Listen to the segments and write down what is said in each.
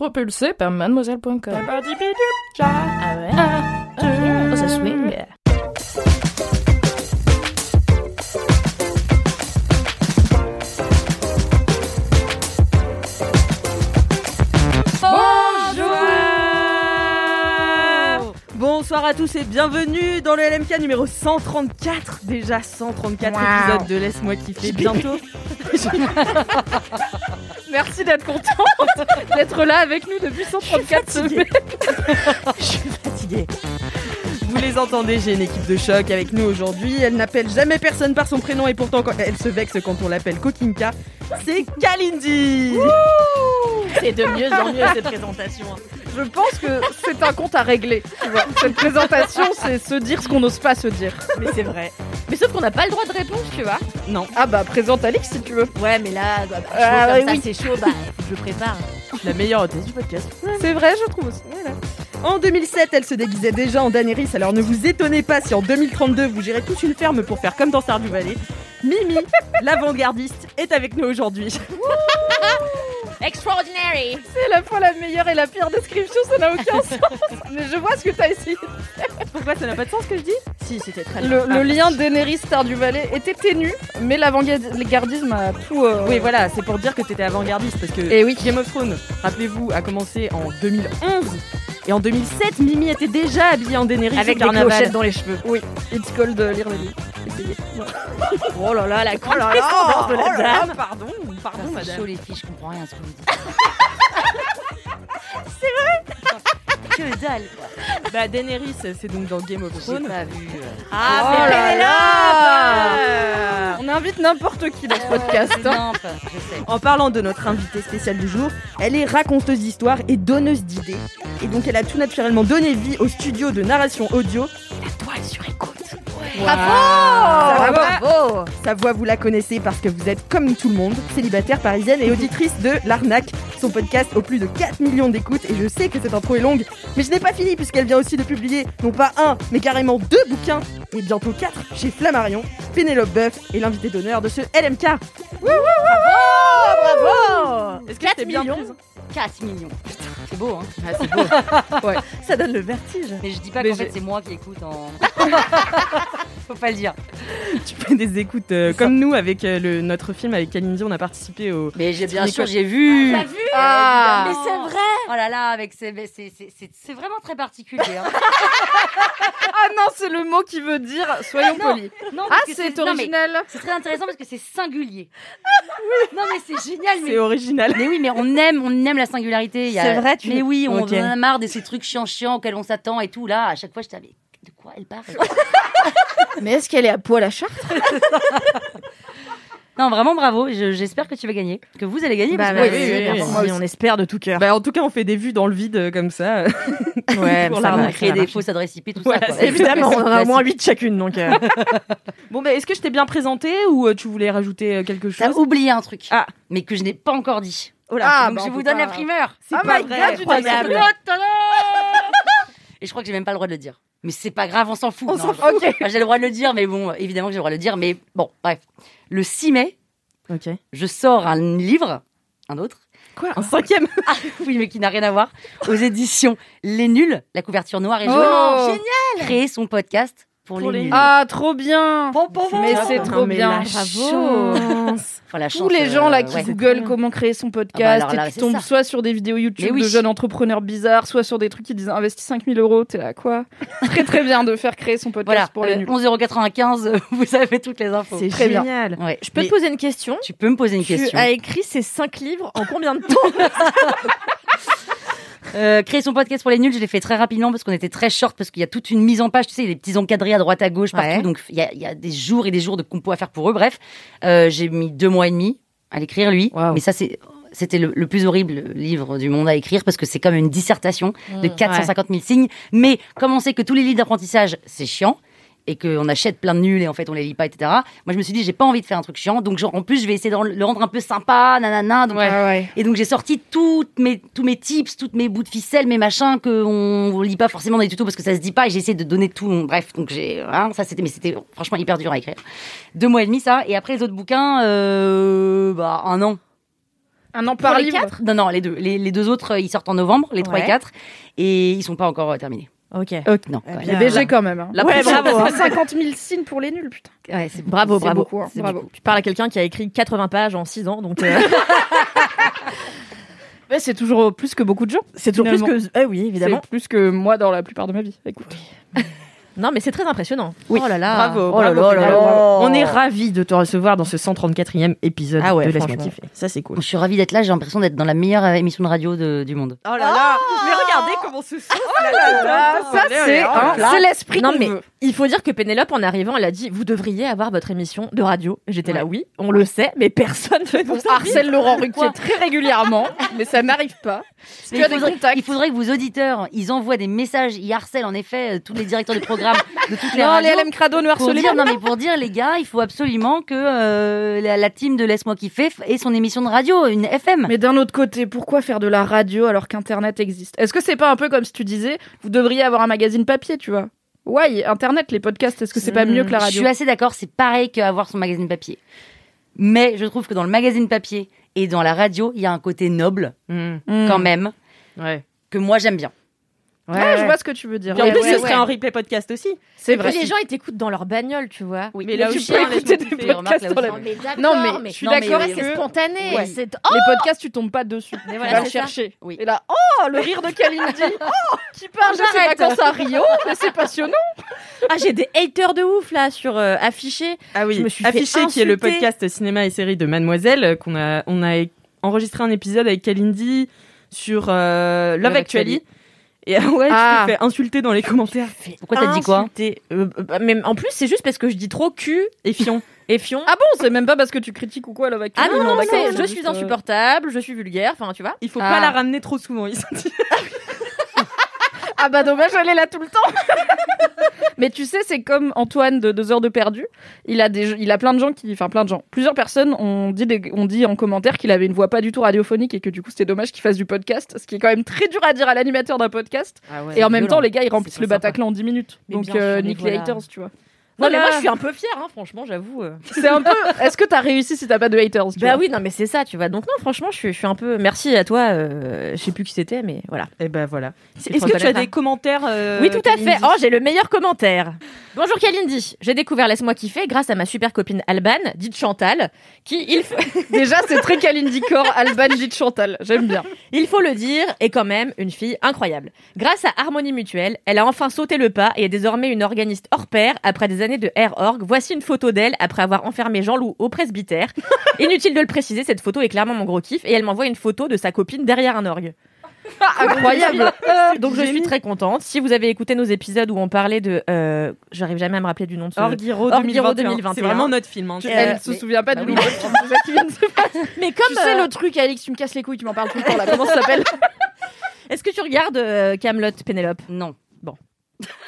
Propulsé par mademoiselle.com. Ah ouais? Oh, ça swing. Bonsoir à tous et bienvenue dans le LMK numéro 134. Déjà 134 épisodes de Laisse-moi kiffer bientôt. Merci d'être contente d'être là avec nous depuis 134 semaines. Je suis fatiguée. Vous les entendez, j'ai une équipe de choc avec nous aujourd'hui. Elle n'appelle jamais personne par son prénom et pourtant quand elle se vexe quand on l'appelle Kokinka. C'est Kalindi. C'est de mieux en mieux cette présentation. Je pense que c'est un compte à régler. Tu vois. Cette présentation, c'est se dire ce qu'on n'ose pas se dire. Mais c'est vrai. Mais sauf qu'on n'a pas le droit de réponse, tu vois. Non. Ah bah présente Alix si tu veux. Ouais, mais là, bah, bah, chaud Ah, comme oui, ça, oui. c'est chaud, bah, je prépare. La meilleure hôtesse du podcast. C'est vrai, je trouve aussi. Voilà. En 2007, elle se déguisait déjà en Daenerys, alors ne vous étonnez pas si en 2032 vous gérez toute une ferme pour faire comme dans Stardew Valley. Mimi, l'avant-gardiste, est avec nous aujourd'hui. Extraordinary C'est la fois la meilleure et la pire description, ça n'a aucun sens. Mais je vois ce que t'as essayé. Pourquoi ça n'a pas de sens ce que je dis? Si, c'était très Le, le lien Daenerys Stardew Valley était ténu, mais l'avant-gardisme a tout. euh, Oui, voilà, c'est pour dire que t'étais avant-gardiste parce que Eh oui. Game of Thrones, rappelez-vous, a commencé en 2011 et en 2007, Mimi était déjà habillée en Daenerys Avec au des carnaval. clochettes dans les cheveux. Oui, it's called euh. Essayez. Oh là là, la condescendance de la dame. Pardon, pardon, C'est madame. chaud les filles, je comprends rien à ce que vous dites. c'est vrai Que dalle quoi. Bah Daenerys, c'est donc dans Game of Thrones. pas vu. euh. Ah, Oh mais là là On invite n'importe qui dans ce podcast. hein. Je sais. En parlant de notre invitée spéciale du jour, elle est raconteuse d'histoires et donneuse d'idées. Et donc elle a tout naturellement donné vie au studio de narration audio. La toile sur écoute. Bravo Bravo Sa voix, vous la connaissez parce que vous êtes comme tout le monde, célibataire parisienne et auditrice de L'Arnaque, son podcast aux plus de 4 millions d'écoutes. Et je sais que cette intro est longue, mais je n'ai pas fini puisqu'elle vient aussi de publier non pas un, mais carrément deux bouquins, et bientôt quatre chez Flammarion, Pénélope Boeuf et l'invité d'honneur de ce LMK. Bravo Est-ce que 4 c'était bien millions prise 4 millions. C'est beau, hein Ah, c'est beau. ouais. Ça donne le vertige. Mais je dis pas qu'en fait c'est moi qui écoute en. Faut pas le dire. Tu fais des écoutes euh, comme nous avec euh, le, notre film avec Kalindi, on a participé au. Mais j'ai bien sûr, j'ai vu. Vu Ah. Mais c'est vrai Oh là là, avec c'est c'est- c'est- c'est vraiment très particulier. hein. Ah non, c'est le mot qui veut dire soyons Non. polis. Non, Ah, c'est original. C'est très intéressant parce que c'est singulier. Non mais c'est génial. Mais... C'est original. mais oui, mais on aime, on aime la singularité. C'est vrai, tu- Mais oui, on, Ok. on en a marre de ces trucs chiants chiants auxquels on s'attend et tout. Là, à chaque fois, je t'avais. De quoi elle parle? Mais est-ce qu'elle est à poil à Chartres? Non, vraiment bravo. Je- J'espère que tu vas gagner, que vous allez gagner. parce que- oui, on espère de tout cœur. Bah, en tout cas, on fait des vues dans le vide euh, comme ça. Ouais, pour ça la va, ça va des marcher. fausses adresses IP, tout Voilà, ça. quoi. c'est Évidemment, on en a au moins 8 chacune, donc... euh, Bon, bah, est-ce que je t'ai bien présenté ou euh, tu voulais rajouter euh, quelque T'as chose? oublié un truc, Ah. mais que je n'ai pas encore dit. Oh là, Ah, Donc bah, je vous donne pas- la primeur. c'est Ah pas vrai. Et je crois que j'ai même pas le droit de le dire. Mais c'est pas grave, on s'en fout. On s'en fout. Enfin, j'ai le droit de le dire, mais bon, évidemment que j'ai le droit de le dire. Mais bon, bref. Le 6 mai, je sors un livre, un autre, Quoi Un cinquième Ah, oui, mais qui n'a rien à voir, aux éditions Les Nuls, la couverture noire et jaune. Oh. Génial Créer son podcast pour, Pour les. Ah, trop bien Mais c'est Non, trop mais bien, la bravo chance. Enfin, la Tous chance, les gens là euh, qui ouais. googlent comment créer son podcast Ah bah là, et qui tombent ça. soit sur des vidéos YouTube oui. de jeunes entrepreneurs bizarres, soit sur des trucs qui disent investis 5000 euros, t'es là quoi? Très très bien de faire créer son podcast Voilà, pour les euh, nuls. 11,95€, vous avez toutes les infos. C'est Très bien. génial. Ouais. Je peux Mais- te poser une question Tu peux me poser une Tu question. as écrit ces 5 livres en combien de temps? Euh, créer son podcast pour les nuls, je l'ai fait très rapidement parce qu'on était très short, parce qu'il y a toute une mise en page, tu sais, les petits encadrés à droite à gauche partout, Ouais. donc il y a, il y a des jours et des jours de compo à faire pour eux. Bref, euh, j'ai mis deux mois et demi à l'écrire lui, Wow. mais ça c'est c'était le, le plus horrible livre du monde à écrire parce que c'est comme une dissertation de Mmh, 450 000 signes. Mais comme on sait que tous les livres d'apprentissage, c'est chiant et qu'on achète plein de nuls et en fait on les lit pas, etc. Moi je me suis dit j'ai pas envie de faire un truc chiant, donc genre, en plus je vais essayer de le rendre un peu sympa, nanana. Donc, Ouais, ouais. Et donc j'ai sorti toutes mes, tous mes tips, toutes mes bouts de ficelle, mes machins que on lit pas forcément dans les tutos parce que ça se dit pas. Et j'ai essayé de donner tout. Bref, donc j'ai hein, ça c'était mais c'était franchement hyper dur à écrire. Deux mois et demi ça. Et après les autres bouquins, euh, bah un an. Un an par les livre. quatre? Non non les deux les, les deux autres euh, ils sortent en novembre, les trois et quatre et ils sont pas encore euh, terminés. Ok. Non. Eh quand bien, même. BG quand même. Hein. La Ouais, bravo, hein. 50 000 signes pour les nuls, putain. Ouais, c'est Bravo, bravo. beaucoup, hein. C'est Bravo. Tu parles à quelqu'un qui a écrit 80 pages en 6 ans, donc euh, Ouais, c'est toujours plus que beaucoup de gens. c'est toujours plus Finalement. que. Eh oui, évidemment. C'est plus que moi dans la plupart de ma vie. Écoute. Non, mais c'est très impressionnant. Oh là là. Bravo, Oh là bravo, là là bravo. là. On est ravis de te recevoir dans ce 134e épisode Ah ouais, de kiffer. Ça, c'est cool. Je suis ravie d'être là. J'ai l'impression d'être dans la meilleure émission de radio de- du monde. Oh là là Mais regardez comment ce son ça c'est hein, c'est l'esprit Non mais veut. il faut dire que Pénélope en arrivant elle a dit vous devriez avoir votre émission de radio. J'étais là oui, on le sait mais personne ne nous On harcèle Laurent Ruquier très régulièrement, mais ça n'arrive pas. Mais Tu as il, des faudrait, contacts. il faudrait que vos auditeurs, ils envoient des messages, ils harcèlent en effet euh, tous les directeurs de programme de toutes les Non, les. LM Crado nous pour dire, non mais pour dire les gars, il faut absolument que euh, la, la team de Laisse-moi kiffer ait son émission de radio, une FM. Mais d'un autre côté, pourquoi faire de la radio alors qu'Internet existe? Est-ce que c'est pas un peu comme si tu disais, vous devriez avoir un magazine papier, tu vois? Ouais, Internet, les podcasts, est-ce que c'est pas mieux que la Je radio? suis assez d'accord, c'est pareil qu'avoir son magazine papier. Mais je trouve que dans le magazine papier et dans la radio, il y a un côté noble Hmm. quand même Ouais. que moi j'aime bien. Ouais, je vois ce que tu veux dire. Puis en plus ouais, ce serait en replay podcast aussi. C'est Et vrai. puis les gens ils t'écoutent dans leur bagnole, tu vois. Oui. Mais Mais là tu peux écouter des podcasts dans la- Non, mais je suis d'accord c'est spontané, Ouais. c'est Les podcasts, tu tombes pas dessus. Mais tu voilà, vas chercher. Oui. Et là, oh, le rire de Kalindi. Oh, qui parle de ses vacances à Rio. Mais c'est passionnant. Ah, j'ai des haters de ouf là sur euh, affiché. Ah oui, Je me suis fait Affiché, qui est le podcast cinéma et série de Mademoiselle, euh, qu'on a, on a enregistré un épisode avec Kalindi sur euh, Love Actually. Et ah ouais, Ah. je t'ai fait insulter dans les commentaires. Pourquoi t'as dit quoi. Euh, euh, mais en plus, c'est juste parce que je dis trop cul Et Fion. et fion. Ah bon, c'est même pas parce que tu critiques ou quoi, là, avec Ah non, non, c'est c'est je suis euh, insupportable, je suis vulgaire, enfin tu vois. Il faut Ah. pas la ramener trop souvent. Ils sont dit. Ah bah dommage, elle est là tout le temps. Mais tu sais, c'est comme Antoine de Deux heures de perdu. Il a des, il a plein de gens qui, enfin plein de gens, plusieurs personnes ont dit, des- ont dit en commentaire qu'il avait une voix pas du tout radiophonique et que du coup c'était dommage qu'il fasse du podcast, ce qui est quand même très dur à dire à l'animateur d'un podcast. et en même temps, les gars, ils remplissent le. Bataclan en 10 minutes. Mais Donc euh, nique les haters, tu vois. Non, mais Voilà. moi je suis un peu fière, hein, franchement, j'avoue. euh. C'est un peu. Est-ce que t'as réussi si t'as pas de haters tu Bah vois oui, non, mais c'est ça, tu vois. Donc non, franchement, je suis, je suis un peu. Merci à toi. euh, je sais plus qui c'était, mais voilà. Et ben voilà. Il Est-ce que tu as des commentaires euh, Oui, tout à fait. Kalindi Oh, j'ai le meilleur commentaire. Bonjour Kalindi. J'ai découvert Laisse-moi kiffer grâce à ma super copine Alban, dite Chantal, qui, il, faut- Déjà, c'est très Kalindi Core, Alban dit Chantal. J'aime bien. il faut le dire, est quand même une fille incroyable. Grâce à Harmonie Mutuelle, elle a enfin sauté le pas et est désormais une organiste hors pair après des années de Air Org. Voici une photo d'elle après avoir enfermé Jean-Loup au presbytère. Inutile de le préciser, cette photo est clairement mon gros kiff et elle m'envoie une photo de sa copine derrière un orgue. Incroyable. Donc je suis très contente. Si vous avez écouté nos épisodes où on parlait de, euh, j'arrive jamais à me rappeler du nom de ce. Orguiro Orguiro 2021. 2021. C'est vraiment notre film. hein. Euh, Elle se mais- souvient pas bah du oui. nom. C'est ça qui vient de se passer. Mais comme Tu sais euh, le truc, Alix, tu me casses les couilles, tu m'en parles tout le temps là. Comment ça s'appelle? Est-ce que tu regardes euh, Camelot, Pénélope? Non.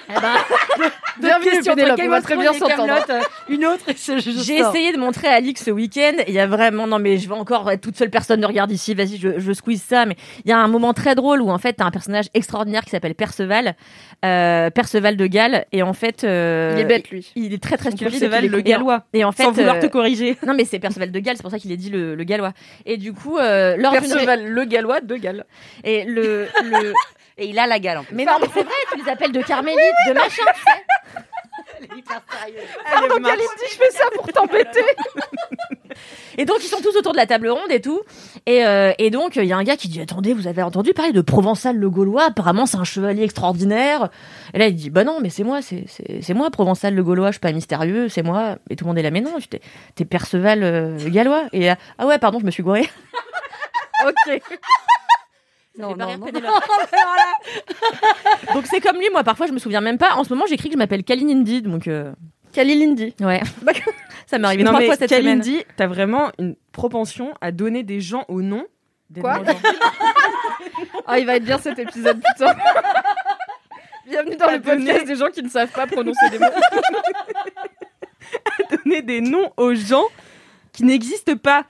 Eh ben, Bienvenue Pénélope, on va très bien s'entendre. Euh, une autre et J'ai essayé de montrer à Alix ce week-end. Il y a vraiment, non mais je vais encore être toute seule personne ne regarde ici. Vas-y, je, je squeeze ça. Mais il y a un moment très drôle où en fait t'as un personnage extraordinaire qui s'appelle Perceval, euh, Perceval de Galles, et en fait, euh, Il est bête lui. Il est très très stupide. Perceval le gallois. Et en fait, Sans vouloir te corriger. non mais c'est Perceval de Galles, c'est pour ça qu'il est dit le, le gallois. Et du coup, lors Perceval le gallois de Galles. et le, le... Et il a la gale mais non, mais c'est vrai, tu les appelles de de machin, tu sais. Pardon Kalindi, je fais ça pour t'embêter. Et donc ils sont tous autour de la table ronde et tout. Et, euh, et donc il y a un gars qui dit attendez vous avez entendu parler de Provençal le Gaulois? Apparemment c'est un chevalier extraordinaire. Et là il dit bah non mais c'est moi c'est moi Provençal le Gaulois je suis pas mystérieux c'est moi. Et tout le monde est là mais non t'es t'es Perceval euh, le Gallois. Et là, ah ouais pardon je me suis gouré. Ok. Ça Non, fait pas non, rire non. Pénélope. donc c'est comme lui moi parfois je me souviens même pas. En ce moment j'écris que je m'appelle Kalinindi donc euh, Kalilindi. ouais ça m'est arrivé Non trois mais fois cette semaine. Kalindi, t'as vraiment une propension à donner des gens au nom Des Quoi. Ah, il va être bien cet épisode, putain. Bienvenue dans le podcast des gens qui ne savent pas prononcer des mots. Donner des noms aux gens qui n'existent pas.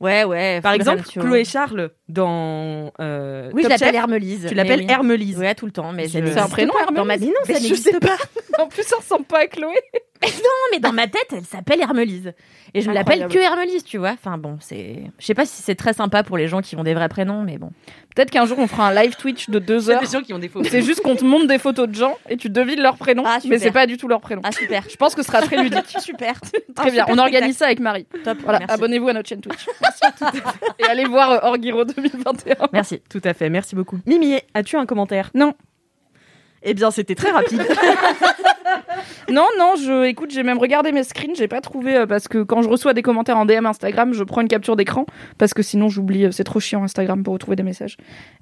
Ouais, ouais. Par exemple. Chloé Charles dans euh, Oui, je l'appelle Chef, Hermelise. Tu mais l'appelles oui. Hermelise. Ouais, tout le temps, mais Je- ça C'est un prénom, pas. Dans ma... Hermelise Mais non, ça Je n'existe sais pas. En plus, ça ressemble pas à Chloé. Non, mais dans ma tête, elle s'appelle Hermelise. Et je ne l'appelle que Hermelise, tu vois. Enfin bon, c'est. Je sais pas si c'est très sympa pour les gens qui ont des vrais prénoms, mais bon. Peut-être qu'un jour, on fera un live Twitch de deux heures. des gens qui ont des faux. C'est juste qu'on te montre des photos de gens et tu devines leur prénom, Ah, super. mais c'est pas du tout leur prénom. Ah super. Je pense que ce sera très ludique. super. Très bien. On organise ça avec Marie. Top. Voilà, Merci. abonnez-vous à notre chaîne Twitch. Et allez voir euh, Orgiro 2021. Merci. Tout à fait, merci beaucoup. Mimi, as-tu un commentaire? Non. Eh bien, c'était très rapide. Non, non, je, écoute, j'ai même regardé mes screens, j'ai pas trouvé, euh, parce que quand je reçois des commentaires en DM Instagram, je prends une capture d'écran, parce que sinon j'oublie, euh, c'est trop chiant Instagram pour retrouver des messages.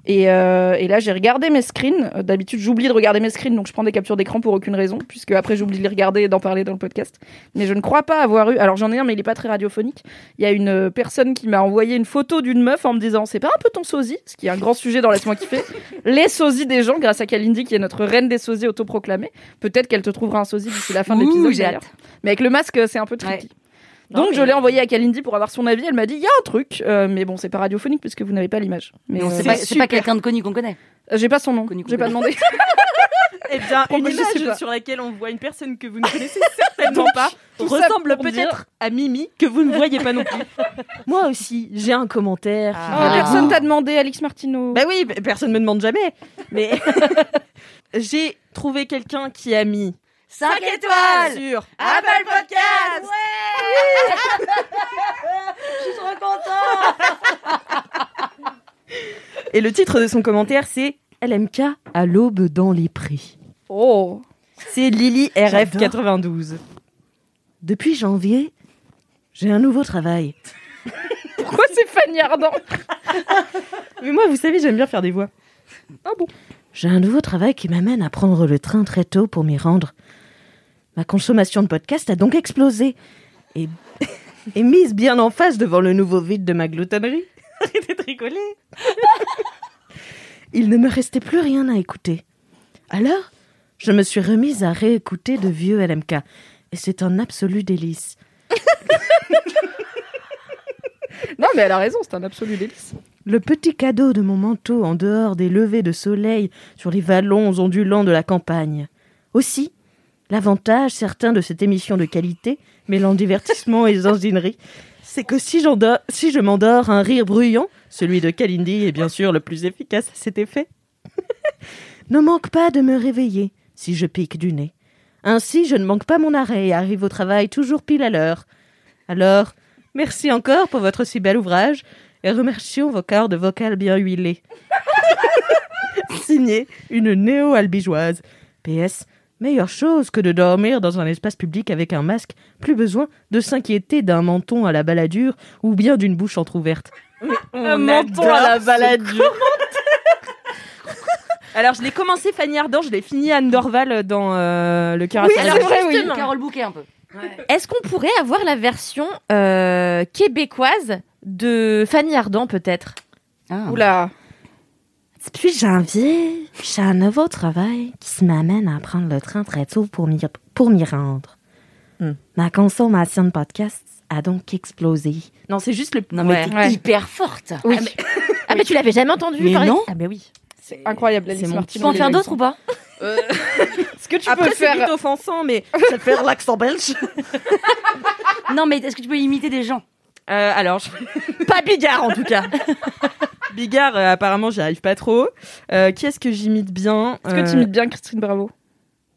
Et, euh, et là, j'ai regardé mes screens, Euh, d'habitude j'oublie de regarder mes screens, donc je prends des captures d'écran pour aucune raison, puisque après j'oublie de les regarder et d'en parler dans le podcast. Mais je ne crois pas avoir eu, alors j'en ai un, mais il est pas très radiophonique. Il y a une personne qui m'a envoyé une photo d'une meuf en me disant, c'est pas un peu ton sosie, ce qui est un grand sujet dans Laisse-moi kiffer, les sosies des gens, grâce à Kalindi, qui est notre reine des sosies autoproclamée. Peut-être qu'elle te trouvera un sosie d'ici la fin de l'épisode. d'ailleurs. Mais avec le masque, c'est un peu tricky. Donc mais- je l'ai envoyé à Kalindi pour avoir son avis. Elle m'a dit il y a un truc, euh, mais bon c'est pas radiophonique puisque vous n'avez pas l'image. Mais euh, pas, c'est pas quelqu'un de connu qu'on connaît. euh, j'ai pas son nom, j'ai pas demandé. Eh bien, une image sur laquelle on voit une personne que vous ne connaissez certainement pas ressemble peut-être à Mimi que vous ne voyez pas non plus. Moi aussi, j'ai un commentaire. Oh, va- personne t'a demandé, Alix Martino. Bah oui, personne me demande jamais. Mais j'ai trouvé quelqu'un qui a mis 5 étoiles sur Apple Podcast Je suis trop content et le titre de son commentaire c'est LMK à l'aube dans les prix. Oh. C'est Lily RF 92. Depuis janvier, j'ai un nouveau travail. Pourquoi c'est Fanny Ardant Mais moi, vous savez, j'aime bien faire des voix. Ah bon? J'ai un nouveau travail qui m'amène à prendre le train très tôt pour m'y rendre. Ma consommation de podcast a donc explosé et, mise bien en face devant le nouveau vide de ma gloutonnerie. Arrêtez de. Il ne me restait plus rien à écouter. Alors, je me suis remise à réécouter de vieux LMK et c'est un absolu délice. Non mais elle a raison, c'est un absolu délice. Le petit cadeau de mon manteau en dehors des levées de soleil sur les vallons ondulants de la campagne. Aussi, l'avantage certain de cette émission de qualité, mêlant divertissement et zanzinerie, c'est que si, je m'endors un rire bruyant, celui de Kalindi est bien sûr le plus efficace à cet effet, ne manque pas de me réveiller si je pique du nez. Ainsi, je ne manque pas mon arrêt et arrive au travail toujours pile à l'heure. Alors, merci encore pour votre si bel ouvrage et remercions vos cordes vocales bien huilées. Signé une néo-albigeoise. PS, meilleure chose que de dormir dans un espace public avec un masque, plus besoin de s'inquiéter d'un menton à la baladure ou bien d'une bouche entr'ouverte. Un menton à la baladure. Alors, je l'ai commencé Fanny Ardant, je l'ai fini Anne Dorval dans euh, Le cœur à Oui, oui. justement. Carole Bouquet un peu. Est-ce qu'on pourrait avoir la version euh, québécoise de Fanny Ardant, peut-être Ah. Oula. Depuis janvier, j'ai un nouveau travail qui m'amène à prendre le train très tôt pour m'y, pour m'y rendre. Hmm. Ma consommation de podcasts a donc explosé. Non, c'est juste le. Non mais Ouais. t'es Ouais. hyper forte. Oui. Ah, mais tu l'avais jamais entendu Mais parler? non. Ah, mais oui. C'est incroyable, C'est Alice mon- Tu peux en faire d'autres ou pas? Est-ce que tu Après, peux c'est faire vite offensant, mais ça fait l'accent belge. Non mais est-ce que tu peux imiter des gens? Euh, alors, je- Pas Bigard, en tout cas. Bigard, euh, apparemment, j'y arrive pas trop. Euh, qui est-ce que j'imite bien Est-ce que tu imites bien Christine Bravo?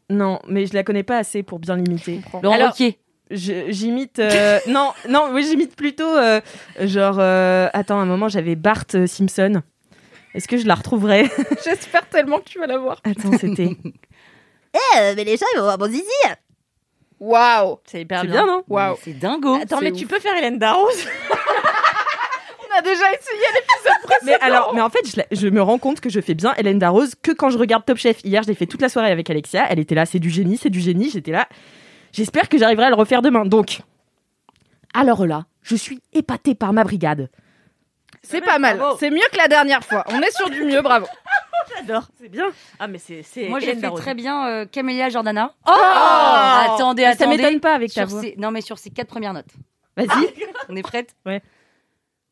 Non, mais je la connais pas assez pour bien l'imiter. Laurent Alors- Ruquier. Je- J'imite. euh, non, non, oui, j'imite plutôt. euh, genre. euh, attends, à un moment, j'avais Bart euh, Simpson. Est-ce que je la retrouverai J'espère tellement que tu vas la voir. Attends, c'était. Eh, mais les gens, ils vont voir mon zizi Waouh C'est hyper bien. bien, non Waouh C'est dingo. Attends, mais ouf. tu peux faire Hélène Darroze On a déjà essayé l'épisode Mais alors, mais en fait, je, me rends compte que je fais bien Hélène Darroze que quand je regarde Top Chef. Hier, je l'ai fait toute la soirée avec Alexia. Elle était là, c'est du génie, c'est du génie. J'étais là. J'espère que j'arriverai à le refaire demain. Donc, alors là, je suis épatée par ma brigade. C'est pas mal. C'est mieux que la dernière fois. On est sur du mieux, bravo. J'adore. C'est bien. Ah, mais c'est. c'est Moi, j'ai fait très bien euh, Camélia Jordana. Oh attendez, Ça attendez. m'étonne pas avec ta Sur voix. ces- Non, mais sur ces quatre premières notes. Vas-y. On est prête Ouais.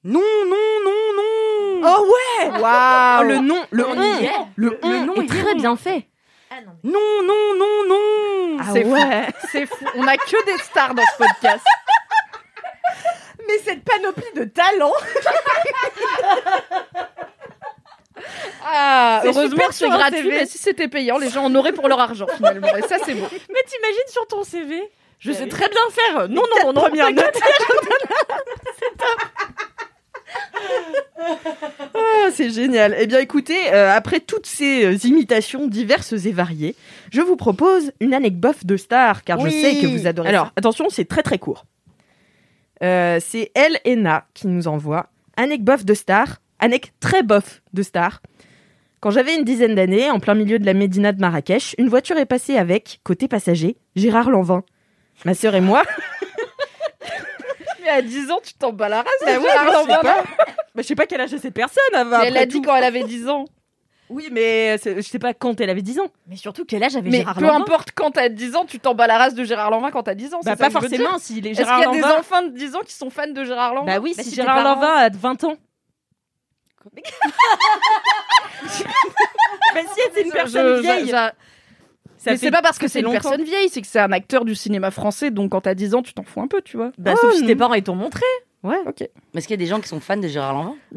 Non, non, non, non. Oh ouais Waouh. Le nom, le On on, y est. le on nom est est très bien fait. Non, non, non, non. Ah C'est fou. ouais. C'est fou. On a que des stars dans ce podcast. Mais cette panoplie de talents. Ah, heureusement que c'est un gratuit, CV. mais si c'était payant, les gens en auraient pour leur argent finalement. Et ça, c'est beau. Mais t'imagines sur ton CV Je sais très bien faire. Non, non, non, premières non. Ah, c'est génial. Eh bien, écoutez, euh, après toutes ces euh, imitations diverses et variées, je vous propose une anecdote de star, car Oui. je sais que vous adorez. Alors, attention, c'est très très court. Euh, c'est Elle Ena qui nous envoie anecdote de star, anec très bof de star. Quand j'avais une dizaine d'années, en plein milieu de la Médina de Marrakech, une voiture est passée avec, côté passager, Gérard Lanvin. Ma sœur et moi, Mais à 10 ans, tu t'en bats la race. Bah de oui, Gérard mais je sais Lanvin, pas. bah, je sais pas quel âge a cette personne. avant, Mais Elle après l'a dit tout. quand elle avait 10 ans. Oui, mais je sais pas quand elle avait 10 ans. Mais surtout, quel âge avait Mais Gérard peu Lanvin importe quand t'as 10 ans, tu t'en bats la race de Gérard Lanvin quand t'as 10 ans. Bah, pas forcément s'il est Est-ce qu'il Gérard y a des enfants de 10 ans qui sont fans de Gérard Lanvin Bah oui, Bah, si si Gérard parents- Lanvin a 20 ans. bah si, c'est une personne je- vieille. je- Ça mais c'est pas parce que c'est une longtemps. personne vieille, c'est que c'est un acteur du cinéma français, donc quand t'as 10 ans, tu t'en fous un peu, tu vois. Bah, Oh, sauf si tes non. parents ils t'ont montré. Ouais. Ok. Est-ce qu'il y a des gens qui sont fans de Gérard Lanvin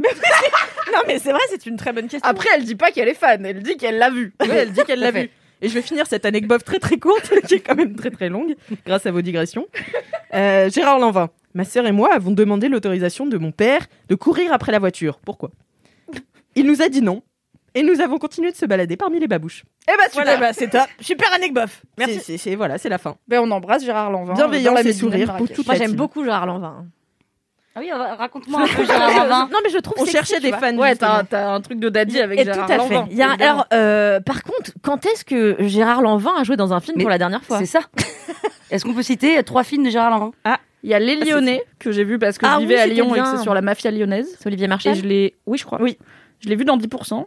Non, mais c'est vrai, c'est une très bonne question. Après, elle dit pas qu'elle est fan, elle dit qu'elle l'a vu. Ouais, elle dit qu'elle l'a vu. Et je vais finir cette anecdote très très courte, qui est quand même très très longue, grâce à vos digressions. Euh, Gérard Lanvin, ma sœur et moi avons demandé l'autorisation de mon père de courir après la voiture. Pourquoi? Il nous a dit non. Et nous avons continué de se balader parmi les babouches. Eh bah super. Voilà, bah, c'est top. Super anecdote. Merci. C'est- voilà, c'est la fin. Ben, on embrasse Gérard Lanvin. Bienveillance dans la sourire pour toute Moi, j'aime beaucoup Gérard Lanvin. Ah oui, raconte-moi un peu Gérard Lanvin. non, mais je trouve On sexy, cherchait des fans. Ouais, t'as t'as un truc de daddy avec Et Gérard tout à Lanvin. fait. Il y a, alors, euh, par contre, quand est-ce que Gérard Lanvin a joué dans un film Mais pour la dernière fois? C'est ça. Est-ce qu'on peut citer trois films de Gérard Lanvin? Il y a Les Lyonnais que j'ai vu parce que Ah je oui, à Lyon et que c'est sur la mafia lyonnaise. C'est Olivier Et Marchal je l'ai. Oui, je crois. Oui. Je l'ai vu dans 10%.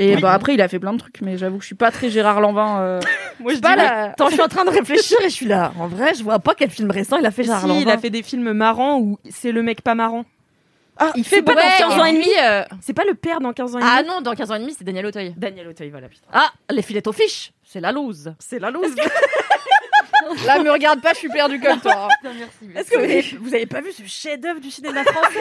Et Oui. bah après, il a fait plein de trucs, mais j'avoue que je suis pas très Gérard Lanvin. euh, Moi, je pas dirais- la. Attends, je suis en train de réfléchir et je suis là. En vrai, je vois pas quel film récent il a fait Gérard Si, Lanvin. il a fait des films marrants où c'est le mec pas marrant. Ah, il fait pas ouais, dans 15 ans et demi. euh, C'est pas le père dans 15 ans et Ah demi non, dans 15 ans et demi, c'est Daniel Auteuil. Daniel Auteuil, voilà, putain. Ah, les filets aux fiches. C'est la loose. C'est la loose. Là, me regarde pas, je suis perdu comme toi. hein. Est-ce que vous avez, vous avez pas vu ce chef-d'œuvre du cinéma français?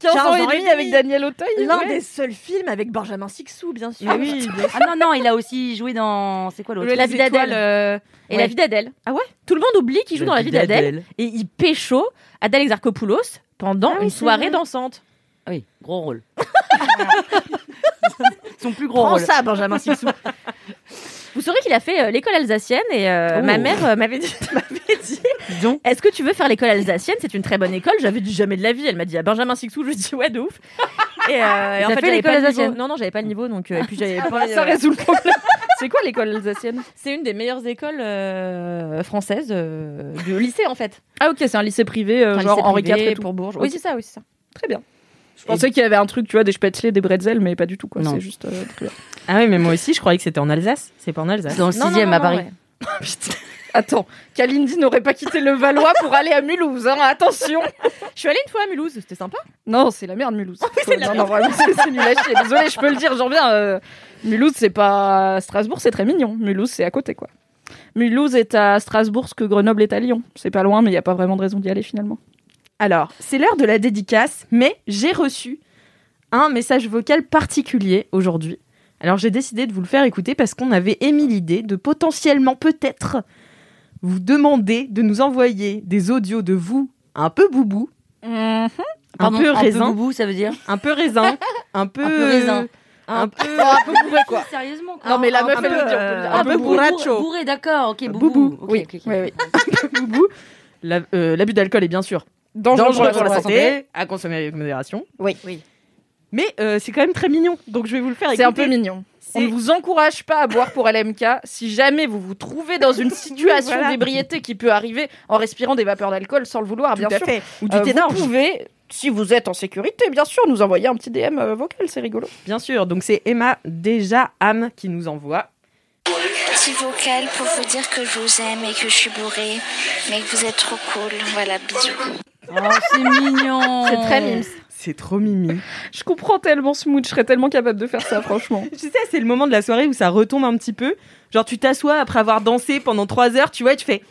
15 ans et demi. avec Daniel Auteuil. L'un ouais. des seuls films avec Benjamin Sixou, bien sûr. Mais oui, bien Ah non, non, il a aussi joué dans. C'est quoi l'autre? La vie d'Adèle. euh, Et Ouais. la vie d'Adèle. Ah ouais? Tout le monde oublie qu'il joue dans la vie d'Adèle. Et il pécho Adèle Exarchopoulos pendant Ah oui, une c'est soirée vrai. dansante. Ah oui, gros rôle. Son plus gros Prends rôle. ça, Benjamin Sixou. Vous saurez qu'il a fait euh, l'école alsacienne et euh, Oh. ma mère euh, m'avait dit, m'avait dit Est-ce que tu veux faire l'école alsacienne? C'est une très bonne école. J'avais dit jamais de la vie. Elle m'a dit à Benjamin Sixou. Je lui ai dit ouais, de ouf. Et, euh, et T'as fait, j'avais l'école pas le niveau. alsacienne Non, non, j'avais pas le niveau. Donc, euh, et puis j'avais pas. Ça euh, résout le problème. C'est quoi l'école alsacienne? C'est une des meilleures écoles euh, françaises euh, de lycée en fait. Ah ok, c'est un lycée privé, euh, genre lycée Henri IV privé et tout. pour Bourges. Oui, c'est ça, oui, c'est ça. Très bien. Je pensais qu'il y avait un truc, tu vois, des spätzle, des bretzels, mais pas du tout, quoi. Non. C'est juste euh, très bien. Ah oui, mais moi aussi, je croyais que c'était en Alsace. C'est pas en Alsace. C'est dans le Non, non, sixième non, à non, Paris. ouais. Attends, Kalindi n'aurait pas quitté le Valois pour aller à Mulhouse, hein, attention Je suis allée une fois à Mulhouse, c'était sympa. Non, c'est la merde, Mulhouse. c'est la non, non, vraiment, c'est c'est nul à chier. Désolée, je peux le dire, j'en viens. euh, Mulhouse, c'est pas. Strasbourg, c'est très mignon. Mulhouse, c'est à côté, quoi. Mulhouse est à Strasbourg ce que Grenoble est à Lyon. C'est pas loin, mais il n'y a pas vraiment de raison d'y aller finalement. Alors, c'est l'heure de la dédicace, mais j'ai reçu un message vocal particulier aujourd'hui. Alors, j'ai décidé de vous le faire écouter parce qu'on avait émis l'idée de potentiellement, peut-être, vous demander de nous envoyer des audios de vous un peu boubou, un Pardon, peu raisin, boubou, ça veut dire un peu raisin, un peu, Un peu raisin. un peu, un peu bourré, quoi. Sérieusement quoi. Non, mais la un meuf, peu, elle peut euh, dire. un peu bourré, bourracho. Bourré, d'accord, ok, boubou. Boubou, oui, ok, ok. oui, oui. un peu boubou. La- euh, L'abus d'alcool est bien sûr Dangereux, dangereux pour pour la santé. santé, à consommer avec modération. Oui. Mais euh, c'est quand même très mignon, donc je vais vous le faire C'est un peu mignon. On ne vous encourage pas à boire pour LMK si jamais vous vous trouvez dans une situation Voilà. d'ébriété qui peut arriver en respirant des vapeurs d'alcool sans le vouloir, Tout bien à sûr. fait. Ou du Euh, vous pouvez si vous êtes en sécurité, bien sûr, nous envoyer un petit DM euh, vocal, c'est rigolo. Bien sûr, donc c'est Emma déjà Am qui nous envoie. Petit vocal pour vous dire que je vous aime et que je suis bourrée, mais que vous êtes trop cool. Voilà, bisous. Oh, c'est mignon. C'est très mimes. C'est trop mimi. Je comprends tellement ce mood, je serais tellement capable de faire ça, franchement. Tu sais, c'est le moment de la soirée où ça retombe un petit peu. Genre, tu t'assois après avoir dansé pendant trois heures, tu vois, et tu fais.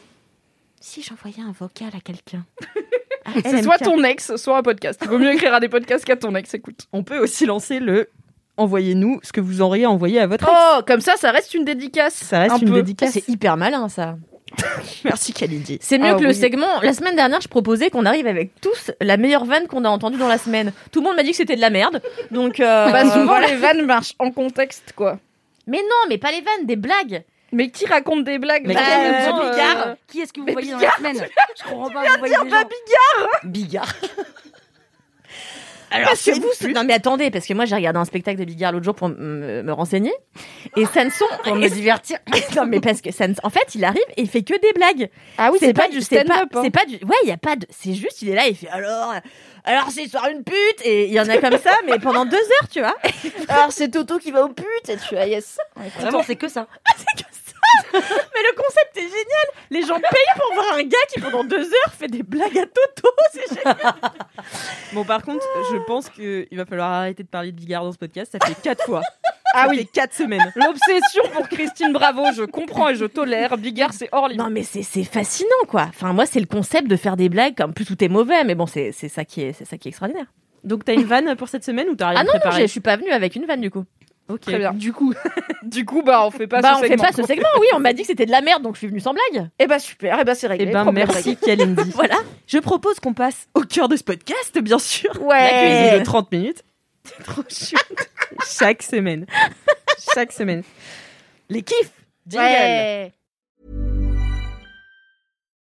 Si j'envoyais un vocal à quelqu'un. Ah, C'est soit ton ex, soit un podcast. Il vaut mieux écrire à des podcasts qu'à ton ex, écoute. On peut aussi lancer le. Envoyez-nous ce que vous auriez envoyé à votre ex. Oh, comme ça, ça reste une dédicace. ça reste un une peu. dédicace. C'est hyper malin ça. Merci Kalindi. C'est mieux Ah que le segment. La semaine dernière, je proposais qu'on arrive avec tous la meilleure vanne qu'on a entendue dans la semaine. Tout le monde m'a dit que c'était de la merde. Donc, euh, Bah, souvent, voilà. les vannes marchent en contexte, quoi. Mais non, mais pas les vannes, des blagues. Mais qui raconte des blagues? Mais Bah, euh, euh, Bigard Qui est-ce que vous mais voyez dans la semaine? Je comprends pas, vous voyez des gens. Bigard. Alors, Parce que que vous, plus. non mais attendez, parce que moi j'ai regardé un spectacle de Bigard l'autre jour pour me, me renseigner, et ça ne sont, Pour me divertir. non mais parce que ça, ne- en fait, il arrive et il fait que des blagues. Ah oui, c'est pas, du c'est pas- stand-up. hein. C'est pas du, ouais, il y a pas de, c'est juste, il est là, il fait alors, alors c'est soir une pute, et il y en a comme ça, mais pendant deux heures, tu vois. Alors, c'est Toto qui va au pute et tu as yes. Vraiment, c'est que ça. Mais le concept est génial. Les gens payent pour voir un gars qui pendant deux heures fait des blagues à Toto. C'est génial. Bon, par contre, je pense qu'il va falloir arrêter de parler de Bigard dans ce podcast. Ça fait quatre fois. Ah oui. quatre semaines. L'obsession pour Christine Bravo, je comprends et je tolère. Bigard, c'est hors limite. Non mais c'est c'est fascinant quoi. Enfin moi c'est le concept de faire des blagues comme plus tout est mauvais, mais bon c'est c'est ça qui est c'est ça qui est extraordinaire. Donc, t'as une vanne pour cette semaine ou t'as rien Ah non, non préparé je suis pas venue avec une vanne du coup. Ok. Très bien. Du coup, Du coup, bah, on fait pas bah ce on fait segment. pas ce segment. Oui, on m'a dit que c'était de la merde donc je suis venue sans blague. Eh bah, super, eh bah, c'est réglé. eh ben, merci Kalindi. Voilà. Je propose qu'on passe au cœur de ce podcast, bien sûr. réglé. La Ouais. cuisine de 30 minutes. C'est trop chou. Chaque semaine. Chaque semaine. Les kiffs. Jingle. Ouais.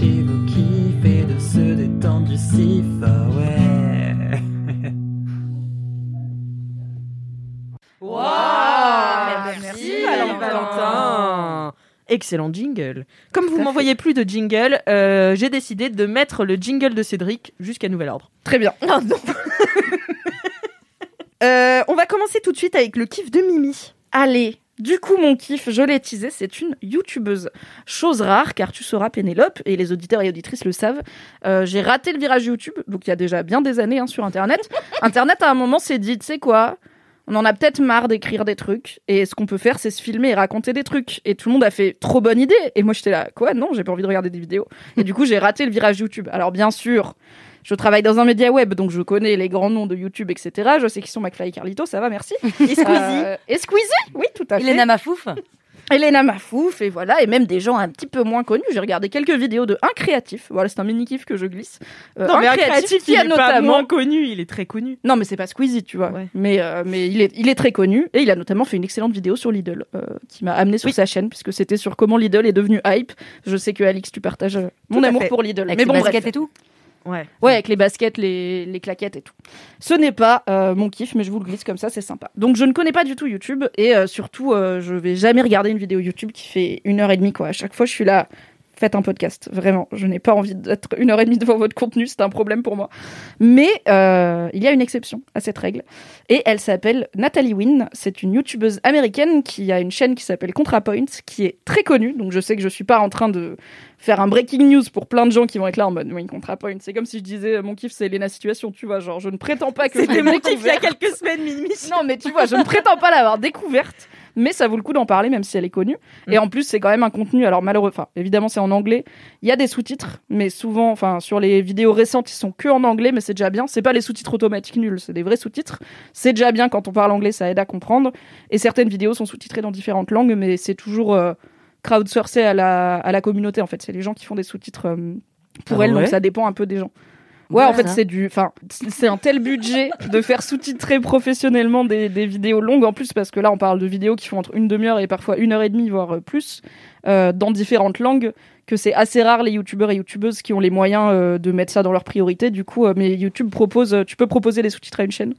vos kiffs et de se détendre du sif, ah ouais. Merci Valentin. Valentin. Excellent jingle. Comme vous m'envoyez plus de jingle, euh, j'ai décidé de mettre le jingle de Cédric jusqu'à nouvel ordre. Très bien. Euh, on va commencer tout de suite avec le kiff de Mimi. Allez. Du coup, mon kiff, je l'ai teasé, c'est une youtubeuse. Chose rare, car tu sauras, Pénélope, et les auditeurs et auditrices le savent, euh, j'ai raté le virage YouTube, donc il y a déjà bien des années hein, sur Internet. Internet, à un moment, s'est dit, tu sais quoi on en a peut-être marre d'écrire des trucs, et ce qu'on peut faire, c'est se filmer et raconter des trucs. Et tout le monde a fait trop bonne idée. Et moi, j'étais là, quoi Non, j'ai pas envie de regarder des vidéos. Et du coup, j'ai raté le virage YouTube. Alors, bien sûr, je travaille dans un média web, donc je connais les grands noms de YouTube, etc. Je sais qui sont McFly et Carlito, ça va, merci. Et Squeezie. Euh, et Squeezie, oui, tout à fait. Elena Mafouf. Elena Mafouf, et voilà, et même des gens un petit peu moins connus. J'ai regardé quelques vidéos de un créatif. Voilà, c'est un mini kiff que je glisse. Euh, non, mais un qui créatif, il a est pas moins connu, il est très connu. Non, mais c'est pas Squeezie, tu vois. Ouais. Mais, euh, mais il, est, il est très connu et il a notamment fait une excellente vidéo sur Lidl euh, qui m'a amené sur sa chaîne puisque c'était sur comment Lidl est devenu hype. Je sais que Alix, tu partages mon amour pour Lidl. Avec mais bon, bref. et tout. Ouais. Ouais, avec les baskets, les, les claquettes et tout. Ce n'est pas euh, mon kiff, mais je vous le glisse comme ça, c'est sympa. Donc je ne connais pas du tout YouTube et euh, surtout, euh, je vais jamais regarder une vidéo YouTube qui fait une heure et demie quoi. À chaque fois, je suis là. Faites un podcast. Vraiment, je n'ai pas envie d'être une heure et demie devant votre contenu, c'est un problème pour moi. Mais euh, il y a une exception à cette règle. Et elle s'appelle Nathalie Wynn. C'est une youtubeuse américaine qui a une chaîne qui s'appelle ContraPoint, qui est très connue. Donc je sais que je suis pas en train de faire un breaking news pour plein de gens qui vont être là en mode oui, ContraPoint. C'est comme si je disais mon kiff c'est Lena Situation, tu vois. Genre, je ne prétends pas que C'était mon kiff il y a quelques semaines, Mimi. Non, mais tu vois, je ne prétends pas l'avoir découverte, mais ça vaut le coup d'en parler, même si elle est connue. Et en plus, c'est quand même un contenu, alors malheureux, enfin, évidemment, c'est en anglais. Il y a des sous-titres, mais souvent, enfin, sur les vidéos récentes, ils sont que en anglais, mais c'est déjà bien. C'est pas les sous-titres automatiques nuls, c'est des vrais sous-titres. C'est déjà bien quand on parle anglais, ça aide à comprendre. Et certaines vidéos sont sous-titrées dans différentes langues, mais c'est toujours euh, crowdsourcé à la, à la communauté, en fait. C'est les gens qui font des sous-titres euh, pour Ah elles, ouais? donc ça dépend un peu des gens. Ouais, en fait, c'est du, enfin, c'est un tel budget de faire sous-titrer professionnellement des, des vidéos longues en plus, parce que là, on parle de vidéos qui font entre une demi-heure et parfois une heure et demie, voire euh, plus, euh, dans différentes langues, que c'est assez rare les youtubeurs et youtubeuses qui ont les moyens euh, de mettre ça dans leur priorité. Du coup, euh, mais YouTube propose, tu peux proposer des sous-titres à une chaîne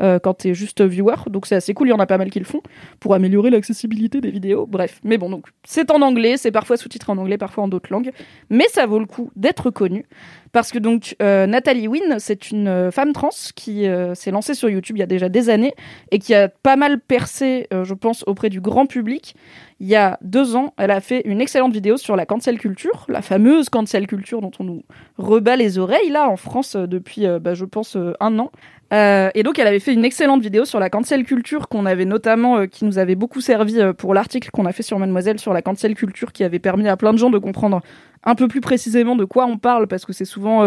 euh, quand t'es juste viewer, donc c'est assez cool. Il y en a pas mal qui le font pour améliorer l'accessibilité des vidéos. Bref, mais bon, donc c'est en anglais, c'est parfois sous-titré en anglais, parfois en d'autres langues, mais ça vaut le coup d'être connu. Parce que donc euh, Nathalie Wynn, c'est une euh, femme trans qui euh, s'est lancée sur YouTube il y a déjà des années et qui a pas mal percé, je pense, auprès du grand public. Il y a deux ans, elle a fait une excellente vidéo sur la cancel culture, la fameuse cancel culture dont on nous rebat les oreilles là en France depuis, bah, je pense, un an. Euh, et donc elle avait fait une excellente vidéo sur la cancel culture qu'on avait notamment, euh, qui nous avait beaucoup servi euh, pour l'article qu'on a fait sur Mademoiselle sur la cancel culture, qui avait permis à plein de gens de comprendre un peu plus précisément de quoi on parle, parce que c'est souvent,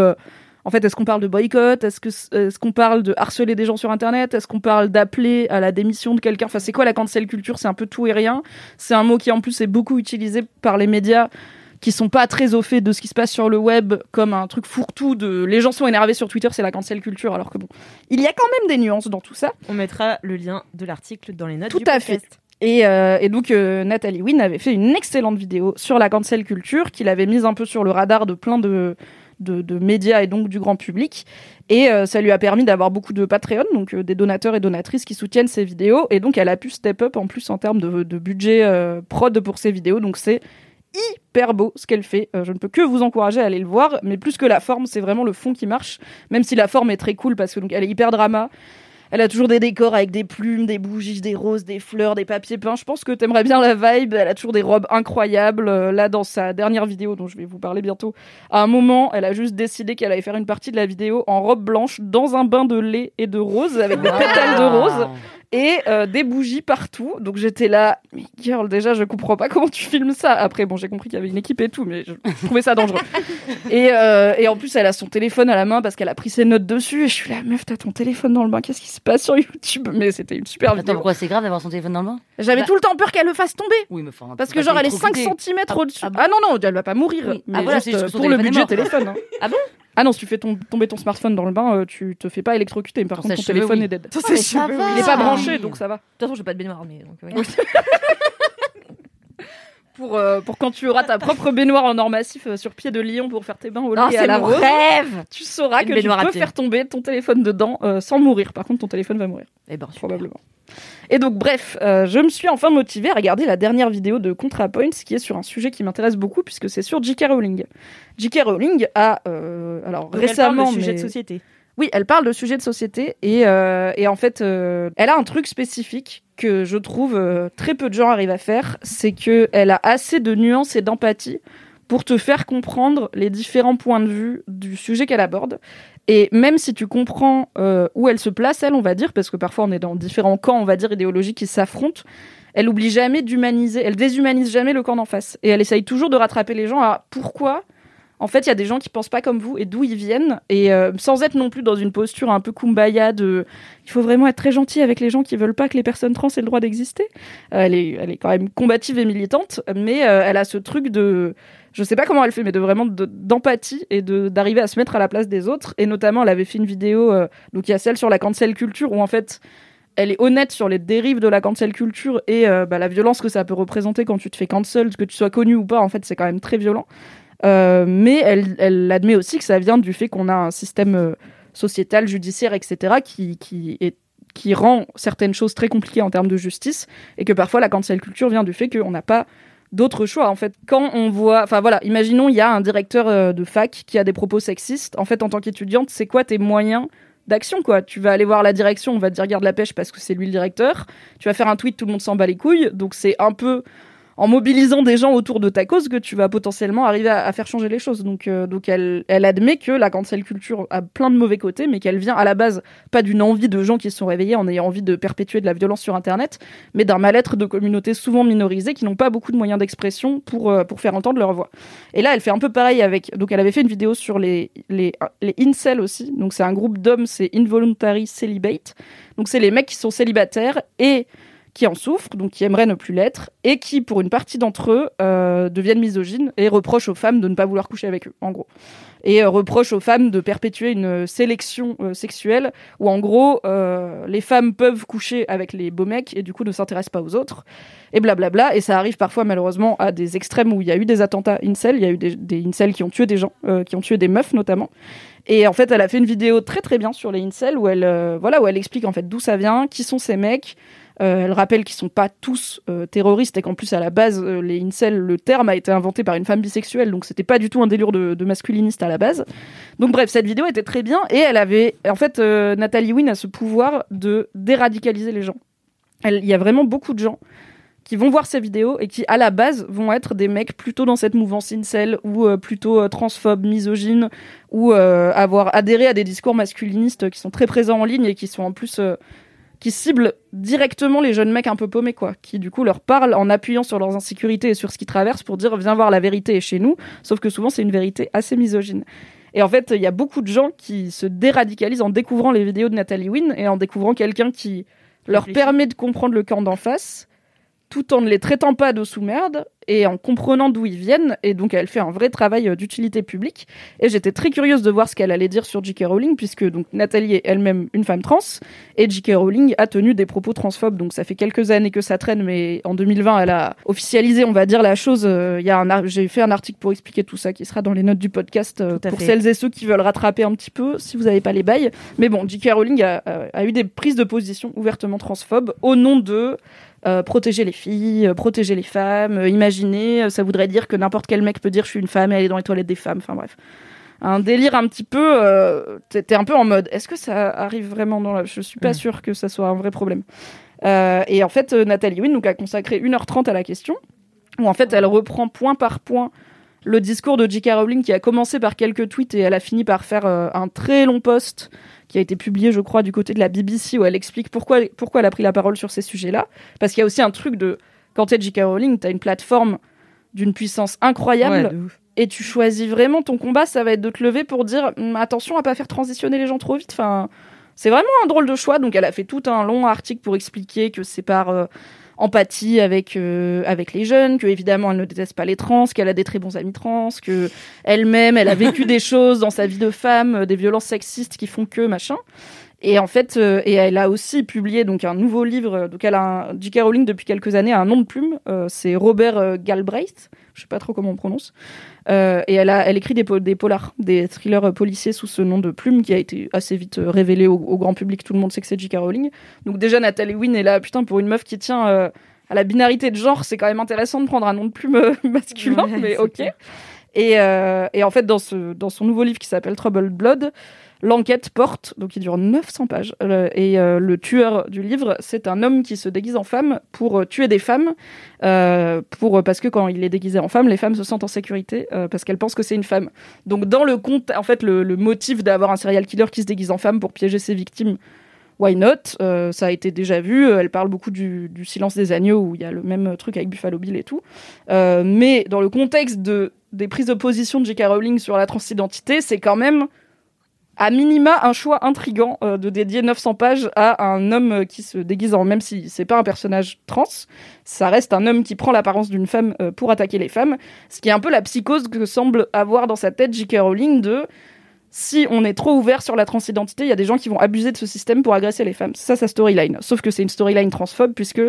en fait, est-ce qu'on parle de boycott, est-ce que est-ce qu'on parle de harceler des gens sur Internet, est-ce qu'on parle d'appeler à la démission de quelqu'un, enfin c'est quoi la cancel culture, c'est un peu tout et rien. C'est un mot qui en plus est beaucoup utilisé par les médias qui sont pas très au fait de ce qui se passe sur le web comme un truc fourre-tout de les gens sont énervés sur Twitter, c'est la cancel culture, alors que bon, il y a quand même des nuances dans tout ça. On mettra le lien de l'article dans les notes Tout du à podcast. Et, euh, et donc euh, Nathalie Wynn avait fait une excellente vidéo sur la cancel culture qu'il avait mise un peu sur le radar de plein de, de, de médias et donc du grand public. Et euh, ça lui a permis d'avoir beaucoup de Patreon, donc euh, des donateurs et donatrices qui soutiennent ses vidéos. Et donc elle a pu step up en plus en termes de, de budget prod pour ses vidéos. Donc c'est hyper beau ce qu'elle fait. Euh, je ne peux que vous encourager à aller le voir, mais plus que la forme, c'est vraiment le fond qui marche. Même si la forme est très cool parce que donc elle est hyper drama. Elle a toujours des décors avec des plumes, des bougies, des roses, des fleurs, des papiers peints. Je pense que t'aimerais bien la vibe. Elle a toujours des robes incroyables. Euh, Là, dans sa dernière vidéo, dont je vais vous parler bientôt, à un moment, elle a juste décidé qu'elle allait faire une partie de la vidéo en robe blanche, dans un bain de lait et de rose, avec des pétales de rose et euh, des bougies partout. Donc j'étais là, mais girl, déjà je comprends pas comment tu filmes ça. Après bon, j'ai compris qu'il y avait une équipe et tout, mais je trouvais ça dangereux. et, euh, et en plus, elle a son téléphone à la main parce qu'elle a pris ses notes dessus. Et je suis là, meuf, t'as ton téléphone dans le bain, qu'est-ce qui se passe sur YouTube? Mais c'était une super Attends, vidéo. pourquoi c'est grave d'avoir son téléphone dans le bain? J'avais tout le temps peur qu'elle le fasse tomber. Oui, mais enfin. Parce que genre elle est s'électrocuter. 5 cm Ah, au-dessus. ah bon Ah non, non, elle va pas mourir. Oui. Mais Ah voilà, juste, pour le budget téléphone. hein. Ah bon? Ah non, si tu fais ton- tomber ton smartphone dans le bain, euh, tu te fais pas électrocuter. Par Pour contre, ton ses cheveux, téléphone oui. est dead. Ah, mais ça va. Il est pas branché, donc ça va. De toute façon, j'ai pas de baignoire, mais donc. ouais. pour, euh, pour quand tu auras ta propre baignoire en or massif euh, sur pied de lion pour faire tes bains au lait et à c'est la mon rose, rêve tu sauras Une que tu baignoire à peux pied. faire tomber ton téléphone dedans euh, sans mourir. Par contre, ton téléphone va mourir, Eh ben, super. probablement. Et donc, bref, euh, je me suis enfin motivée à regarder la dernière vidéo de ContraPoints qui est sur un sujet qui m'intéresse beaucoup puisque c'est sur J.K. Rowling. J.K. Rowling a, euh, alors Donc, elle parle récemment, de sujet mais- de société. oui, elle parle de sujets de société et, euh, et en fait, elle a un truc spécifique que je trouve très peu de gens arrivent à faire, c'est que elle a assez de nuances et d'empathie pour te faire comprendre les différents points de vue du sujet qu'elle aborde. Et même si tu comprends euh, où elle se place, elle, on va dire, parce que parfois on est dans différents camps, on va dire, idéologiques qui s'affrontent, elle oublie jamais d'humaniser, elle déshumanise jamais le camp d'en face. Et elle essaye toujours de rattraper les gens à pourquoi en fait, il y a des gens qui pensent pas comme vous et d'où ils viennent, et euh, sans être non plus dans une posture un peu kumbaya de il faut vraiment être très gentil avec les gens qui veulent pas que les personnes trans aient le droit d'exister. Euh, elle, est, elle est quand même combative et militante, mais elle a ce truc de je sais pas comment elle fait, mais de vraiment de- d'empathie et de d'arriver à se mettre à la place des autres. Et notamment, elle avait fait une vidéo, euh, donc il y a celle sur la cancel culture où en fait elle est honnête sur les dérives de la cancel culture et euh, bah, la violence que ça peut représenter quand tu te fais cancel, que tu sois connu ou pas, en fait, c'est quand même très violent. Euh, mais elle, elle admet aussi que ça vient du fait qu'on a un système euh, sociétal, judiciaire, etc., qui, qui rend certaines choses très compliquées en termes de justice, et que parfois la cancel culture vient du fait qu'on n'a pas d'autres choix en fait. Quand on voit enfin voilà imaginons il y a un directeur euh, de fac qui a des propos sexistes. En fait en tant qu'étudiante c'est quoi tes moyens d'action quoi? Tu vas aller voir la direction on va te dire garde la pêche parce que c'est lui le directeur. Tu vas faire un tweet tout le monde s'en bat les couilles. Donc c'est un peu en mobilisant des gens autour de ta cause que tu vas potentiellement arriver à, faire changer les choses. Donc, euh, donc elle, elle admet que la cancel culture a plein de mauvais côtés, mais qu'elle vient à la base pas d'une envie de gens qui se sont réveillés en ayant envie de perpétuer de la violence sur Internet, mais d'un mal-être de communautés souvent minorisées qui n'ont pas beaucoup de moyens d'expression pour, euh, pour faire entendre leur voix. Et là, elle fait un peu pareil avec. Donc, elle avait fait une vidéo sur les, les, les incels aussi. Donc, c'est un groupe d'hommes, c'est Involuntary Celibate. Donc, c'est les mecs qui sont célibataires et qui en souffrent, donc qui aimeraient ne plus l'être, et qui, pour une partie d'entre eux, euh, deviennent misogynes et reprochent aux femmes de ne pas vouloir coucher avec eux, en gros. Et euh, reprochent aux femmes de perpétuer une sélection euh, sexuelle où, en gros, les femmes peuvent coucher avec les beaux mecs et du coup ne s'intéressent pas aux autres, et blablabla. Et ça arrive parfois, malheureusement, à des extrêmes où il y a eu des attentats incel, il y a eu des, des incels qui ont tué des gens, qui ont tué des meufs notamment. Et en fait, elle a fait une vidéo très très bien sur les incels où elle, voilà, où elle explique en fait d'où ça vient, qui sont ces mecs, euh, elle rappelle qu'ils sont pas tous euh, terroristes et qu'en plus à la base euh, les incels le terme a été inventé par une femme bisexuelle donc c'était pas du tout un délire de, de masculiniste à la base. Donc bref cette vidéo était très bien et elle avait en fait Nathalie Wynne a ce pouvoir de déradicaliser les gens. Il y a vraiment beaucoup de gens qui vont voir ces vidéos et qui à la base vont être des mecs plutôt dans cette mouvance incel ou plutôt transphobes, misogynes ou avoir adhéré à des discours masculinistes qui sont très présents en ligne et qui sont en plus qui ciblent directement les jeunes mecs un peu paumés, quoi, qui du coup leur parlent en appuyant sur leurs insécurités et sur ce qu'ils traversent pour dire viens voir la vérité est chez nous, sauf que souvent c'est une vérité assez misogyne. Et en fait, il y a beaucoup de gens qui se déradicalisent en découvrant les vidéos de Nathalie Wynne et en découvrant quelqu'un qui leur permet de comprendre le camp d'en face, tout en ne les traitant pas de sous-merde et en comprenant d'où ils viennent. Et donc, elle fait un vrai travail euh, d'utilité publique. Et j'étais très curieuse de voir ce qu'elle allait dire sur J.K. Rowling, puisque donc Nathalie est elle-même une femme trans, et J.K. Rowling a tenu des propos transphobes. Donc, ça fait quelques années que ça traîne, mais en 2020, elle a officialisé, on va dire, la chose. Euh, Il y a un j'ai fait un article pour expliquer tout ça qui sera dans les notes du podcast euh, pour fait. celles et ceux qui veulent rattraper un petit peu, si vous n'avez pas les bails. Mais bon, J.K. Rowling a, eu des prises de position ouvertement transphobes au nom de euh, protéger les filles, protéger les femmes, imaginer, euh, ça voudrait dire que n'importe quel mec peut dire je suis une femme et aller dans les toilettes des femmes, enfin bref. Un délire un petit peu, euh, t'es un peu en mode, est-ce que ça arrive vraiment dans la... Je suis pas Mm. sûre que ça soit un vrai problème. Euh, et en fait, euh, Nathalie Wynne donc, a consacré 1h30 à la question, où en fait elle reprend point par point le discours de J.K. Rowling qui a commencé par quelques tweets et elle a fini par faire euh, un très long post qui a été publié, je crois, du côté de la BBC où elle explique pourquoi, pourquoi elle a pris la parole sur ces sujets-là. Parce qu'il y a aussi un truc de quand t'es J.K. Rowling, t'as une plateforme d'une puissance incroyable Ouais, et tu choisis vraiment ton combat, ça va être de te lever pour dire Hum, attention à pas faire transitionner les gens trop vite. Enfin, c'est vraiment un drôle de choix. Donc elle a fait tout un long article pour expliquer que c'est par euh, empathie avec euh, avec les jeunes, que évidemment elle ne déteste pas les trans, qu'elle a des très bons amis trans, que elle-même elle a vécu des choses dans sa vie de femme, euh, des violences sexistes qui font que machin. Et en fait, euh, et elle a aussi publié donc un nouveau livre. euh, Donc elle a un, J.K. Rowling depuis quelques années a un nom de plume. euh, c'est Robert Galbraith. Je sais pas trop comment on prononce. Euh, et elle a, elle écrit des, po- des polars, des thrillers policiers sous ce nom de plume qui a été assez vite révélé au, au grand public. Tout le monde sait que c'est J.K. Rowling. Donc déjà Nathalie Wynne est là, putain, pour une meuf qui tient à la binarité de genre, c'est quand même intéressant de prendre un nom de plume masculin, Ouais, mais ok. Et, euh, et en fait, dans, ce, dans son nouveau livre qui s'appelle Troubled Blood, l'enquête porte, donc il dure 900 pages, euh, et euh, le tueur du livre, c'est un homme qui se déguise en femme pour euh, tuer des femmes, pour, parce que quand il est déguisé en femme, les femmes se sentent en sécurité, parce qu'elles pensent que c'est une femme. Donc dans le compte, en fait, le, motif d'avoir un serial killer qui se déguise en femme pour piéger ses victimes, Why not Ça a été déjà vu. Elle parle beaucoup du, silence des agneaux où il y a le même truc avec Buffalo Bill et tout. Mais dans le contexte de, des prises de position de J.K. Rowling sur la transidentité, c'est quand même à minima un choix intrigant euh, de dédier 900 pages à un homme qui se déguise en même si c'est pas un personnage trans, ça reste un homme qui prend l'apparence d'une femme euh, pour attaquer les femmes, ce qui est un peu la psychose que semble avoir dans sa tête J.K. Rowling de si on est trop ouvert sur la transidentité, il y a des gens qui vont abuser de ce système pour agresser les femmes. C'est ça sa storyline. Sauf que c'est une storyline transphobe puisque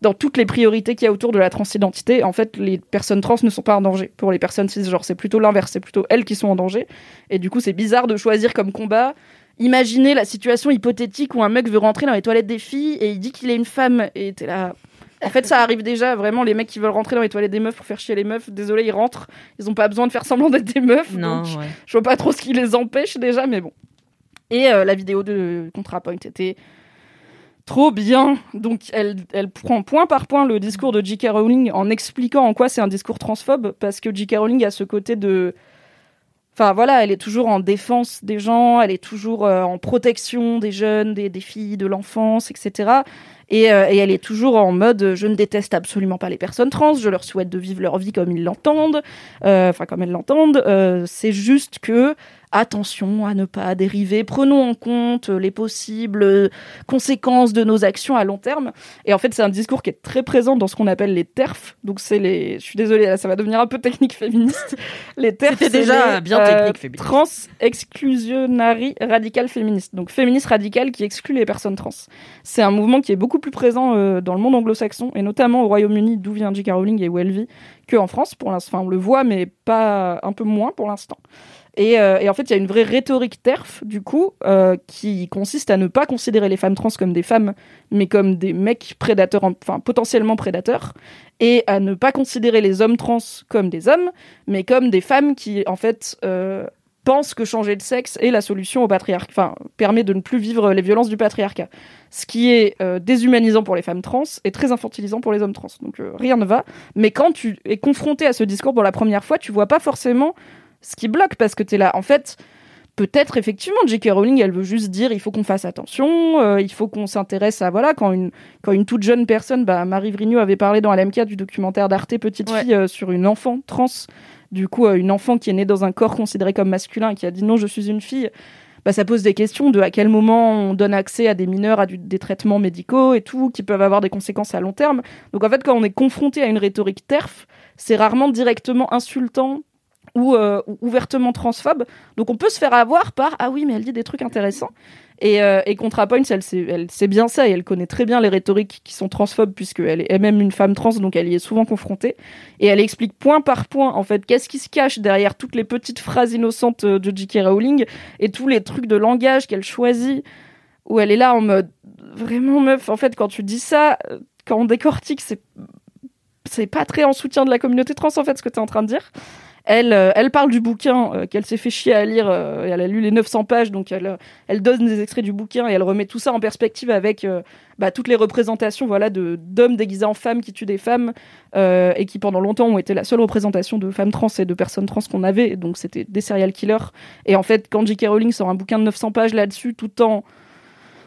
dans toutes les priorités qu'il y a autour de la transidentité, en fait, les personnes trans ne sont pas en danger. Pour les personnes cisgenres, c'est plutôt l'inverse, c'est plutôt elles qui sont en danger. Et du coup, c'est bizarre de choisir comme combat. Imaginez la situation hypothétique où un mec veut rentrer dans les toilettes des filles et il dit qu'il est une femme et t'es là. En fait, ça arrive déjà, vraiment, les mecs qui veulent rentrer dans les toilettes des meufs pour faire chier les meufs, désolé, ils rentrent. Ils ont pas besoin de faire semblant d'être des meufs. Non, donc ouais. Je vois pas trop ce qui les empêche déjà, mais bon. Et euh, la vidéo de ContraPoint était trop bien. Donc, elle, prend point par point le discours de J.K. Rowling en expliquant en quoi c'est un discours transphobe, parce que J.K. Rowling a ce côté de. Enfin voilà, elle est toujours en défense des gens, elle est toujours euh, en protection des jeunes, des, filles, de l'enfance, etc. Et, euh, et elle est toujours en mode je ne déteste absolument pas les personnes trans, je leur souhaite de vivre leur vie comme ils l'entendent, euh, enfin comme elles l'entendent. C'est juste que attention à ne pas dériver, prenons en compte les possibles conséquences de nos actions à long terme. Et en fait, c'est un discours qui est très présent dans ce qu'on appelle les TERF. Donc c'est les, je suis désolée, là, ça va devenir un peu technique féministe. Les TERF, C'était c'est déjà les, bien euh, technique féministe. Trans exclusionary radical féministe. Donc féministe radical qui exclut les personnes trans. C'est un mouvement qui est beaucoup plus présent euh, dans le monde anglo-saxon et notamment au Royaume-Uni d'où vient J.K. Rowling et où elle vit que en France pour l'instant. Enfin, on le voit mais pas un peu moins pour l'instant. Et, euh, et en fait, il y a une vraie rhétorique TERF, du coup, euh, qui consiste à ne pas considérer les femmes trans comme des femmes, mais comme des mecs prédateurs, enfin potentiellement prédateurs, et à ne pas considérer les hommes trans comme des hommes, mais comme des femmes qui, en fait, euh, pensent que changer de sexe est la solution au patriarcat, enfin, permet de ne plus vivre les violences du patriarcat. Ce qui est déshumanisant pour les femmes trans et très infantilisant pour les hommes trans. Donc rien ne va. Mais quand tu es confronté à ce discours pour la première fois, tu vois pas forcément ce qui bloque parce que tu es là. En fait, peut-être effectivement, J.K. Rowling, elle veut juste dire il faut qu'on fasse attention, euh, il faut qu'on s'intéresse à voilà quand une quand une toute jeune personne, bah Marie Vrigno avait parlé dans LMK du documentaire d'Arte Petite fille euh, sur une enfant trans, du coup euh, une enfant qui est née dans un corps considéré comme masculin et qui a dit non je suis une fille. Bah, ça pose des questions de à quel moment on donne accès à des mineurs à du- des traitements médicaux et tout, qui peuvent avoir des conséquences à long terme. Donc en fait, quand on est confronté à une rhétorique TERF, c'est rarement directement insultant ou euh, ou ouvertement transphobe. Donc on peut se faire avoir par ah oui mais elle dit des trucs intéressants. Et, euh, et elle sait, elle bien ça et elle connaît très bien les rhétoriques qui sont transphobes puisqu'elle est elle-même une femme trans donc elle y est souvent confrontée. Et elle explique point par point en fait qu'est-ce qui se cache derrière toutes les petites phrases innocentes de J.K. Rowling et tous les trucs de langage qu'elle choisit où elle est là en mode vraiment meuf en fait quand tu dis ça quand on décortique c'est c'est pas très en soutien de la communauté trans en fait ce que tu es en train de dire. Elle, euh, elle parle du bouquin euh, qu'elle s'est fait chier à lire. euh, elle a lu les 900 pages, donc elle, donne des extraits du bouquin et elle remet tout ça en perspective avec bah, toutes les représentations voilà, d'hommes déguisés en femmes qui tuent des femmes et qui pendant longtemps ont été la seule représentation de femmes trans et de personnes trans qu'on avait. Donc c'était des serial killers. Et en fait, quand J.K. Rowling sort un bouquin de 900 pages là-dessus, tout en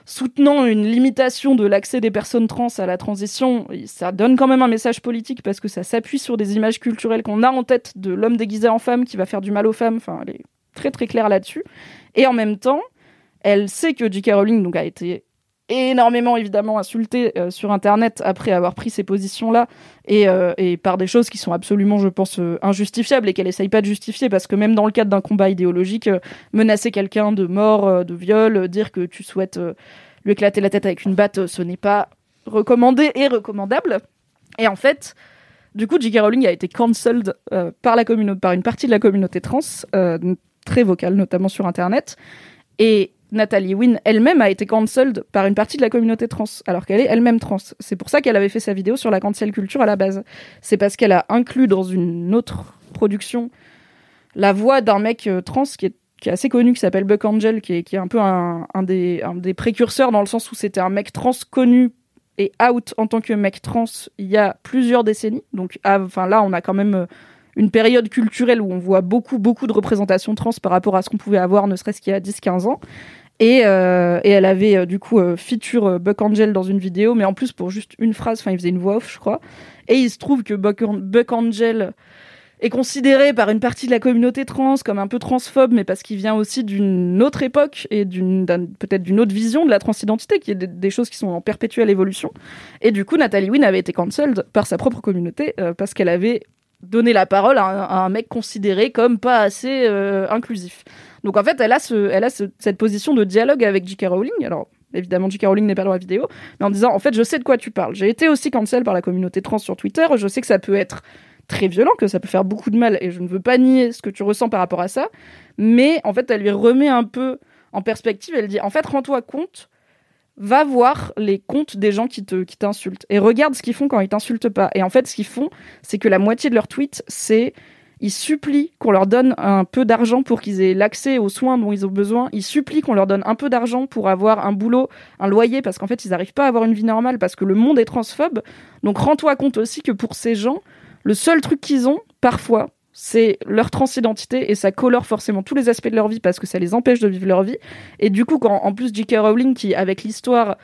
soutenant une limitation de l'accès des personnes trans à la transition, ça donne quand même un message politique parce que ça s'appuie sur des images culturelles qu'on a en tête de l'homme déguisé en femme qui va faire du mal aux femmes. Enfin, elle est très très claire là-dessus. Et en même temps, elle sait que J.K. Rowling donc, a été énormément évidemment insultée euh, sur internet après avoir pris ces positions là et, euh, et par des choses qui sont absolument je pense euh, injustifiables et qu'elle essaye pas de justifier. Parce que même dans le cadre d'un combat idéologique menacer quelqu'un de mort de viol dire que tu souhaites lui éclater la tête avec une batte ce n'est pas recommandé et recommandable. Et en fait du coup J.K. Rowling a été cancelled par la communauté par une partie de la communauté trans très vocale notamment sur internet. Et Nathalie Wynne elle-même a été cancelled par une partie de la communauté trans, alors qu'elle est elle-même trans. C'est pour ça qu'elle avait fait sa vidéo sur la cancel culture à la base. C'est parce qu'elle a inclus dans une autre production la voix d'un mec euh, trans qui est, qui est assez connu, qui s'appelle Buck Angel, qui est, qui est un peu un, des, des précurseurs dans le sens où c'était un mec trans connu et out en tant que mec trans il y a plusieurs décennies. Donc, ah, enfin là, on a quand même euh, une période culturelle où on voit beaucoup, beaucoup de représentations trans par rapport à ce qu'on pouvait avoir, ne serait-ce qu'il y a 10-15 ans. Et, euh, et elle avait euh, du coup euh, feature Buck Angel dans une vidéo, mais en plus pour juste une phrase, enfin il faisait une voix off, je crois. Et il se trouve que Buck, Angel est considéré par une partie de la communauté trans comme un peu transphobe, mais parce qu'il vient aussi d'une autre époque et peut-être d'une autre vision de la transidentité, qui est des, choses qui sont en perpétuelle évolution. Et du coup, Nathalie Wynne avait été cancelled par sa propre communauté parce qu'elle avait donné la parole à un, mec considéré comme pas assez inclusif. Donc en fait, elle a, cette position de dialogue avec J.K. Rowling. Alors évidemment, J.K. Rowling n'est pas dans la vidéo, mais en disant en fait, je sais de quoi tu parles. J'ai été aussi cancel par la communauté trans sur Twitter. Je sais que ça peut être très violent, que ça peut faire beaucoup de mal, et je ne veux pas nier ce que tu ressens par rapport à ça. Mais en fait, elle lui remet un peu en perspective. Elle dit en fait, rends-toi compte. va voir les comptes des gens qui qui t'insultent et regarde ce qu'ils font quand ils t'insultent pas. Et en fait, ce qu'ils font, c'est que la moitié de leurs tweets, c'est ils supplient qu'on leur donne un peu d'argent pour qu'ils aient l'accès aux soins dont ils ont besoin. Ils supplient qu'on leur donne un peu d'argent pour avoir un boulot, un loyer, parce qu'en fait, ils n'arrivent pas à avoir une vie normale parce que le monde est transphobe. Donc, rends-toi compte aussi que pour ces gens, le seul truc qu'ils ont, parfois, c'est leur transidentité et ça colore forcément tous les aspects de leur vie parce que ça les empêche de vivre leur vie. Et du coup, quand en plus J.K. Rowling, qui avec l'histoire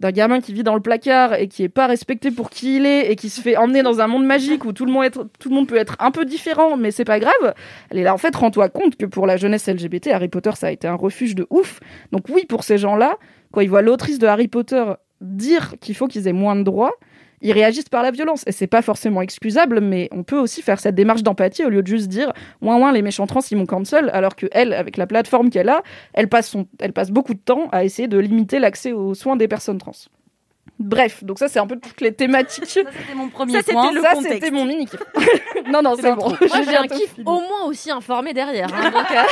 d'un gamin qui vit dans le placard et qui est pas respecté pour qui il est et qui se fait emmener dans un monde magique où tout le monde, peut être un peu différent, mais c'est pas grave. Elle est là, en fait, rends-toi compte que pour la jeunesse LGBT, Harry Potter, ça a été un refuge de ouf. Donc oui, pour ces gens-là, quand ils voient l'autrice de Harry Potter dire qu'il faut qu'ils aient moins de droits, ils réagissent par la violence. Et c'est pas forcément excusable, mais on peut aussi faire cette démarche d'empathie au lieu de juste dire ouin ouin les méchants trans ils m'ont cancel, alors que elle, avec la plateforme qu'elle a, elle passe, son, elle passe beaucoup de temps à essayer de limiter l'accès aux soins des personnes trans. Bref, donc ça c'est un peu toutes les thématiques. Ça c'était mon premier ça, point. c'était le ça, c'était mon mini kiff. non non c'est bon. Moi, j'ai un kiff au moins aussi informé derrière. hein, donc, euh,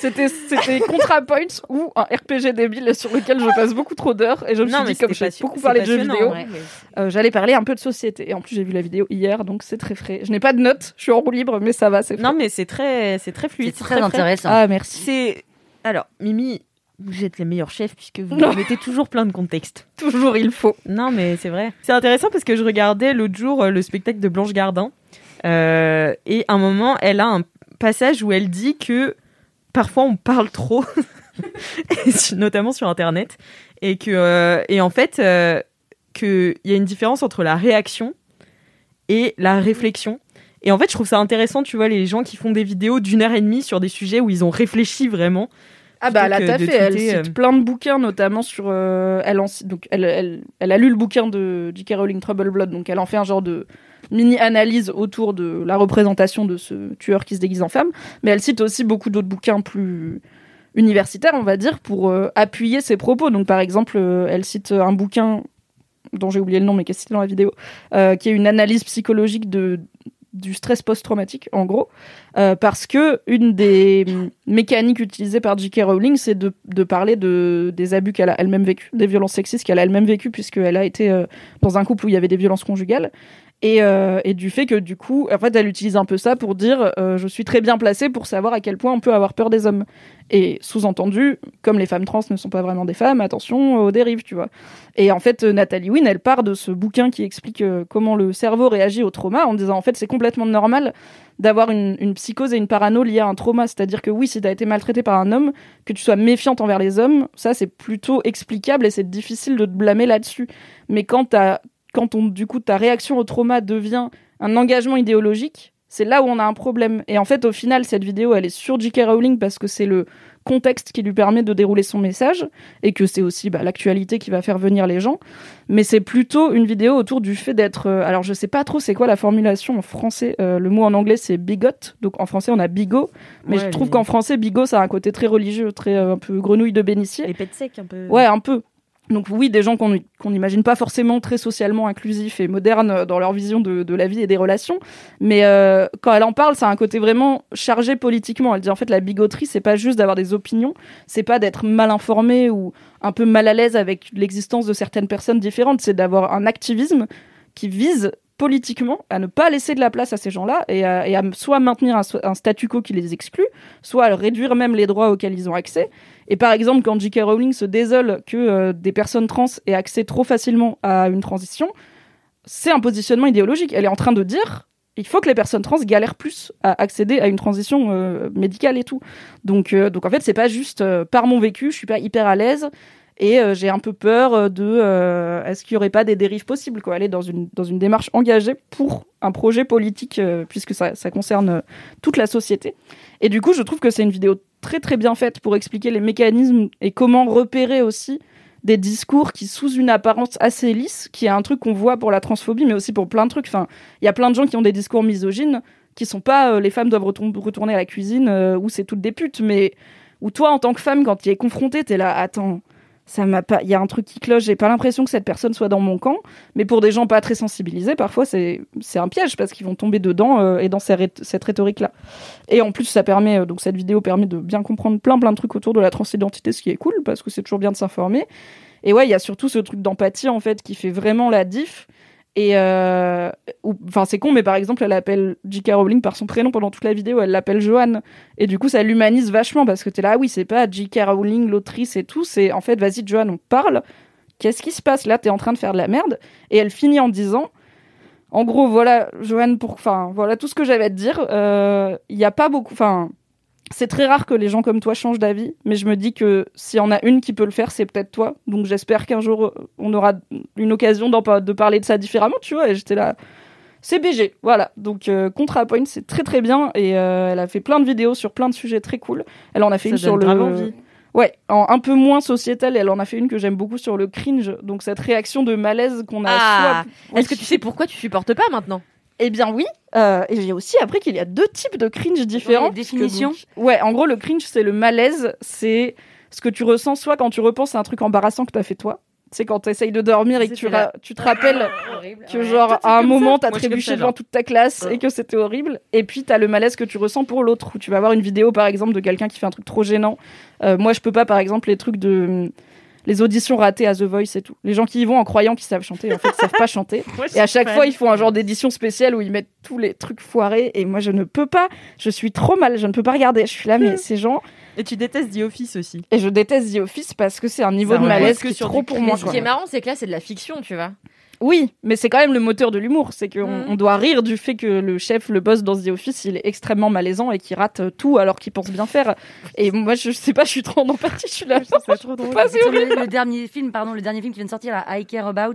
C'était c'était ContraPoints ou un RPG débile sur lequel je passe beaucoup trop d'heures et je me Non, suis dit comme j'ai beaucoup parlé de jeux vidéo, ouais, euh, j'allais parler un peu de société et en plus j'ai vu la vidéo hier donc c'est très frais. Je n'ai pas de notes, je suis en roue libre mais ça va, c'est Non, mais c'est très, c'est très fluide. C'est très intéressant. Ah merci. C'est alors Mimi, vous êtes les meilleurs chefs puisque vous Non. mettez toujours plein de contexte. Toujours il faut. Non, mais c'est vrai. C'est intéressant parce que je regardais l'autre jour euh, le spectacle de Blanche Gardin euh, et à un moment, elle a un passage où elle dit que parfois on parle trop, notamment sur Internet, et que euh, et en fait euh, qu'il y a une différence entre la réaction et la réflexion. Et en fait, je trouve ça intéressant, tu vois, les gens qui font des vidéos d'une heure et demie sur des sujets où ils ont réfléchi vraiment. Ah bah elle a fait, elle cite euh, plein de bouquins notamment sur euh, elle en donc elle, elle, elle a lu le bouquin de J.K. Rowling Trouble Blood donc elle en fait un genre de mini analyse autour de la représentation de ce tueur qui se déguise en femme mais elle cite aussi beaucoup d'autres bouquins plus universitaires on va dire pour euh, appuyer ses propos donc par exemple euh, elle cite un bouquin dont j'ai oublié le nom mais qui est cité dans la vidéo euh, qui est une analyse psychologique de du stress post-traumatique en gros parce que une des mécaniques utilisées par J.K. Rowling, c'est de, parler de, des abus qu'elle a elle-même vécu, des violences sexistes qu'elle a elle-même vécu, puisqu'elle a été dans un couple où il y avait des violences conjugales. Et, euh, et du fait que du coup, en fait, elle utilise un peu ça pour dire euh, je suis très bien placée pour savoir à quel point on peut avoir peur des hommes. Et sous-entendu, comme les femmes trans ne sont pas vraiment des femmes, attention aux dérives, tu vois. Et en fait, euh, Nathalie Wynne, elle part de ce bouquin qui explique comment le cerveau réagit au trauma en disant en fait c'est complètement normal d'avoir une, psychose et une parano liées à un trauma. C'est-à-dire que oui, si tu as été maltraité par un homme, que tu sois méfiante envers les hommes, ça c'est plutôt explicable et c'est difficile de te blâmer là-dessus. Mais quand, t'as- quand on, du coup ta réaction au trauma devient un engagement idéologique, c'est là où on a un problème. Et en fait, au final, cette vidéo, elle est sur J.K. Rowling parce que c'est le contexte qui lui permet de dérouler son message et que c'est aussi bah, l'actualité qui va faire venir les gens. Mais c'est plutôt une vidéo autour du fait d'être. euh, alors, je sais pas trop c'est quoi la formulation en français. Euh, le mot en anglais, c'est bigot. Donc, en français, on a bigot. Mais Ouais, je trouve les- qu'en français, bigot, ça a un côté très religieux, très euh, un peu grenouille de bénissier. Les pets secs un peu. Ouais, un peu. Donc oui, des gens qu'on n'imagine pas forcément très socialement inclusifs et modernes dans leur vision de, de la vie et des relations. Mais euh, quand elle en parle, ça a un côté vraiment chargé politiquement. Elle dit en fait la bigoterie, c'est pas juste d'avoir des opinions, c'est pas d'être mal informé ou un peu mal à l'aise avec l'existence de certaines personnes différentes, c'est d'avoir un activisme qui vise politiquement à ne pas laisser de la place à ces gens-là et à, soit maintenir un, statu quo qui les exclut, soit à réduire même les droits auxquels ils ont accès. Et par exemple, quand J.K. Rowling se désole que euh, des personnes trans aient accès trop facilement à une transition, c'est un positionnement idéologique. Elle est en train de dire il faut que les personnes trans galèrent plus à accéder à une transition euh, médicale et tout. Donc, euh, donc en fait, c'est pas juste par mon vécu, je suis pas hyper à l'aise et euh, j'ai un peu peur euh, de euh, est-ce qu'il y aurait pas des dérives possibles quoi. Est dans une dans une démarche engagée pour un projet politique puisque ça, ça concerne toute la société. Et du coup, je trouve que c'est une vidéo très très bien faite pour expliquer les mécanismes et comment repérer aussi des discours qui, sous une apparence assez lisse, qui est un truc qu'on voit pour la transphobie, mais aussi pour plein de trucs. Enfin, il y a plein de gens qui ont des discours misogynes, qui sont pas les femmes doivent retourn- retourner à la cuisine, euh, où c'est toutes des putes, mais où toi, en tant que femme, quand tu es confrontée, t'es là, attends, ça m'a pas. Il y a un truc qui cloche. J'ai pas l'impression que cette personne soit dans mon camp. Mais pour des gens pas très sensibilisés, parfois c'est c'est un piège parce qu'ils vont tomber dedans euh, et dans cette rhétorique là. Et en plus, ça permet euh, donc cette vidéo permet de bien comprendre plein plein de trucs autour de la transidentité, ce qui est cool parce que c'est toujours bien de s'informer. Et ouais, il y a surtout ce truc d'empathie en fait qui fait vraiment la diff. Et euh, enfin, c'est con, mais par exemple, elle appelle J.K. Rowling par son prénom pendant toute la vidéo. Elle l'appelle Joanne. Et du coup, ça l'humanise vachement parce que t'es là, ah oui, c'est pas J.K. Rowling, l'autrice et tout. C'est en fait, vas-y, Joanne, on parle. Qu'est-ce qui se passe là? T'es en train de faire de la merde. Et elle finit en disant, en gros, voilà, Joanne, pour, enfin, voilà tout ce que j'avais à te dire. Euh, Il y a pas beaucoup, enfin, c'est très rare que les gens comme toi changent d'avis, mais je me dis que s'il y en a une qui peut le faire, c'est peut-être toi. Donc j'espère qu'un jour euh, on aura une occasion de parler de ça différemment, tu vois. Et j'étais là, c'est BG, voilà. Donc euh, ContraPoint, c'est très très bien et euh, elle a fait plein de vidéos sur plein de sujets très cool. Elle en a fait Ça une sur le envie. Ouais, en un peu moins sociétal, et elle en a fait une que j'aime beaucoup sur le cringe. Donc cette réaction de malaise qu'on a Ah, soit Est-ce que tu sais pourquoi tu supportes pas maintenant? Eh bien oui, euh, et j'ai aussi appris qu'il y a deux types de cringe différents. Oui, définition. donc- Ouais, en gros le cringe c'est le malaise, c'est ce que tu ressens soit quand tu repenses à un truc embarrassant que t'as fait toi. C'est quand tu essayes de dormir et que tu, tu te rappelles que genre Toi, à un moment ça t'as trébuché devant genre. toute ta classe et que c'était horrible. Et puis t'as le malaise que tu ressens pour l'autre où tu vas voir une vidéo par exemple de quelqu'un qui fait un truc trop gênant. Euh, moi je peux pas par exemple les trucs de les auditions ratées à The Voice et tout. Les gens qui y vont en croyant qu'ils savent chanter, en fait, ils savent pas chanter. Et à chaque fois, ils font un genre d'édition spéciale où ils mettent tous les trucs foirés. Et moi, je ne peux pas. Je suis trop mal. Je ne peux pas regarder. Je suis là, mais ces gens. Et tu détestes The Office aussi. Et je déteste The Office parce que c'est un niveau Ça de malaise que qui est sur trop pour moi. Ce qui est marrant, c'est que là, c'est de la fiction, tu vois. Oui, mais c'est quand même le moteur de l'humour. C'est qu'on Mm. on doit rire du fait que le chef, le boss dans The Office, il est extrêmement malaisant et qu'il rate tout alors qu'il pense bien faire. Et moi, je sais pas, je suis trop en empathie. Je suis là. C'est trop drôle. Pas le, le dernier film, pardon, le dernier film qui vient de sortir, là, I Care About.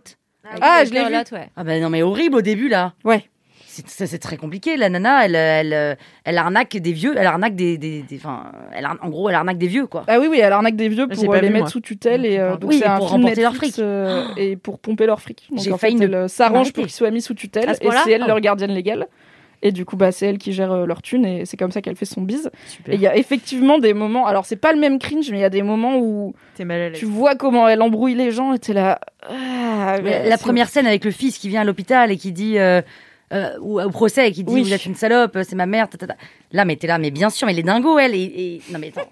Ah, je l'ai vu. Là, ouais. Ah bah non, mais horrible au début, là. Ouais. C'est, ça, c'est très compliqué. La nana, elle, elle, elle arnaque des vieux, elle arnaque des, des, des- enfin, elle, en gros, elle arnaque des vieux, quoi. Ah oui, oui, elle arnaque des vieux pour pas euh, les vu, mettre moi. sous tutelle et euh, Donc, oui, c'est et un pour remporter leur fric. euh, et pour pomper leur fric. Donc J'ai en failli fait, elle s'arrange pour qu'ils soient mis sous tutelle et c'est elle Oh. leur gardienne légale. Et du coup, bah, c'est elle qui gère euh, leur thune et c'est comme ça qu'elle fait son bise. Et il y a effectivement des moments, alors c'est pas le même cringe, mais il y a des moments où tu vois comment elle embrouille les gens et t'es là. Ah, mais la première scène avec le fils qui vient à l'hôpital et qui dit, euh, euh, ou au procès, et qui dit, Oui. vous êtes une salope, c'est ma mère, ta, ta, ta. Là, mais t'es là, mais bien sûr, mais elle est dingo, elle. Et, et- non, mais attends,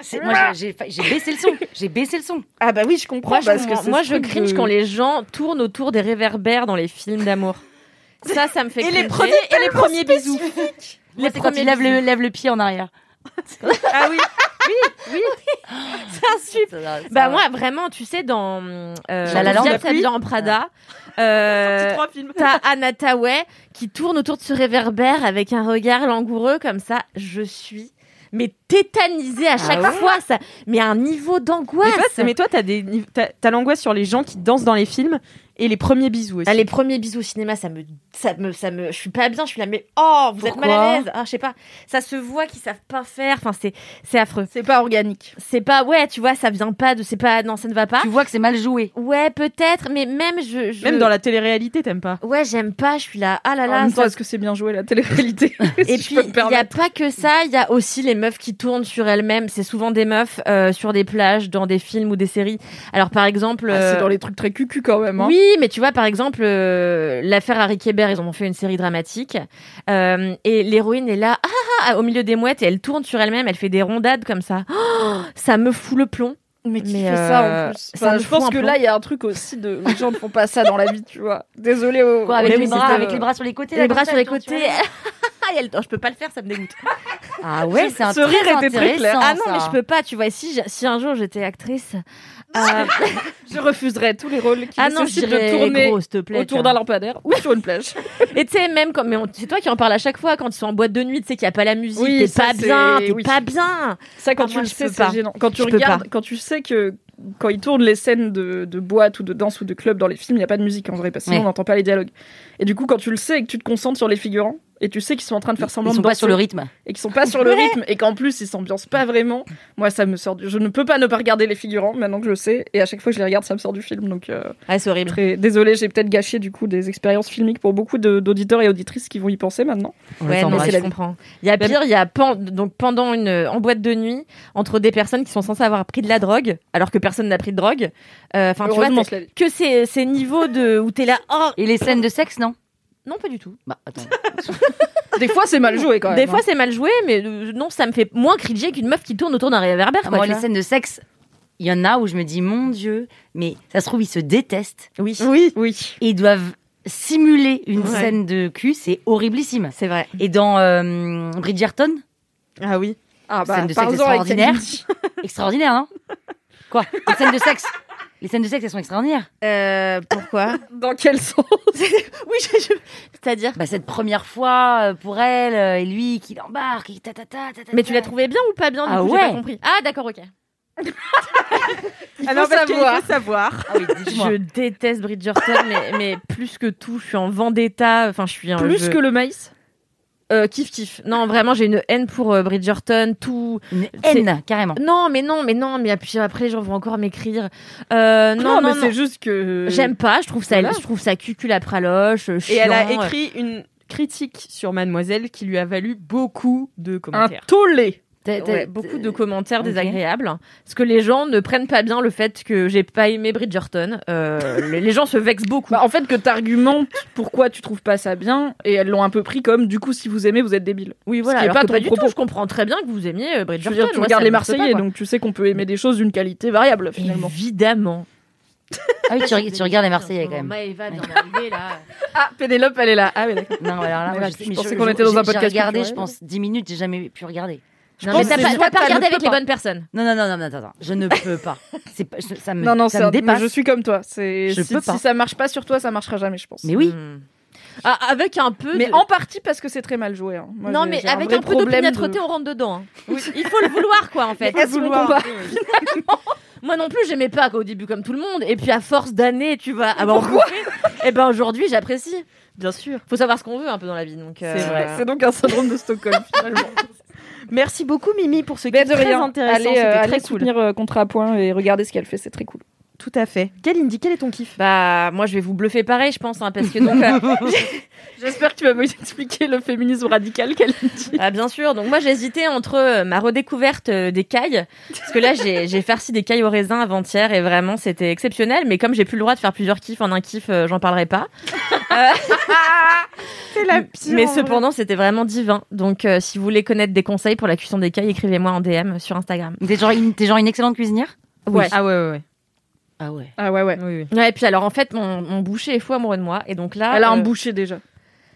c'est Moi, j'ai, baissé le son. J'ai baissé le son. Ah bah oui, je comprends Moi, je, parce que moi, je cringe de- quand les gens tournent autour des réverbères dans les films d'amour. Ça, ça me fait Et les premiers- et les premiers bisous. Moi, c'est quand il lève le, lève le pied en arrière. Ah oui. C'est un super. Bah moi, vraiment, tu sais, dans euh, La La Land, s'habille en Prada, euh, trois films. t'as Anna Tawai qui tourne autour de ce réverbère avec un regard langoureux comme ça. Je suis mais tétanisée à chaque fois, ça, mais à un niveau d'angoisse. Mais mais toi, t'as des, t'as l'angoisse sur les gens qui dansent dans les films et les premiers bisous aussi. Ah, les premiers bisous au cinéma, ça me, ça me, ça me, je suis pas bien, je suis là, mais oh, vous êtes mal à l'aise. Ah, je sais pas, ça se voit qu'ils savent pas faire. Enfin, c'est, c'est affreux. C'est pas organique. C'est pas, ouais, tu vois, ça vient pas de, c'est pas, non, ça ne va pas. Tu vois que c'est mal joué. Ouais, peut-être, mais même je, je- Même dans la télé-réalité, t'aimes pas. Ouais, j'aime pas, je suis là, ah là En là. même temps, ça- est-ce que c'est bien joué la télé-réalité? Et Si puis, il n'y a pas que ça, il y a aussi les meufs qui tournent sur elles-mêmes. C'est souvent des meufs euh, sur des plages, dans des films ou des séries. Alors, par exemple... Ah, euh, c'est dans les trucs très cucu quand même. Hein. Oui, mais tu vois, par exemple, euh, l'affaire Harry Kéber, ils en ont fait une série dramatique. Euh, et l'héroïne est là, ah, ah, ah, au milieu des mouettes, et elle tourne sur elle-même, elle fait des rondades comme ça. Oh, ça me fout le plomb. Mais qui Mais, fait ça euh, en plus Enfin, me Je pense que plomb. là, il y a un truc aussi de. Les gens ne font pas ça dans la vie, tu vois. Désolé. Au... Quoi, avec, les oui, bras, c'était, avec euh, les bras sur les côtés. Les bras sur les côtés. Ah, je peux pas le faire, ça me dégoûte. Ah ouais, c'est un Ce rire était très clair. Ah non, mais je peux pas, tu vois. Si un jour j'étais actrice. Euh, Je refuserais tous les rôles qui ah non, je de tourner gros, te plaît. autour d'un lampadaire ou sur une plage. Et tu sais, même comme, mais c'est toi qui en parles à chaque fois quand ils sont en boîte de nuit, tu sais qu'il n'y a pas la musique, Oui, t'es pas bien, t'es oui. pas bien. Ça, quand Ah, tu moi, le sais, c'est gênant. Quand tu Je regardes, quand tu sais que quand ils tournent les scènes de, de boîte ou de danse ou de club dans les films, il n'y a pas de musique en vrai, parce que sinon Ouais. on n'entend pas les dialogues. Et du coup, quand tu le sais et que tu te concentres sur les figurants, et tu sais qu'ils sont en train de faire semblant Ils sont de pas sur le danser rythme. et qu'ils sont pas sur le rythme et qu'en plus ils s'ambiancent pas vraiment. Moi, ça me sort du. Je ne peux pas ne pas regarder les figurants maintenant que je le sais et à chaque fois que je les regarde, ça me sort du film. Donc, euh, Ah, c'est horrible. très désolé, j'ai peut-être gâché du coup des expériences filmiques pour beaucoup de- d'auditeurs et auditrices qui vont y penser maintenant. Ouais, non, c'est je la comprends. Il y a pire, il y a pen- donc pendant une en boîte de nuit entre des personnes qui sont censées avoir pris de la drogue alors que personne n'a pris de drogue. Euh, Enfin, tu vois, que ces, ces niveaux de où t'es là. Oh Et les scènes de sexe, non? Non, pas du tout. Bah, attends. Des fois, c'est mal joué quand même. Des hein. fois, c'est mal joué, mais euh, non, ça me fait moins cringer qu'une meuf qui tourne autour d'un réverbère. Ah, quoi, moi, tu les vois. scènes de sexe, il y en a où je me dis, mon Dieu, mais ça se trouve, ils se détestent Oui, Oui, oui. et ils doivent simuler une Ouais. scène de cul, c'est horriblissime. c'est vrai. Et dans euh, Bridgerton, Ah oui. Ah Scène de sexe parle-en avec extraordinaire. Extraordinaire, non Quoi? Les scènes de sexe Les scènes de sexe, elles sont extraordinaires. Euh, pourquoi Dans quel sens Oui, je- c'est-à-dire. Bah, cette première fois euh, pour elle euh, et lui qui l'embarque, et ta, ta, ta, ta, ta, Mais tu l'as trouvé bien ou pas bien du Ah coup, j'ai ouais. pas compris. Ah d'accord, ok. Il faut savoir. savoir. Ah oui, dis-moi. Je déteste Bridgerton, mais, mais plus que tout, je suis en vendetta. Enfin, je suis un Plus je- que le maïs Euh, kiff kiff. Non, vraiment, j'ai une haine pour euh, Bridgerton, tout. Une C'est- haine, carrément. Non, mais non, mais non, mais puis après les gens vont encore m'écrire. Euh, non, non, mais non. c'est juste que. J'aime pas. Je trouve ça, Voilà. je trouve ça cucul à praloche. Et elle a écrit une critique sur Mademoiselle qui lui a valu beaucoup de Un commentaires. tollé. T'as- t'as- Ouais, beaucoup de commentaires désagréables. Parce que les gens ne prennent pas bien le fait que j'ai pas aimé Bridgerton. Euh, les, les gens se vexent beaucoup. Bah, en fait, que t'argumentes pourquoi tu trouves pas ça bien, et elles l'ont un peu pris comme du coup, si vous aimez, vous êtes débile. oui, ce voilà. qui est Alors pas que ton pas du propos. tout. Je comprends très bien que vous aimiez euh, Je Bridgerton. veux dire, tu Moi, regardes les pas, Marseillais, donc tu sais qu'on peut aimer des choses d'une qualité variable finalement. Évidemment. Ah oui, tu, reg- tu regardes les Marseillais quand même. Maëva vient d'arriver là. Ah, Pénélope, elle est là. Ah, oui, d'accord. Non, alors là, moi, je je, pensais qu'on était dans un podcast J'ai regardé, je pense, 10 minutes, j'ai jamais pu regarder. Non, pense mais t'as que pas, pas regardé avec les bonnes personnes. Non, non, non, non, attends, attends, je ne peux pas. C'est pas, je- ça me, Non, non, ça me un- mais dépasse. je suis comme toi. C'est Je si, peux pas. si ça marche pas sur toi, ça marchera jamais, je pense. Mais oui. Hmm. Ah, avec un peu. Mais de- en partie parce que c'est très mal joué. hein. Moi, non, mais avec vrai un peu d'opiniâtreté, de- on rentre dedans. hein. Il faut le vouloir, quoi, en fait. Mais est-ce qu'on combat Moi non plus, j'aimais pas au début comme tout le monde. Et puis à force d'années, tu vas avoir bouffé. Et ben aujourd'hui, j'apprécie. Bien sûr. Faut savoir ce qu'on veut un peu dans la vie. Donc, euh, C'est vrai. C'est donc un syndrome de Stockholm finalement. Merci beaucoup Mimi pour ce qui Mais est de très rien. intéressant. Allez, C'était euh, très allez cool. soutenir euh, Contre à Point et regarder ce qu'elle fait, c'est très cool. Tout à fait. Kalindi, quel est ton kiff? Bah, moi, je vais vous bluffer pareil, je pense, hein, parce que donc. euh, J'espère que tu vas m'expliquer le féminisme radical qu'elle dit. Ah bien sûr, donc moi j'hésitais entre euh, ma redécouverte euh, des cailles, parce que là j'ai farci des cailles au raisin avant-hier et vraiment c'était exceptionnel, mais comme j'ai plus le droit de faire plusieurs kiffs en un kiff, euh, j'en parlerai pas. C'est la pire. mais cependant c'était vraiment divin, donc euh, si vous voulez connaître des conseils pour la cuisson des cailles, écrivez-moi en DM sur Instagram. T'es genre, une- t'es genre une excellente cuisinière? Ouais. Ah ouais, ouais, ouais. Ah ouais. Ah ouais, ouais. Oui, oui. Ouais, et puis alors en fait mon, mon boucher est fou amoureux de moi, et donc là... Elle a un euh, boucher déjà.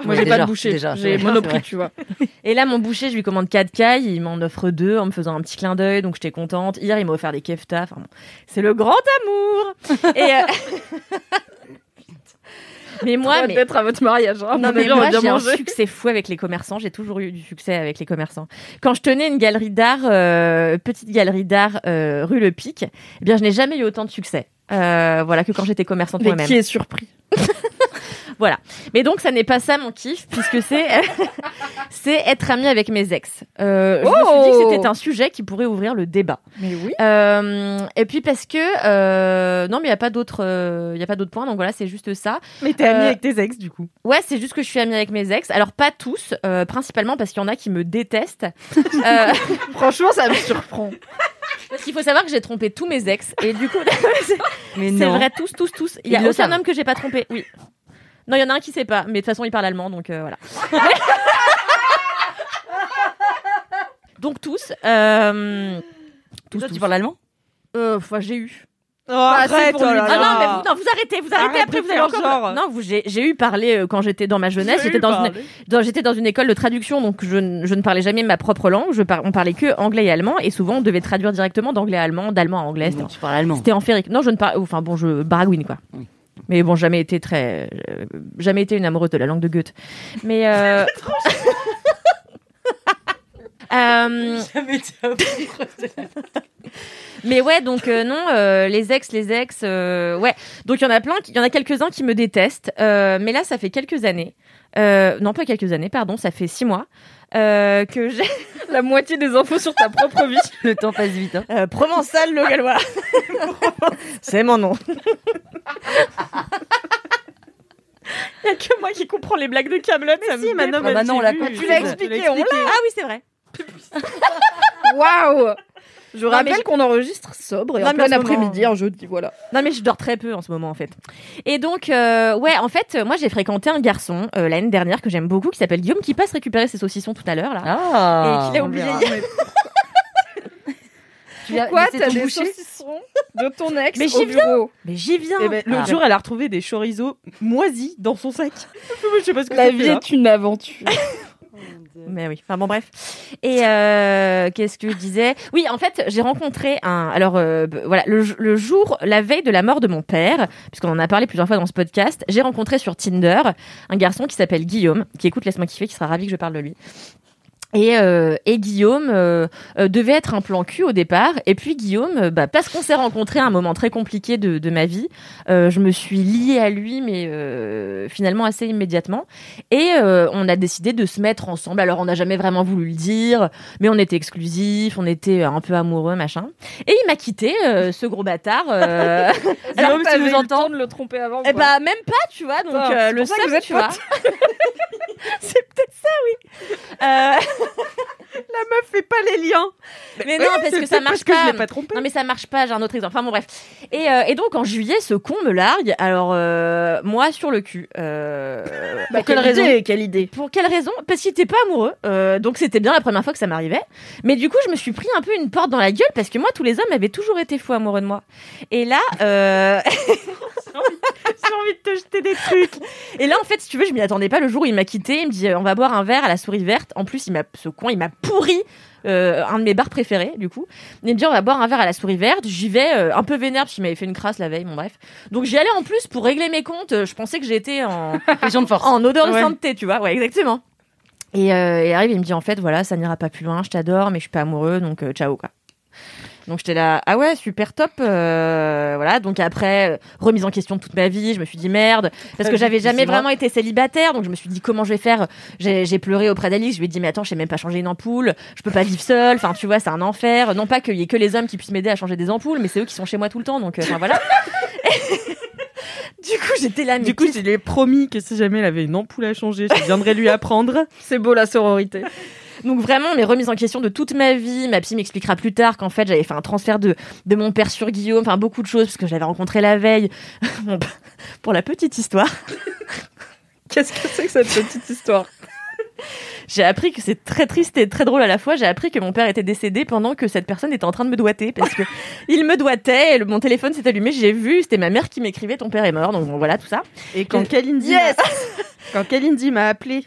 Moi, Ouais, j'ai pas de boucher. J'ai monoprix, tu vois. Et là, mon boucher, je lui commande 4 cailles, il m'en offre deux en me faisant un petit clin d'œil, donc j'étais contente. Hier, il m'a offert des keftas. Enfin, bon, c'est le grand amour. Et euh, mais moi, mais d'être à votre mariage. Hein. non, mais moi, j'ai un succès fou avec les commerçants. J'ai toujours eu du succès avec les commerçants. Quand je tenais une galerie d'art, euh, petite galerie d'art euh, rue Le Pic, eh bien, je n'ai jamais eu autant de succès. Euh, voilà que quand j'étais commerçante Mais moi-même. qui est surpris? Voilà. Mais donc, ça n'est pas ça mon kiff, puisque c'est c'est être ami avec mes ex. Euh, je me suis dit que c'était un sujet qui pourrait ouvrir le débat. Mais oui. Euh, et puis parce que euh, non, mais il y a pas d'autres, euh, il y a pas d'autres points. Donc voilà, c'est juste ça. Mais t'es amie avec tes ex du coup. Ouais, c'est juste que je suis amie avec mes ex. Alors pas tous, principalement parce qu'il y en a qui me détestent. Franchement, ça me surprend. parce qu'il faut savoir que j'ai trompé tous mes ex et du coup, c'est Mais c'est non. vrai tous, tous, tous. Il y a aucun homme que j'ai pas trompé. Oui. Non, il y en a un qui sait pas, mais de toute façon, il parle allemand, donc euh, voilà. donc tous. Euh... Tous, Toi, tous. tu parles allemand? Euh, Enfin, j'ai eu. Oh, arrête, oh là Ah non, mais vous, non, vous arrêtez, vous arrêtez Arrête après, vous allez encore. genre. Non, vous, j'ai, j'ai eu parlé euh, quand j'étais dans ma jeunesse. J'étais dans une, dans- j'étais dans une école de traduction, donc je, ne- je ne parlais jamais ma propre langue. Je par- on parlait que anglais et allemand, et souvent on devait traduire directement d'anglais à allemand, d'allemand à anglais. C'était, Tu parles allemand. c'était enférique. Non, je ne parle. Enfin bon, je baragouine quoi. Oui. Mais bon, jamais été très, euh, jamais été une amoureuse de la langue de Goethe. Mais euh... euh, Mais ouais, donc euh, non, euh, les ex, les ex, euh, ouais. Donc il y en a plein, qui- il y en a quelques-uns qui me détestent. Euh, mais là, ça fait quelques années. Euh, non, pas quelques années, pardon, ça fait six mois euh, que j'ai La moitié des infos sur ta propre vie. Le temps passe vite. Hein. euh, Provençal le Gallois. C'est mon nom. Il y a que moi qui comprends les blagues de Camelot. si, maintenant, Ah bah non, on l'a compris. Tu l'as Tu l'as expliqué, on l'a. Ah oui, c'est vrai. Waouh Je rappelle je- qu'on enregistre sobre et Non, en plein ce moment- après-midi, un jeudi, voilà. Non mais je dors très peu en ce moment en fait. Et donc euh, ouais en fait moi j'ai fréquenté un garçon euh, l'année dernière que j'aime beaucoup qui s'appelle Guillaume qui passe récupérer ses saucissons tout à l'heure là. Ah. Et qu'il a on oublié verra. hier. Pourquoi t'as des saucissons de ton ex Mais au j'y bureau Mais j'y viens. Eh ben, L'autre Ah. jour, elle a retrouvé des chorizo moisis dans son sac. Je sais pas ce que La vie fait, là. est une aventure. Mais oui, enfin bon bref. Et euh, qu'est-ce que je disais? Oui, en fait, j'ai rencontré un. Alors euh, voilà, le, le jour, la veille de la mort de mon père, puisqu'on en a parlé plusieurs fois dans ce podcast, j'ai rencontré sur Tinder un garçon qui s'appelle Guillaume, qui écoute Laisse-moi kiffer, qui sera ravi que je parle de lui. Et, euh, et Guillaume euh, euh, devait être un plan cul au départ. Et puis Guillaume, euh, bah, parce qu'on s'est rencontrés à un moment très compliqué de, de ma vie, euh, je me suis liée à lui, mais euh, finalement assez immédiatement. Et euh, on a décidé de se mettre ensemble. Alors on n'a jamais vraiment voulu le dire, mais on était exclusifs, on était un peu amoureux, machin. Et il m'a quitté, euh, ce gros bâtard. Euh... Alors, Guillaume, si nous eu le tromper avant. eh bah même pas, tu vois. Donc euh, c'est le vous êtes tu vois. c'est peut-être ça, oui. La meuf fait pas les liens. mais non, parce que ça marche parce que je pas. l'ai pas trompé. Non mais ça marche pas, j'ai un autre exemple. Enfin bon bref. Et, euh, et donc en juillet, ce con me largue. Alors euh, moi sur le cul. Euh, Bah, pour quelle quelle raison idée, quelle idée Pour quelle raison Parce qu'il était pas amoureux. Euh, donc c'était bien la première fois que ça m'arrivait. Mais du coup, je me suis pris un peu une porte dans la gueule parce que moi, tous les hommes avaient toujours été fous amoureux de moi. Et là, euh... J'ai envie de te jeter des trucs. et là, en fait, si tu veux, je m'y attendais pas. Le jour où il m'a quitté, il me dit euh, on va boire un verre à la souris verte. En plus, il m'a ce con, il m'a pourri. euh, un de mes bars préférés du coup il me dit on va boire un verre à la souris verte j'y vais euh, un peu vénère parce qu'il m'avait fait une crasse la veille bon bref donc j'y allais en plus pour régler mes comptes je pensais que j'étais en de force. en odeur de Ouais. sainteté, tu vois. Ouais, exactement. Et, euh, et arrive, il me dit en fait, voilà, ça n'ira pas plus loin, je t'adore, mais je suis pas amoureux, donc ciao, quoi. Donc j'étais là, ah ouais, super top, euh, voilà. Donc après, euh, remise en question de toute ma vie, je me suis dit merde, parce que j'avais jamais vraiment été célibataire, donc je me suis dit comment je vais faire? J'ai j'ai pleuré auprès d'Alice, je lui ai dit mais attends, je sais même pas changer une ampoule, je peux pas vivre seule, enfin tu vois, c'est un enfer. Non pas qu'il y ait que les hommes qui puissent m'aider à changer des ampoules, mais c'est eux qui sont chez moi tout le temps, donc euh, enfin voilà. du coup j'étais là, mais Du coup, je lui ai promis que si jamais elle avait une ampoule à changer, je viendrais lui apprendre. C'est beau la sororité. Donc vraiment, mes remises en question de toute ma vie. Ma psy m'expliquera plus tard qu'en fait, j'avais fait un transfert de, de mon père sur Guillaume, enfin beaucoup de choses, parce que je l'avais rencontré la veille. Bon, bah, Pour la petite histoire, Qu'est-ce que c'est que cette petite histoire? J'ai appris que c'est très triste et très drôle à la fois. J'ai appris que mon père était décédé pendant que cette personne était en train de me doiter, parce que il me doitait, et le- mon téléphone s'est allumé, j'ai vu, c'était ma mère qui m'écrivait, ton père est mort, donc bon, voilà tout ça. Et quand Kalindi Yes m'a- quand Kalindi m'a appelé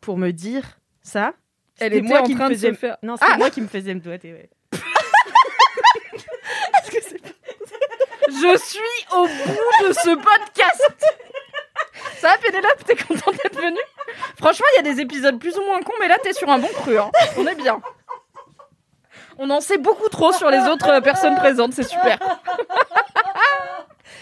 pour me dire ça, Elle était moi en qui me de faisais se faire- Non, c'était Ah moi qui me faisais me doigter, ouais. Je suis au bout de ce podcast. Ça va, Pénélope T'es contente d'être venue? Franchement, il y a des épisodes plus ou moins cons, mais là, t'es sur un bon cru. hein. On est bien. On en sait beaucoup trop sur les autres personnes présentes, c'est super.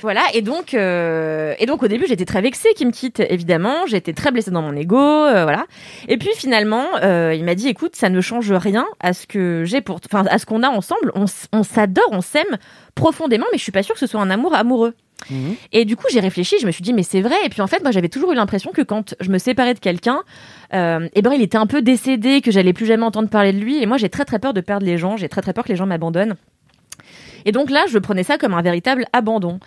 Voilà, et donc, euh, et donc au début, j'étais très vexée qu'il me quitte, évidemment. J'étais très blessée dans mon ego, euh, voilà. Et puis finalement, euh, il m'a dit, écoute, ça ne change rien à ce que j'ai pour, enfin, à ce qu'on a ensemble. On, s'adore, on s'aime profondément, mais je suis pas sûre que ce soit un amour amoureux. Et du coup, j'ai réfléchi, je me suis dit, mais c'est vrai. Et puis en fait, moi, j'avais toujours eu l'impression que quand je me séparais de quelqu'un, euh, eh ben, il était un peu décédé, que j'allais plus jamais entendre parler de lui. Et moi, j'ai très très peur de perdre les gens. J'ai très très peur que les gens m'abandonnent. Et donc là, je prenais ça comme un véritable abandon.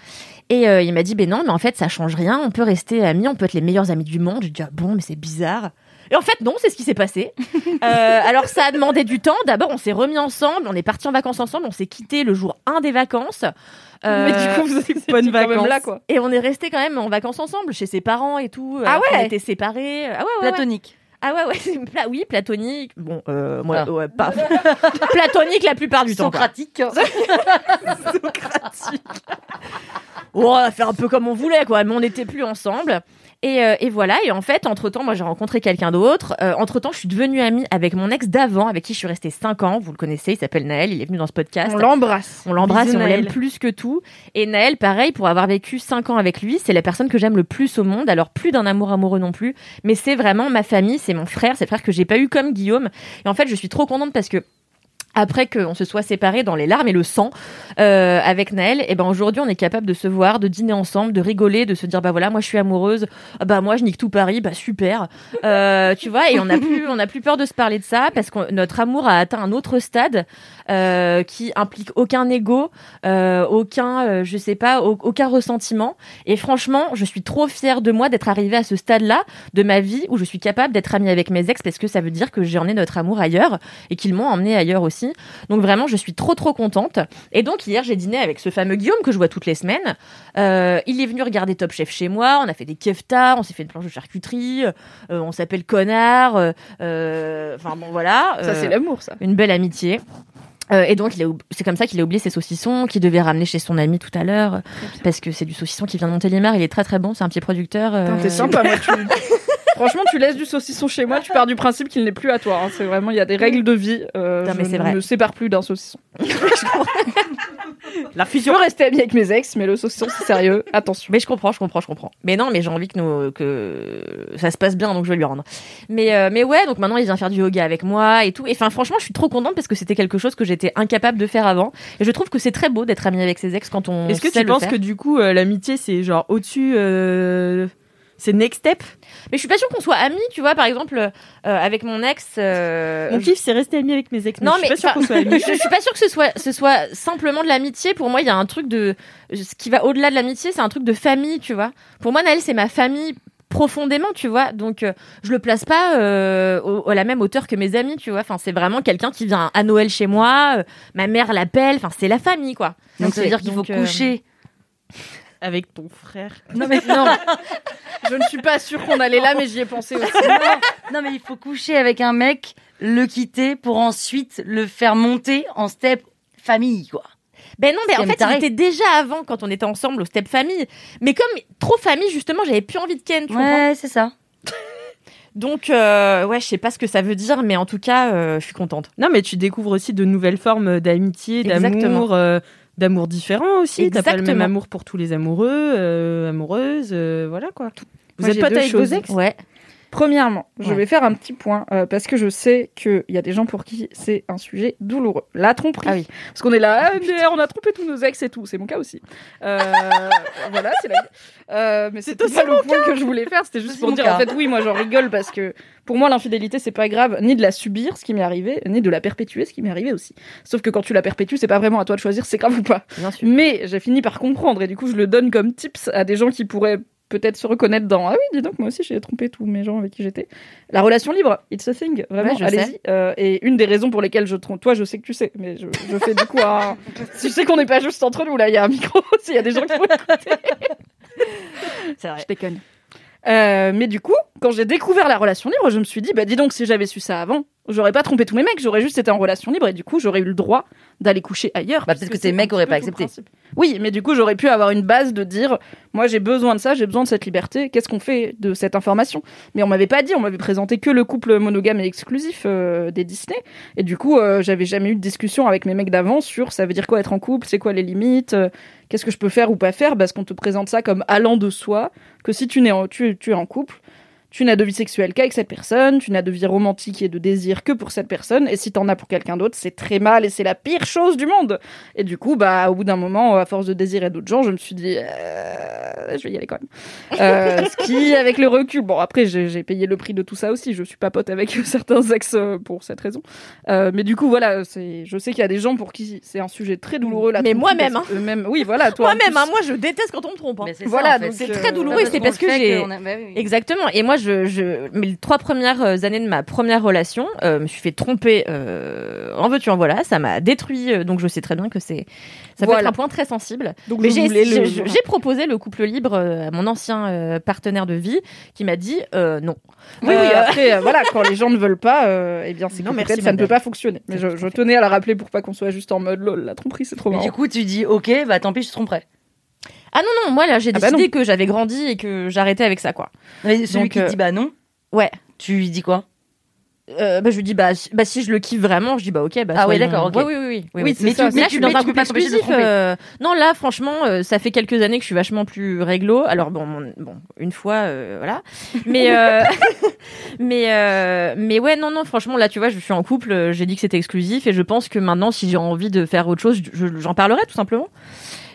Et euh, il m'a dit, ben non, mais en fait, ça change rien. On peut rester amis, on peut être les meilleurs amis du monde. J'ai dit, ah bon, mais c'est bizarre. Et en fait, non, c'est ce qui s'est passé. Euh, alors, ça a demandé du temps. D'abord, on s'est remis ensemble, on est partis en vacances ensemble, on s'est quitté le jour 1 des vacances. Euh, Mais du coup, vous êtes bonnes vacances. là, quoi. et on est resté quand même en vacances ensemble, chez ses parents et tout. Ah ouais était séparés. Ah ouais, ouais, ouais. Ah ouais, ouais, c'est pla- oui, platonique. Bon, euh, moi, Ah. ouais, pas platonique la plupart du temps. quoi. Socratique. Oh, on a fait un peu comme on voulait, quoi. Mais on n'était plus ensemble. Et, euh, et voilà. Et en fait, entre temps, moi, j'ai rencontré quelqu'un d'autre. Euh, entre temps, je suis devenue amie avec mon ex d'avant, avec qui je suis restée 5 ans. Vous le connaissez, il s'appelle Naël. Il est venu dans ce podcast. On l'embrasse. On l'embrasse et on l'aime plus que tout. Et Naël, pareil, pour avoir vécu 5 ans avec lui, c'est la personne que j'aime le plus au monde. Alors, plus d'un amour amoureux non plus, mais c'est vraiment ma famille, c'est mon frère, c'est le frère que j'ai pas eu comme Guillaume. Et en fait, je suis trop contente parce que après qu'on se soit séparés dans les larmes et le sang euh, avec Naël, et ben aujourd'hui on est capable de se voir, de dîner ensemble, de rigoler, de se dire bah voilà moi je suis amoureuse, Ah bah moi je nique tout Paris, bah super, Euh, tu vois et on n'a plus on a plus peur de se parler de ça parce que notre amour a atteint un autre stade euh, qui implique aucun ego, euh, aucun euh, je sais pas au- aucun ressentiment et franchement je suis trop fière de moi d'être arrivée à ce stade là de ma vie où je suis capable d'être amie avec mes ex parce que ça veut dire que j'ai emmené notre amour ailleurs et qu'ils m'ont emmené ailleurs aussi. Donc vraiment, je suis trop trop contente. Et donc hier, j'ai dîné avec ce fameux Guillaume que je vois toutes les semaines. Euh, il est venu regarder Top Chef chez moi. On a fait des keftas, on s'est fait une planche de charcuterie. euh, on s'appelle connard. euh, euh, Enfin bon voilà. Ça, c'est l'amour, ça. une belle amitié. Euh, et donc, c'est comme ça qu'il a oublié ses saucissons qu'il devait ramener chez son ami tout à l'heure, parce que c'est du saucisson qui vient de Montélimar. Il est très très bon. C'est un petit producteur. euh, T'es sympa, moi. Tu... Franchement, tu laisses du saucisson chez moi, tu pars du principe qu'il n'est plus à toi. hein. C'est vraiment, il y a des règles de vie. Euh, Non, mais je c'est vrai. ne me sépare plus d'un saucisson. La Je fusion. peux rester amie avec mes ex, mais le saucisson, c'est sérieux. Attention. Mais je comprends, je comprends, je comprends. Mais non, mais j'ai envie que, nous, que ça se passe bien, donc je vais lui rendre. Mais, euh, mais ouais, donc maintenant il vient faire du yoga avec moi et tout. Et enfin, franchement, je suis trop contente parce que c'était quelque chose que j'étais incapable de faire avant. Et je trouve que c'est très beau d'être amie avec ses ex quand on. Est-ce que tu penses que du coup euh, l'amitié c'est genre au-dessus euh, c'est next step? Mais je suis pas sûre qu'on soit amis, tu vois, par exemple, euh, avec mon ex. euh, Mon je- kiff c'est rester ami avec mes ex. Non, je mais suis pas sûre qu'on soit amis. je, je suis pas sûre que ce soit, ce soit simplement de l'amitié. Pour moi, il y a un truc de. Ce qui va au-delà de l'amitié, c'est un truc de famille, tu vois. Pour moi, Naël, c'est ma famille profondément, tu vois. Donc, euh, je le place pas euh, au- à la même hauteur que mes amis, tu vois. Enfin, c'est vraiment quelqu'un qui vient à Noël chez moi. euh, ma mère l'appelle. Enfin, c'est la famille, quoi. Donc ça veut dire qu'il faut euh, coucher. Avec ton frère. Non mais Non, je ne suis pas sûre qu'on allait là, mais j'y ai pensé aussi. non mais il faut coucher avec un mec, le quitter pour ensuite le faire monter en step famille quoi. Ben non, mais en fait, il était déjà avant quand on était ensemble au Step Famille. Mais comme trop famille, justement, j'avais plus envie de Ken, tu Ouais, c'est ça. Donc, euh, ouais, je sais pas ce que ça veut dire, mais en tout cas, euh, je suis contente. Non mais tu découvres aussi de nouvelles formes d'amitié, Exactement. d'amour, euh, d'amour différents aussi. T'as pas le même amour pour tous les amoureux, euh, amoureuses, euh, voilà quoi. Vous Moi, êtes deux avec vos ex? Ouais. Premièrement, je Ouais. vais faire un petit point euh, parce que je sais qu'il y a des gens pour qui c'est un sujet douloureux. La tromperie. Ah oui. Parce qu'on est là, ah, mais on a trompé tous nos ex et tout. C'est mon cas aussi. Euh, voilà, c'est la euh, Mais c'était pas le point que je voulais faire. C'était juste pour dire, cas. en fait, oui, moi j'en rigole parce que pour moi, l'infidélité, c'est pas grave ni de la subir, ce qui m'est arrivé, ni de la perpétuer, ce qui m'est arrivé aussi. Sauf que quand tu la perpétues, c'est pas vraiment à toi de choisir c'est grave ou pas. Bien sûr. Mais j'ai fini par comprendre et du coup, je le donne comme tips à des gens qui pourraient peut-être se reconnaître dans Ah oui, dis donc, moi aussi j'ai trompé tous mes gens avec qui j'étais. La relation libre, it's a thing, vraiment, Ouais, allez-y. Euh, et une des raisons pour lesquelles je trompe, toi je sais que tu sais, mais je, je fais du coup un. si je sais qu'on n'est pas juste entre nous, là, il y a un micro, s'il y a des gens qui vont écouter. C'est vrai. Je déconne. Euh, mais du coup, quand j'ai découvert la relation libre, je me suis dit, bah dis donc, si j'avais su ça avant, j'aurais pas trompé tous mes mecs, j'aurais juste été en relation libre et du coup, j'aurais eu le droit d'aller coucher ailleurs. Bah, peut-être que tes mecs auraient pas accepté. Oui, mais du coup, j'aurais pu avoir une base de dire, moi j'ai besoin de ça, j'ai besoin de cette liberté, qu'est-ce qu'on fait de cette information? Mais on m'avait pas dit, on m'avait présenté que le couple monogame et exclusif euh, des Disney. Et du coup, euh, j'avais jamais eu de discussion avec mes mecs d'avant sur ça veut dire quoi être en couple, c'est quoi les limites, euh, qu'est-ce que je peux faire ou pas faire, parce qu'on te présente ça comme allant de soi, que si tu, n'es en, tu, tu es en couple, tu n'as de vie sexuelle qu'avec cette personne, tu n'as de vie romantique et de désir que pour cette personne, et si t'en as pour quelqu'un d'autre, c'est très mal et c'est la pire chose du monde. Et du coup, bah, au bout d'un moment, à force de désirer d'autres gens, je me suis dit, euh, je vais y aller quand même. Euh, ce qui, avec le recul, bon, après, j'ai payé le prix de tout ça aussi, je suis pas pote avec certains ex euh, pour cette raison. Euh, mais du coup, voilà, c'est, je sais qu'il y a des gens pour qui c'est un sujet très douloureux. La Mais moi-même, que eux-mêmes- oui, voilà, toi. Moi-même, hein, moi je déteste quand on me trompe. hein. Voilà, ça, en fait. donc, C'est très douloureux et c'est parce que j'ai. a- bah oui. Exactement. Et moi, je, je, mais les trois premières euh, années de ma première relation, euh, me suis fait tromper. Euh, en veux-tu en voilà, ça m'a détruit. euh, donc je sais très bien que c'est, ça peut être un point très sensible. Donc, Mais je j'ai, le- proposé le couple libre à mon ancien euh, partenaire de vie, qui m'a dit euh, non. Oui, oui, après, voilà, quand les gens ne veulent pas, euh, eh bien, c'est que Non, merci, peut-être ça ne peut pas fonctionner. Mais je, je tenais à la rappeler pour pas qu'on soit juste en mode lol, la tromperie, c'est trop Mais marrant. du coup, tu dis ok, bah tant pis, je te tromperai. Ah non, non, moi là, j'ai Ah bah décidé que j'avais grandi et que j'arrêtais avec ça, quoi. Mais celui Donc, qui euh, dit bah non, Ouais. tu lui dis quoi? Euh, bah, je lui dis, bah, si, bah, si je le kiffe vraiment, je dis, bah, ok, bah, Ah ouais, d'accord, ok. Ouais, oui, oui, oui. oui, Oui, mais ça, tu, là, c'est- je suis mais dans un couple exclusif. euh, Non, là, franchement, euh, ça fait quelques années que je suis vachement plus réglo. Alors, bon, mon- bon une fois, voilà. Mais, mais, mais ouais, non, non, franchement, là, tu vois, je suis en couple, j'ai dit que c'était exclusif et je pense que maintenant, si j'ai envie de faire autre chose, je- j'en parlerai tout simplement.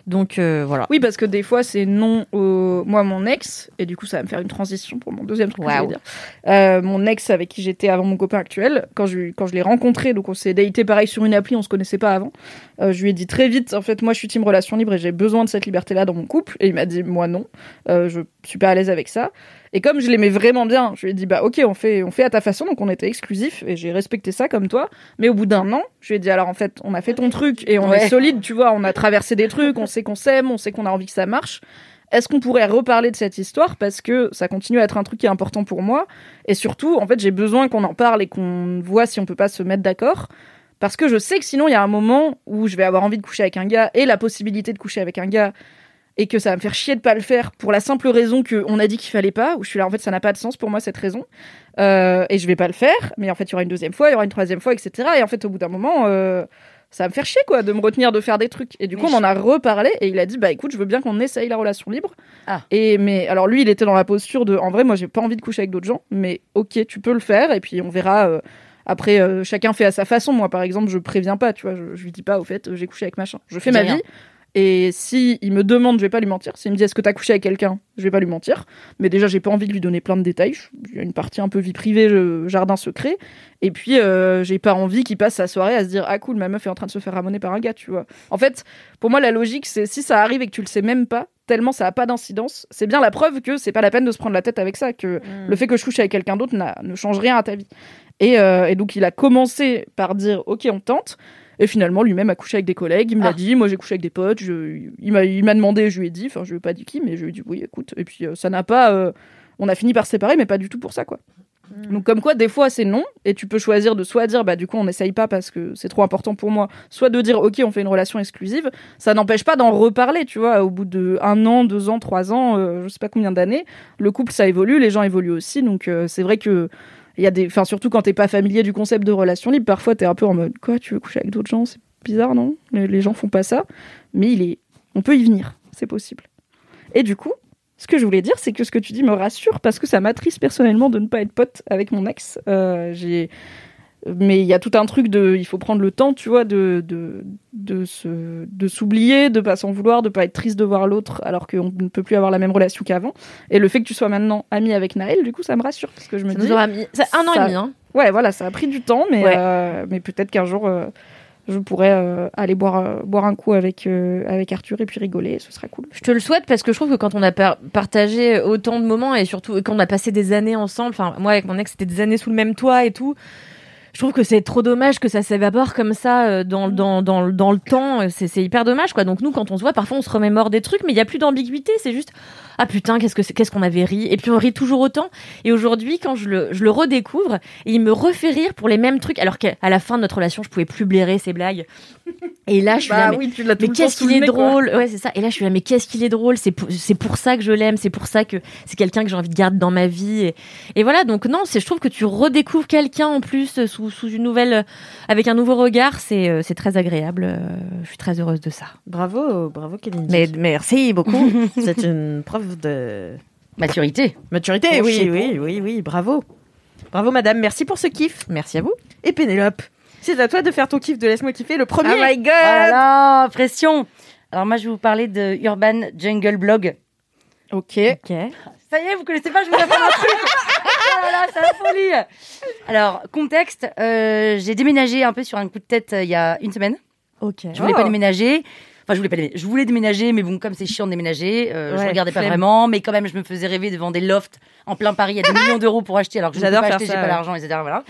Donc, euh, voilà. Oui, parce que des fois, c'est non au... moi, mon ex, et du coup, ça va me faire une transition pour mon deuxième truc que je Waouh. vais dire. Euh, mon ex avec qui j'étais avant mon copain actuel, quand je, quand je l'ai rencontré, donc on s'est daté pareil sur une appli, on se connaissait pas avant, euh, je lui ai dit très vite, en fait, moi, je suis team relation libre et j'ai besoin de cette liberté-là dans mon couple, et il m'a dit, moi, non, je suis pas à l'aise avec ça. Et comme je l'aimais vraiment bien, je lui ai dit, bah, ok, on fait, on fait à ta façon, donc on était exclusifs, et j'ai respecté ça comme toi. Mais au bout d'un an, je lui ai dit, alors en fait, on a fait ton truc, et on Ouais. est solide, tu vois, on a traversé des trucs, on sait qu'on s'aime, on sait qu'on a envie que ça marche. Est-ce qu'on pourrait reparler de cette histoire parce que ça continue à être un truc qui est important pour moi? Et surtout en fait j'ai besoin qu'on en parle et qu'on voit si on peut pas se mettre d'accord parce que je sais que sinon il y a un moment où je vais avoir envie de coucher avec un gars et la possibilité de coucher avec un gars et que ça va me faire chier de pas le faire pour la simple raison que on a dit qu'il fallait pas où je suis là en fait ça n'a pas de sens pour moi cette raison. Euh, et je vais pas le faire mais en fait il y aura une deuxième fois il y aura une troisième fois etc et en fait au bout d'un moment euh, ça va me faire chier quoi de me retenir de faire des trucs. Et du coup Mais on en a reparlé et il a dit bah écoute je veux bien qu'on essaye la relation libre. Ah. et mais alors lui il était dans la posture de en vrai moi j'ai pas envie de coucher avec d'autres gens mais ok tu peux le faire et puis on verra euh, après euh, chacun fait à sa façon. Moi par exemple je préviens pas tu vois je, je lui dis pas au fait j'ai couché avec machin. Je fais ma rien. vie et si il me demande, je vais pas lui mentir. S'il me dit est-ce que t'as couché avec quelqu'un, je vais pas lui mentir. Mais déjà, j'ai pas envie de lui donner plein de détails. Il y a une partie un peu vie privée, jardin secret. Et puis, euh, j'ai pas envie qu'il passe sa soirée à se dire ah cool, ma meuf est en train de se faire ramoner par un gars, tu vois. En fait, pour moi, la logique, c'est si ça arrive et que tu le sais même pas, tellement ça a pas d'incidence, c'est bien la preuve que c'est pas la peine de se prendre la tête avec ça, que le fait que je couche avec quelqu'un d'autre ne change rien à ta vie. Et, euh, et donc, il a commencé par dire ok, on tente. Et finalement, lui-même a couché avec des collègues. Il me l'a Ah. dit. Moi, j'ai couché avec des potes. Je- il m'a, il m'a demandé. Je lui ai dit. Enfin, je lui ai pas dit qui, mais je lui ai dit oui. Écoute. Et puis, euh, ça n'a pas. euh, on a fini par se séparer, mais pas du tout pour ça, quoi. Donc, comme quoi, des fois, c'est non. Et tu peux choisir de soit dire, bah, du coup, on n'essaye pas parce que c'est trop important pour moi. Soit de dire, ok, on fait une relation exclusive. Ça n'empêche pas d'en reparler, tu vois. Au bout de un an, deux ans, trois ans, euh, je sais pas combien d'années, le couple, ça évolue. Les gens évoluent aussi. Donc, euh, c'est vrai que. Il y a des, enfin surtout quand t'es pas familier du concept de relation libre, parfois t'es un peu en mode quoi, tu veux coucher avec d'autres gens, c'est bizarre, non? Les, gens font pas ça, mais il est, on peut y venir, c'est possible. Et du coup, ce que je voulais dire, c'est que ce que tu dis me rassure parce que ça m'attriste personnellement de ne pas être pote avec mon ex. Euh, j'ai, mais il y a tout un truc de, il faut prendre le temps, tu vois, de de de se, de s'oublier, de pas s'en vouloir, de pas être triste de voir l'autre alors qu'on ne peut plus avoir la même relation qu'avant. Et le fait que tu sois maintenant ami avec Naël, du coup, ça me rassure parce que je me Ça dis, ça- un an ça- et demi, hein. Ouais, voilà, ça a pris du temps, mais, Ouais. euh, mais peut-être qu'un jour, euh, je pourrais euh, aller boire, boire un coup avec, euh, avec Arthur et puis rigoler, ce sera cool. Je te le souhaite parce que je trouve que quand on a par- partagé autant de moments et surtout quand on a passé des années ensemble, enfin moi avec mon ex c'était des années sous le même toit et tout. Je trouve que c'est trop dommage que ça s'évapore comme ça euh, dans, dans, dans, le- dans le temps. Euh, C'est c'est hyper dommage quoi. Donc nous quand on se voit parfois on se remémore des trucs mais il y a plus d'ambiguïté. C'est juste ah putain qu'est-ce que qu'est-ce qu'on avait ri? Et puis on rit toujours autant. Et aujourd'hui quand je le, je le redécouvre il me refait rire pour les mêmes trucs alors qu'à la fin de notre relation je pouvais plus blairer ses blagues. Et là je suis là, mais- oui, tu l'as mais qu'est-ce qu'il est drôle Ouais, c'est ça. Et là, je suis là, mais qu'est-ce qu'il est drôle C'est pour, c'est pour ça que je l'aime. C'est pour ça que c'est quelqu'un que j'ai envie de garder dans ma vie. Et, et voilà. Donc non, c'est, je trouve que tu redécouvres quelqu'un en plus sous, sous une nouvelle, avec un nouveau regard. C'est, euh, c'est très agréable. Euh, Je suis très heureuse de ça. Bravo, bravo Kevin. Mais merci beaucoup. c'est une preuve de Maturité. maturité. Oui, sais oui, oui, oui, bravo. Bravo madame, merci pour ce kiff. merci à vous. Et Pénélope, c'est à toi de faire ton kiff de Laisse-moi kiffer le premier. Oh my god Oh là là, pression. Alors moi, je vais vous parler de Urban Jungle Blog. Ok. Ok. Ça y est, vous connaissez pas, je vous apprends un truc. Oh là là, c'est la folie. Alors, contexte, euh, j'ai déménagé un peu sur un coup de tête euh, il y a une semaine. Ok. Je voulais Oh. pas déménager. Enfin, je voulais pas déménager. Je voulais déménager, mais bon, comme c'est chiant de déménager, euh, je Ouais, regardais pas vraiment. Mais quand même, je me faisais rêver devant des lofts en plein Paris. Il y a des millions d'euros pour acheter, alors que je J'adore pas acheter, j'ai pas l'argent, etc. Voilà.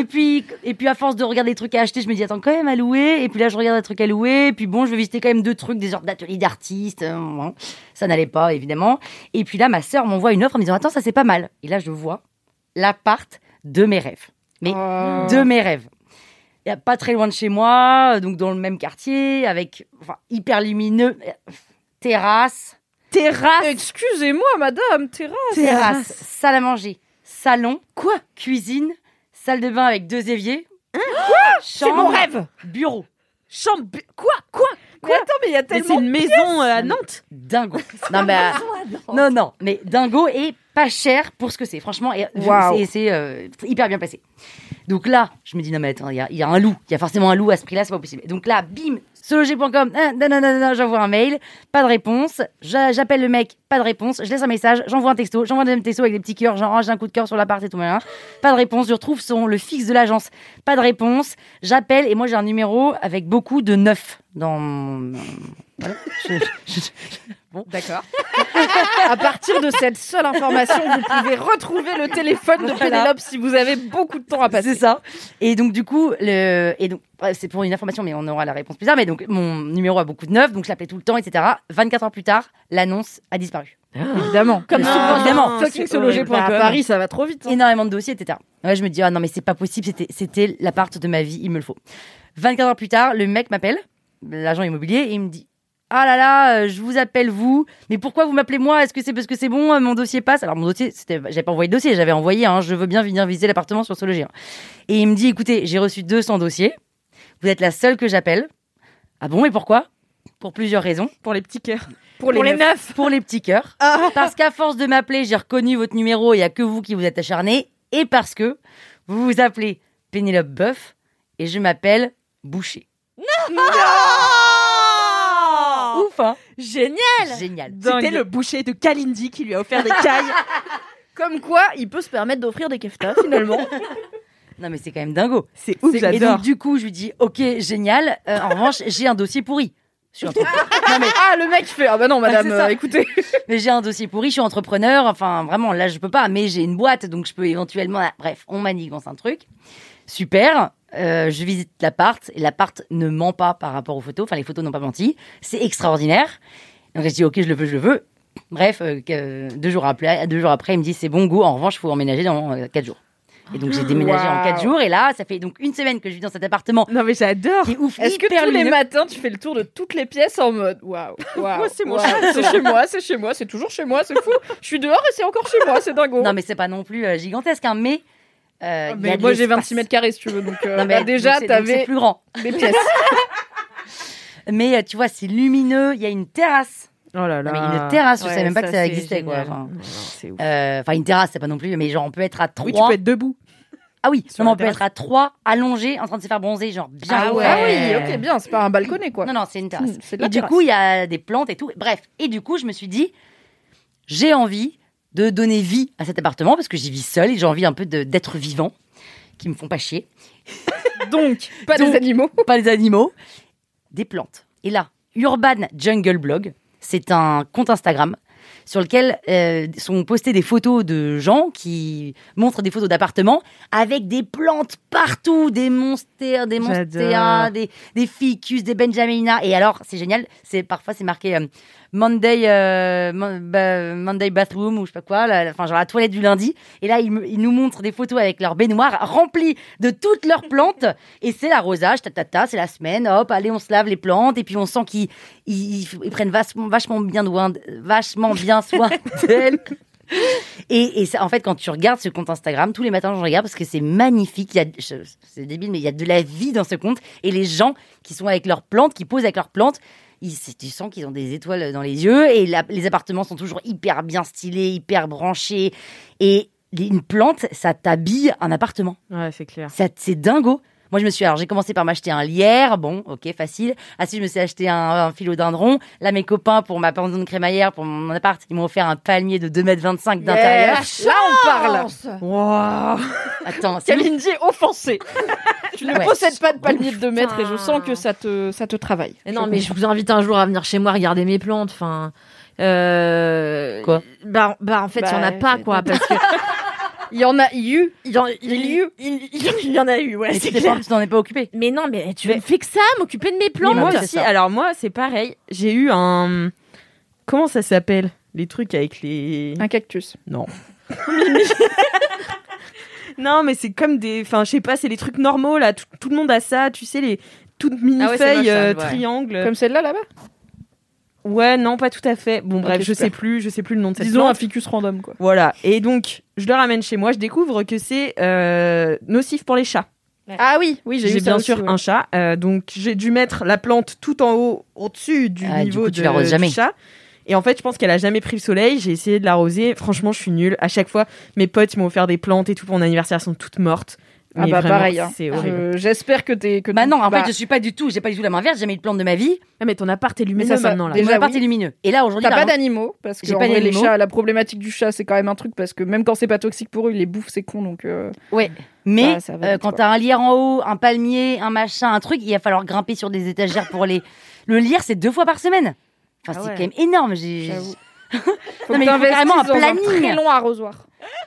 et puis, et puis, à force de regarder des trucs à acheter, je me dis attends quand même à louer. Et puis là, je regarde des trucs à louer. Et puis bon, je vais visiter quand même deux trucs, des sortes d'ateliers d'artistes. bon. ça n'allait pas évidemment. Et puis là, ma sœur m'envoie une offre en me disant attends, ça c'est pas mal. Et là, je vois l'appart de mes rêves. Mais Oh. de mes rêves. Il y a pas très loin de chez moi, euh, donc dans le même quartier, avec enfin, hyper lumineux, euh, terrasse, Terrasse. Excusez-moi, madame, terrasse. terrasse, salle à manger, salon, quoi? Cuisine, salle de bain avec deux éviers. Hein? Quoi? C'est mon rêve. Bureau. Chambre. bu- Quoi? Quoi Mais attends, mais il y a Mais c'est une maison euh, à Nantes. Dingo. Non, mais, euh, non, non, mais dingo et pas cher pour ce que c'est. Franchement, et c'est c'est, euh, hyper bien placé. Donc là, je me dis, non, mais attends, il y a, il y a un loup. Il y a forcément un loup à ce prix-là, c'est pas possible. Donc là, bim, sologer.com, ah, non, non, non, non, j'envoie un mail, pas de réponse. J'a- J'appelle le mec, pas de réponse. Je laisse un message, j'envoie un texto, j'envoie un deuxième texto avec des petits cœurs, genre, oh, j'ai un coup de cœur sur l'appart et tout, machin. Pas de réponse. Je retrouve son, le fixe de l'agence, pas de réponse. J'appelle et moi, j'ai un numéro avec beaucoup de neuf dans. Voilà. D'accord. À partir de cette seule information, vous pouvez retrouver le téléphone de. Pénélope si vous avez beaucoup de temps à passer. C'est ça. Et donc du coup, le et donc c'est pour une information, mais on aura la réponse plus tard. Mais donc mon numéro a beaucoup de neuf, donc je l'appelais tout le temps, etc. 24 heures plus tard, l'annonce a disparu. Évidemment. Comme Ah, souvent, évidemment. Fucking C'est sologer.com. horrible. À Paris, ça va trop vite. hein. Énormément de dossiers, etc. Ouais, je me dis ah non mais c'est pas possible, c'était c'était l'appart de ma vie, il me le faut. 24 heures plus tard, le mec m'appelle, l'agent immobilier, et il me dit ah là là, euh, je vous appelle vous, mais pourquoi vous m'appelez moi? Est-ce que c'est parce que c'est bon, euh, mon dossier passe? Alors mon dossier, c'était, j'avais pas envoyé de dossier, j'avais envoyé, hein, je veux bien venir visiter l'appartement sur Sologer. hein. Et il me dit, écoutez, j'ai reçu 200 dossiers, vous êtes la seule que j'appelle. Ah bon, et pourquoi? Pour plusieurs raisons. Pour les petits cœurs. Pour les, Pour les neufs. neufs. Pour les petits cœurs. Parce qu'à force de m'appeler, j'ai reconnu votre numéro, il y a que vous qui vous êtes acharné. Et parce que vous vous appelez Pénélope Boeuf et je m'appelle Boucher. Ouf, hein Génial. Génial. C'était le boucher de Kalindi qui lui a offert des cailles. Comme quoi, il peut se permettre d'offrir des keftas finalement. Non, mais c'est quand même dingo. C'est ouf, Et j'adore. donc, du coup, je lui dis, ok, génial. Euh, en revanche, j'ai un dossier pourri. Je suis entrepreneur. non, mais, ah, le mec fait Ah bah non, madame, c'est ça. euh, écoutez. mais j'ai un dossier pourri, je suis entrepreneur. Enfin, vraiment, là, je peux pas. Mais j'ai une boîte, donc je peux éventuellement. ah, Bref, on manigance un truc. Super. Euh, je visite l'appart et l'appart ne ment pas par rapport aux photos. Enfin, les photos n'ont pas menti. C'est extraordinaire. Donc, je dis, ok, je le veux, je le veux. Bref, euh, deux, jours après, deux jours après, il me dit, c'est bon, go. En revanche, il faut emménager dans euh, quatre jours. Et donc, j'ai déménagé en quatre Waouh. jours. Et là, ça fait donc une semaine que je vis dans cet appartement Non mais j'adore. est ouf. Est-ce que tous les matins, tu fais le tour de toutes les pièces en mode Waouh. Moi, c'est château. C'est chez moi, c'est chez moi, c'est toujours chez moi, c'est fou. Je suis dehors et c'est encore chez moi, c'est dingo. Non, mais c'est pas non plus euh, gigantesque, hein, mais. Euh, il y a mais moi j'ai l'espace. 26 mètres carrés si tu veux, donc euh, Non, mais bah, déjà t'avais plus grand. des pièces. Mais euh, tu vois, c'est lumineux. Il y a une terrasse. Oh là là. Non, mais une terrasse, je Ouais, savais même pas que ça existait, quoi. génial. Enfin, Non, euh, Enfin, une terrasse, c'est pas non plus, mais genre on peut être à trois. Oui, tu peux être debout. Ah oui, non, on peut être à trois, allongés, en train de se faire bronzer, genre bien. Ah, ouais. ah oui, ok, bien, c'est pas un balconnet quoi. Non, non, c'est une terrasse. Et du terrasse. coup, il y a des plantes et tout. Bref. Et du coup, je me suis dit, j'ai envie de donner vie à cet appartement parce que j'y vis seule et j'ai envie un peu d'être vivant, qui me font pas chier. Donc, pas Donc- des animaux. pas les animaux, des plantes. Et là, Urban Jungle Blog, c'est un compte Instagram sur lequel euh, sont postées des photos de gens qui montrent des photos d'appartements avec des plantes partout, des monstères, des monstères, des, des ficus, des benjamina. Et alors, c'est génial, c'est parfois c'est marqué euh, Monday, euh, bah, Monday bathroom ou je sais pas quoi, la- enfin genre la toilette du lundi. Et là, ils, nous montrent des photos avec leur baignoire remplie de toutes leurs plantes. Et c'est l'arrosage, ta, ta, ta, c'est la semaine, hop, allez, on se lave les plantes. Et puis on sent qu'ils ils, ils- ils prennent vachement, vachement bien vachement bien soin d'elles. Et, et ça, en fait, quand tu regardes ce compte Instagram, tous les matins, je regarde parce que c'est magnifique. Il y a, je- c'est débile, mais il y a de la vie dans ce compte. Et les gens qui sont avec leurs plantes, qui posent avec leurs plantes, ils, tu sens qu'ils ont des étoiles dans les yeux. Et la- les appartements sont toujours hyper bien stylés, hyper branchés. Et les- une plante, ça t'habille un appartement. Ouais, c'est clair. Ça- C'est dingo. Moi, je me suis. Alors, j'ai commencé par m'acheter un lierre. Bon, ok, facile. Ensuite, je me suis acheté un, un philodendron. Là, mes copains, pour ma pension de crémaillère, pour mon appart, ils m'ont offert un palmier de 2m25 d'intérieur. Là, on parle. Wow. Attends, c'est Kalindi offensée. tu ne Ouais. possède pas de palmier de 2 mètres et je sens que ça te, ça te travaille. Mais non, mais je vous invite un jour à venir chez moi regarder mes plantes. Enfin, euh... Quoi? Bah, bah, en fait, il y en a Bah, pas, quoi. Parce que Il y en a eu. il y en, il, Il y a eu. il- y en a eu, ouais, Mais c'est clair. pas- tu t'en es pas occupé. Mais non, mais tu ne fais que ça, m'occuper de mes Mais plantes. moi aussi, alors moi, c'est pareil. J'ai eu un. Comment ça s'appelle? Les trucs avec les. Un cactus. Non. non, mais c'est comme des. Enfin, je sais pas, c'est les trucs normaux là. Tout, tout le monde a ça, tu sais, les toutes mini Ah ouais, c'est feuilles moche, euh, ouais. triangles. Comme celle-là là-bas? Ouais, non, pas tout à fait. Bon, bref, je sais plus, je sais plus le nom de cette Disons plante. un ficus random, quoi. Voilà. Et donc, je le ramène chez moi, je découvre que c'est euh, nocif pour les chats. Ah oui, oui, j'ai bien aussi, sûr ouais. un chat, euh, donc j'ai dû mettre la plante tout en haut, au-dessus du Ah, du niveau coup, tu de, l'arroses du jamais. chat. Et en fait, je pense qu'elle a jamais pris le soleil. J'ai essayé de l'arroser. Franchement, je suis nulle. À chaque fois, mes potes ils m'ont offert des plantes et tout pour mon anniversaire, elles sont toutes mortes. Ah Mais bah vraiment, pareil. hein. C'est horrible. Je- J'espère que t'es que Bah non, en bah, fait, je suis pas du tout, j'ai pas du tout la main verte, j'ai jamais eu de plante de ma vie. Ah, mais ton appart est lumineux ça, ça- maintenant là. Déjà, mon appart oui. est lumineux. Et là, aujourd'hui, T'as pas d'animaux parce que J'ai pas vrai, les d'animaux. chats, la problématique du chat, c'est quand même un truc parce que même quand c'est pas toxique pour eux, ils les bouffent, c'est con donc. euh, Ouais. Mais Bah, va euh, quand t'as un lierre en haut, un palmier, un machin, un truc, il va falloir grimper sur des étagères pour les. Le lierre, c'est deux fois par semaine. Enfin, Ah c'est ouais. quand même énorme. J'ai. Faut Non, mais il faut t'investisses carrément un planning. très long arrosoir.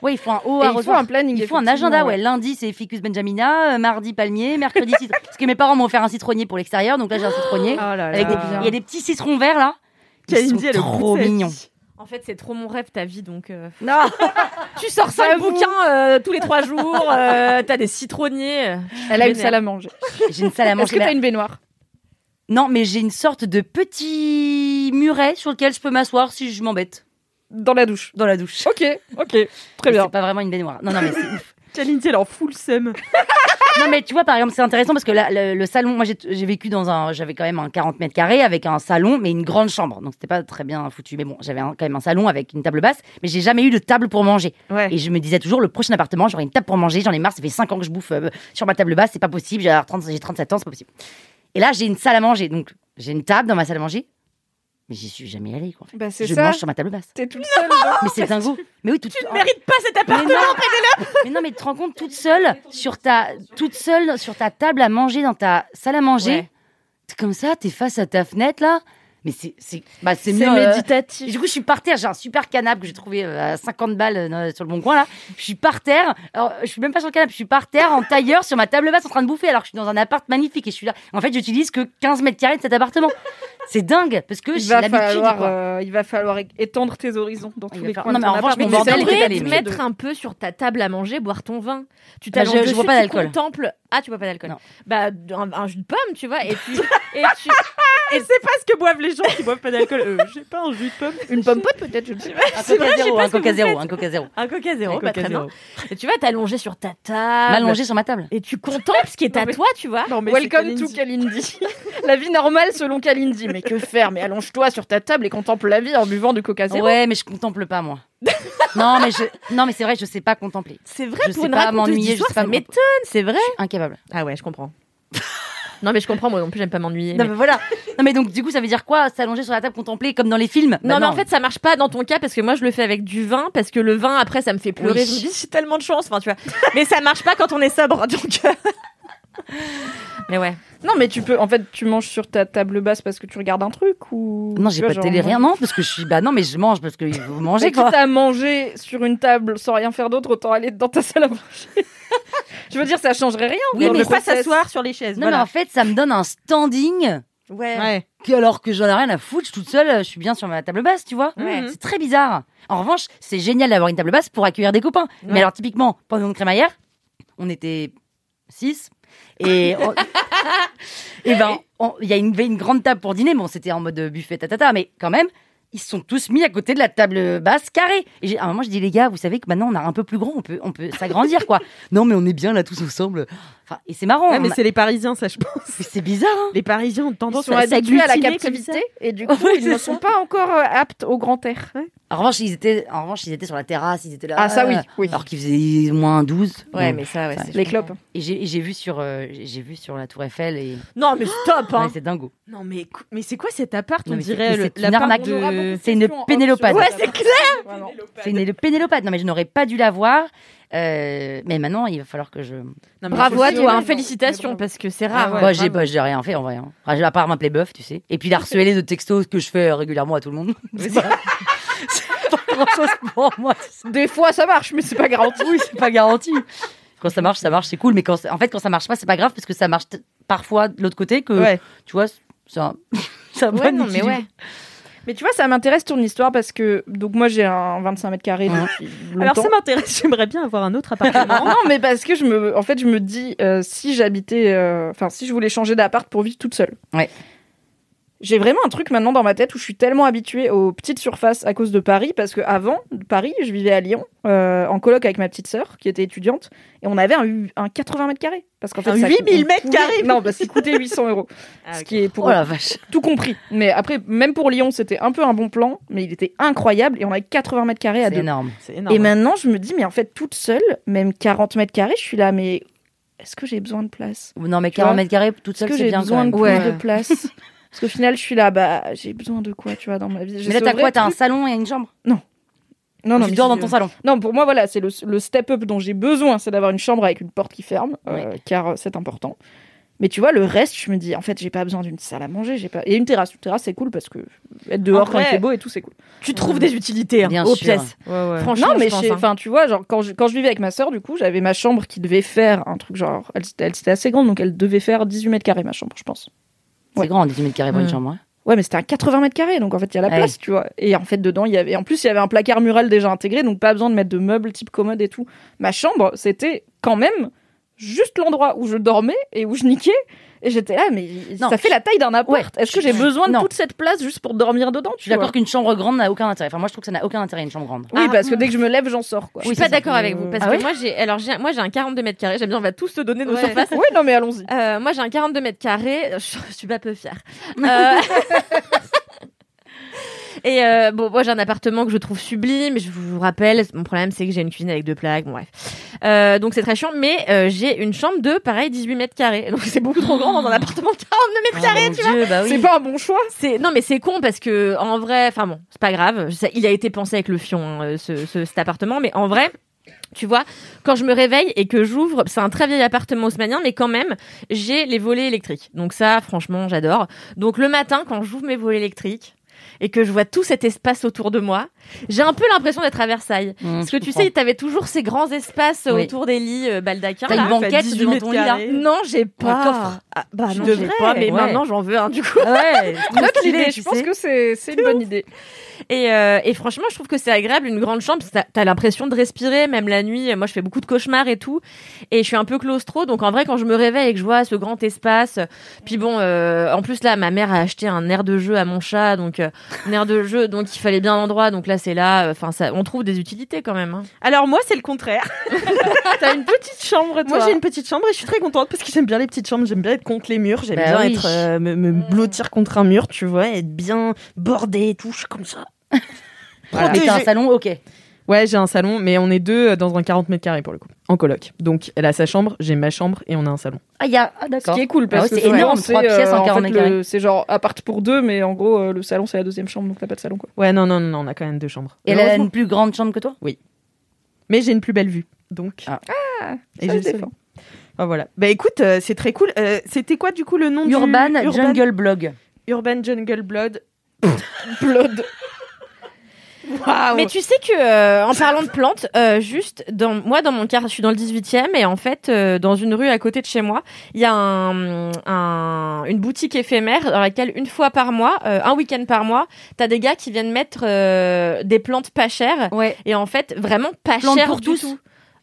Ouais, il faut un haut Et il faut arrosoir. un planning. Il faut un agenda, ouais. Lundi, c'est Ficus Benjamina, euh, mardi, palmier, mercredi, citron. Parce que mes parents m'ont offert un citronnier pour l'extérieur, donc là, j'ai un citronnier. Oh là là. Avec des- Il y a des petits citrons verts, là. Ils Kalindi, sont trop mignons. En fait, c'est trop mon rêve ta vie, donc. euh, Non, Tu sors cinq J'avoue. bouquins euh, tous les trois jours. euh, T'as des citronniers. Elle a une salle à manger. j'ai une salle à Est-ce manger. que t'as une baignoire? Non, mais j'ai une sorte de petit muret sur lequel je peux m'asseoir si je m'embête dans la douche dans la douche. Ok, ok, très Mais bien. C'est pas vraiment une baignoire. Non, non, mais c'est ouf. Kalindi, elle est en full seum. Non, mais tu vois, par exemple, c'est intéressant parce que là, le, le salon, moi, j'ai j'ai vécu dans un, j'avais quand même un 40 mètres carrés avec un salon, mais une grande chambre. Donc, c'était pas très bien foutu. Mais bon, j'avais un- quand même un salon avec une table basse, mais j'ai jamais eu de table pour manger. Ouais. Et je me disais toujours, le prochain appartement, j'aurai une table pour manger. J'en ai marre, ça fait 5 ans que je bouffe euh, sur ma table basse, c'est pas possible. J'ai 30 j'ai 37 ans, c'est pas possible. Et là, j'ai une salle à manger. Donc, j'ai une table dans ma salle à manger, mais j'y suis jamais allée, quoi. Bah Je ça. mange sur ma table basse. T'es toute seule. Mais c'est dingo. Mais oui, toute Tu ne mérites pas cet mais appartement. non, mais non, mais tu te rends compte toute seule sur ta toute seule sur ta table à manger dans ta salle à manger. Ouais. T'es comme ça, t'es face à ta fenêtre là. Mais c'est c'est bah c'est mieux. euh, méditatif. et du coup, je suis par terre. J'ai un super canapé que j'ai trouvé euh, à 50 balles euh, sur le bon coin là. Je suis par terre. Alors, je suis même pas sur le canapé. Je suis par terre en tailleur sur ma table basse en train de bouffer. Alors que je suis dans un appart magnifique et je suis là. En fait, j'utilise que 15 mètres carrés de cet appartement. C'est dingue parce que Il j'ai va l'habitude. falloir, quoi. euh, il va falloir é- étendre tes horizons dans tous va les falloir- coins. Non, de mais ton en revanche, appart. mon Mais tu est étalé, te mais- mettre un peu sur ta table à manger, boire ton vin. Tu Bah, t'allonges je- je dessus, bois pas tu d'alcool. contemples- Ah, tu bois pas d'alcool. Non. Bah, un, un jus de pomme, tu vois, et tu, et tu, Et c'est pas ce que boivent les gens qui boivent pas d'alcool. Euh, j'ai pas un jus de pomme. Une pomme pote peut-être, je ne sais pas. Un coca vrai, je sais zéro, pas un ce que coca vous zéro, un coca zéro. un coca zéro, bah, très bien. Et tu vas t'allonger sur ta table. M'allonger sur ma table. Et tu contemples ce qui est à toi, tu vois. Non, mais c'est Welcome to Kalindi. Kalindi. la vie normale selon Kalindi. Mais que faire? Mais allonge-toi sur ta table et contemple la vie en buvant du coca zéro. Ouais, mais je contemple pas moi. non, mais je, non, mais c'est vrai, je sais pas contempler. C'est vrai, Je pour sais une pas m'ennuyer, je sais pas m'étonne, c'est vrai. Incapable. Ah ouais, je comprends. non, mais je comprends, moi non plus, j'aime pas m'ennuyer. Non, mais- mais voilà. Non, mais donc, du coup, ça veut dire quoi S'allonger sur la table, contempler comme dans les films? Non, Bah mais en fait, ça marche pas dans ton cas parce que moi, je le fais avec du vin parce que le vin, après, ça me fait pleurer. Oui. Je me dis, j'ai tellement de chance. Enfin, tu vois. mais ça marche pas quand on est sobre. Donc. Mais ouais. Non, mais tu peux. En fait, tu manges sur ta table basse parce que tu regardes un truc ou. Non, j'ai pas de télé, rien. Non, parce que je suis. Bah non, mais je mange parce faut manger, Mais quoi. quitte à manger sur une table sans rien faire d'autre, autant aller dans ta salle à manger. je veux dire, ça changerait rien. Oui, mais pas s'asseoir sur les chaises. Non, mais en fait, ça me donne un standing. Ouais. Ouais. Que alors que j'en ai rien à foutre, je suis toute seule, je suis bien sur ma table basse, tu vois. Ouais. C'est très bizarre. En revanche, c'est génial d'avoir une table basse pour accueillir des copains. Ouais. Mais alors, typiquement, pendant une crémaillère, on était six. Et on- et ben, on- il y a une, une grande table pour dîner. Bon, c'était en mode buffet, tatata, mais quand même, ils se sont tous mis à côté de la table basse carrée. Et à un moment, je dis, les gars, vous savez que maintenant, on a un peu plus grand, on peut, on peut s'agrandir, quoi. non, mais on est bien là tous ensemble. Enfin, et c'est marrant. Ouais, mais a- c'est les Parisiens, ça, je pense. c'est bizarre, hein. Les Parisiens ont Ils tendance sont à à la captivité et du coup, Ouais, ils ne ça. sont pas encore euh, aptes au grand air. En revanche, ils étaient, en revanche, ils étaient sur la terrasse, ils étaient là. Ah, ça, oui, oui. Alors qu'il faisait moins 12. Ouais, mais ça, ouais. Ça, Les clopes. Et j'ai vu sur, euh, j'ai vu sur la Tour Eiffel et Non, mais stop, hein. Ouais, c'est dingo. Non, mais, mais c'est quoi cet appart On dirait le- une l'appart arnaque. De... C'est une pénélopade. Ouais, c'est clair. C'est une pénélopade. Non, mais je n'aurais pas dû la voir. Euh, mais maintenant, il va falloir que je. Non, Bravo à toi, hein, félicitations, parce que c'est Ah rare. ouais. Bah, j'ai bah, j'ai rien fait en vrai. Hein. Enfin, à part m'appeler Buff, tu sais. Et puis la harceler de textos que je fais régulièrement à tout le monde. C'est pas, c'est pas grand chose pour moi. Des fois, ça marche, mais c'est pas garanti. Oui, c'est pas garanti. Quand ça marche, ça marche, c'est cool. Mais quand, en fait, quand ça marche pas, c'est pas grave parce que ça marche parfois de l'autre côté que, Ouais. tu vois, c'est un, un Ouais, non, mais ouais. Mais tu vois, ça m'intéresse ton histoire parce que donc moi j'ai un 25 mètres carrés Alors ça m'intéresse, j'aimerais bien avoir un autre appartement. non, mais parce que je me, en fait, je me dis euh, si j'habitais, euh, enfin si je voulais changer d'appart pour vivre toute seule. Ouais. J'ai vraiment un truc maintenant dans ma tête où je suis tellement habituée aux petites surfaces à cause de Paris parce que avant Paris, je vivais à Lyon euh, en coloc avec ma petite sœur qui était étudiante et on avait un, hu- un 80 mètres carrés parce qu'en fait Un ça- 8000 on mètres carrés Non, parce qu'il coûtait 800 euros, Ah, ce qui est pour Oh la vache. tout compris. Mais après, même pour Lyon, c'était un peu un bon plan, mais il était incroyable et on avait 80 mètres carrés à deux. énorme. C'est énorme. Et maintenant, je me dis, mais en fait, toute seule, même 40 mètres carrés, je suis là, mais est-ce que j'ai besoin de place? Non, mais Tu vois 40 mètres carrés toute Est-ce seule, que c'est j'ai bien besoin de même. plus de place? Parce qu'au final, je suis là, bah, j'ai besoin de quoi, tu vois, dans ma vie? Mais là, t'as quoi? T'as un salon et une chambre? Non, non, Tu mais dors dans ton salon? Non, pour moi, voilà, c'est le, le step-up dont j'ai besoin, c'est d'avoir une chambre avec une porte qui ferme, euh, car euh, c'est important. Mais tu vois, le reste, je me dis, en fait, j'ai pas besoin d'une salle à manger, j'ai pas. Et une terrasse. Une terrasse, c'est cool parce que être dehors quand il fait beau et tout, c'est cool. Tu trouves des utilités hein, Bien aux sûr. pièces. Ouais, ouais. Franchement, non, mais je pense, chez- hein. enfin, tu vois, genre quand je, quand je vivais avec ma sœur, du coup, j'avais ma chambre qui devait faire un truc genre, elle, elle c'était assez grande, donc elle devait faire 18 mètres carrés ma chambre, je pense. C'est Ouais. grand, 18 mètres carrés pour une chambre. hein. Ouais, mais c'était un 80 mètres carrés, donc en fait, il y a la Ouais. place, tu vois. Et en fait, dedans, il y avait, en plus, il y avait un placard mural déjà intégré, donc pas besoin de mettre de meubles type commode et tout. Ma chambre, c'était quand même juste l'endroit où je dormais et où je niquais. Et j'étais là, mais Non, ça fait la taille d'un appart. Ouais, Est-ce que je- j'ai besoin de non. toute cette place juste pour dormir dedans Je suis d'accord qu'une chambre grande n'a aucun intérêt. Enfin, moi, je trouve que ça n'a aucun intérêt, une chambre grande. Oui, Ah. parce que dès que je me lève, j'en sors, quoi. Je suis Oui, pas d'accord avec vous parce Ah que moi j'ai alors j'ai moi j'ai un 42 mètres carrés. J'aime bien, on va tous se donner nos Ouais. surfaces. Oui, non, mais allons-y. Euh, moi j'ai un 42 mètres carrés. Je, je suis pas peu fière. Euh, Et euh, bon, moi j'ai un appartement que je trouve sublime. Je vous rappelle, mon problème c'est que j'ai une cuisine avec deux plaques. Bon bref, Euh, donc c'est très chiant. Mais euh, j'ai une chambre de pareil 18 mètres carrés. Donc c'est beaucoup trop grand dans un appartement de 42 mètres Oh, carrés. tu vois bah oui. C'est pas un bon choix. C'est non mais c'est con parce que en vrai, enfin bon, c'est pas grave. Ça- il a été pensé avec le fion hein, euh, ce, ce- cet appartement, mais en vrai. Tu vois, quand je me réveille et que j'ouvre, c'est un très vieil appartement haussmanien, mais quand même, j'ai les volets électriques. Donc ça, franchement, j'adore. Donc le matin, quand j'ouvre mes volets électriques et que je vois tout cet espace autour de moi, j'ai un peu l'impression d'être à Versailles. Mmh, Parce je que tu comprends. sais, t'avais toujours ces grands espaces Oui. autour des lits euh, baldaquins. T'as une banquette 18 devant ton lit là. Non, j'ai pas. coffre. Ah, bah Tu non, devrais, pas, mais ouais. maintenant j'en veux un du coup. Ouais, tu je pense que c'est une bonne idée. Et, euh, et franchement, je trouve que c'est agréable, une grande chambre. parce que T'as t'as l'impression de respirer, même la nuit. Moi, je fais beaucoup de cauchemars et tout. Et je suis un peu claustro. Donc, en vrai, quand je me réveille et que je vois ce grand espace, puis bon, euh, en plus, là, ma mère a acheté un air de jeu à mon chat. Donc, euh, un air de jeu. Donc, il fallait bien l'endroit. Donc là, c'est là. Enfin, ça, on trouve des utilités quand même. hein. Alors moi, c'est le contraire. T'as une petite chambre, toi. Moi, j'ai une petite chambre et je suis très contente parce que j'aime bien les petites chambres. J'aime bien être contre les murs. J'aime Bah bien oui. être euh, me, me blottir contre un mur, tu vois, être bien bordée et tout. Je suis comme ça. Voilà. T'as un salon, ok. Ouais, j'ai un salon, mais on est deux euh, dans un 40 mètres carrés pour le coup, en coloc. Donc, elle a sa chambre, j'ai ma chambre et on a un salon. Ah, il y a. Ah, Ce d'accord. qui est cool Ah parce ouais, que c'est énorme, trois pièces en en 40 fait, mètres le- C'est genre appart pour deux, mais en gros, euh, le salon c'est la deuxième chambre, donc t'as pas de salon quoi. Ouais, non, non, non, non, on a quand même deux chambres. Et elle a une plus grande chambre que toi? Mais j'ai une plus belle vue, donc. Ah. et ça j'ai le le défend. salon. Enfin, voilà. Bah écoute, euh, c'est très cool. Euh, C'était quoi du coup le nom Urban du Jungle Blog. Urban Jungle Blood. Blood. Mais tu sais que euh, en parlant de plantes, euh, juste dans moi dans mon quartier, je suis dans le 18e et en fait euh, dans une rue à côté de chez moi, il y a un, un- une boutique éphémère dans laquelle une fois par mois, euh, un week-end par mois, t'as des gars qui viennent mettre euh, des plantes pas chères Ouais. et en fait vraiment pas Plantes chères pour du tous tout.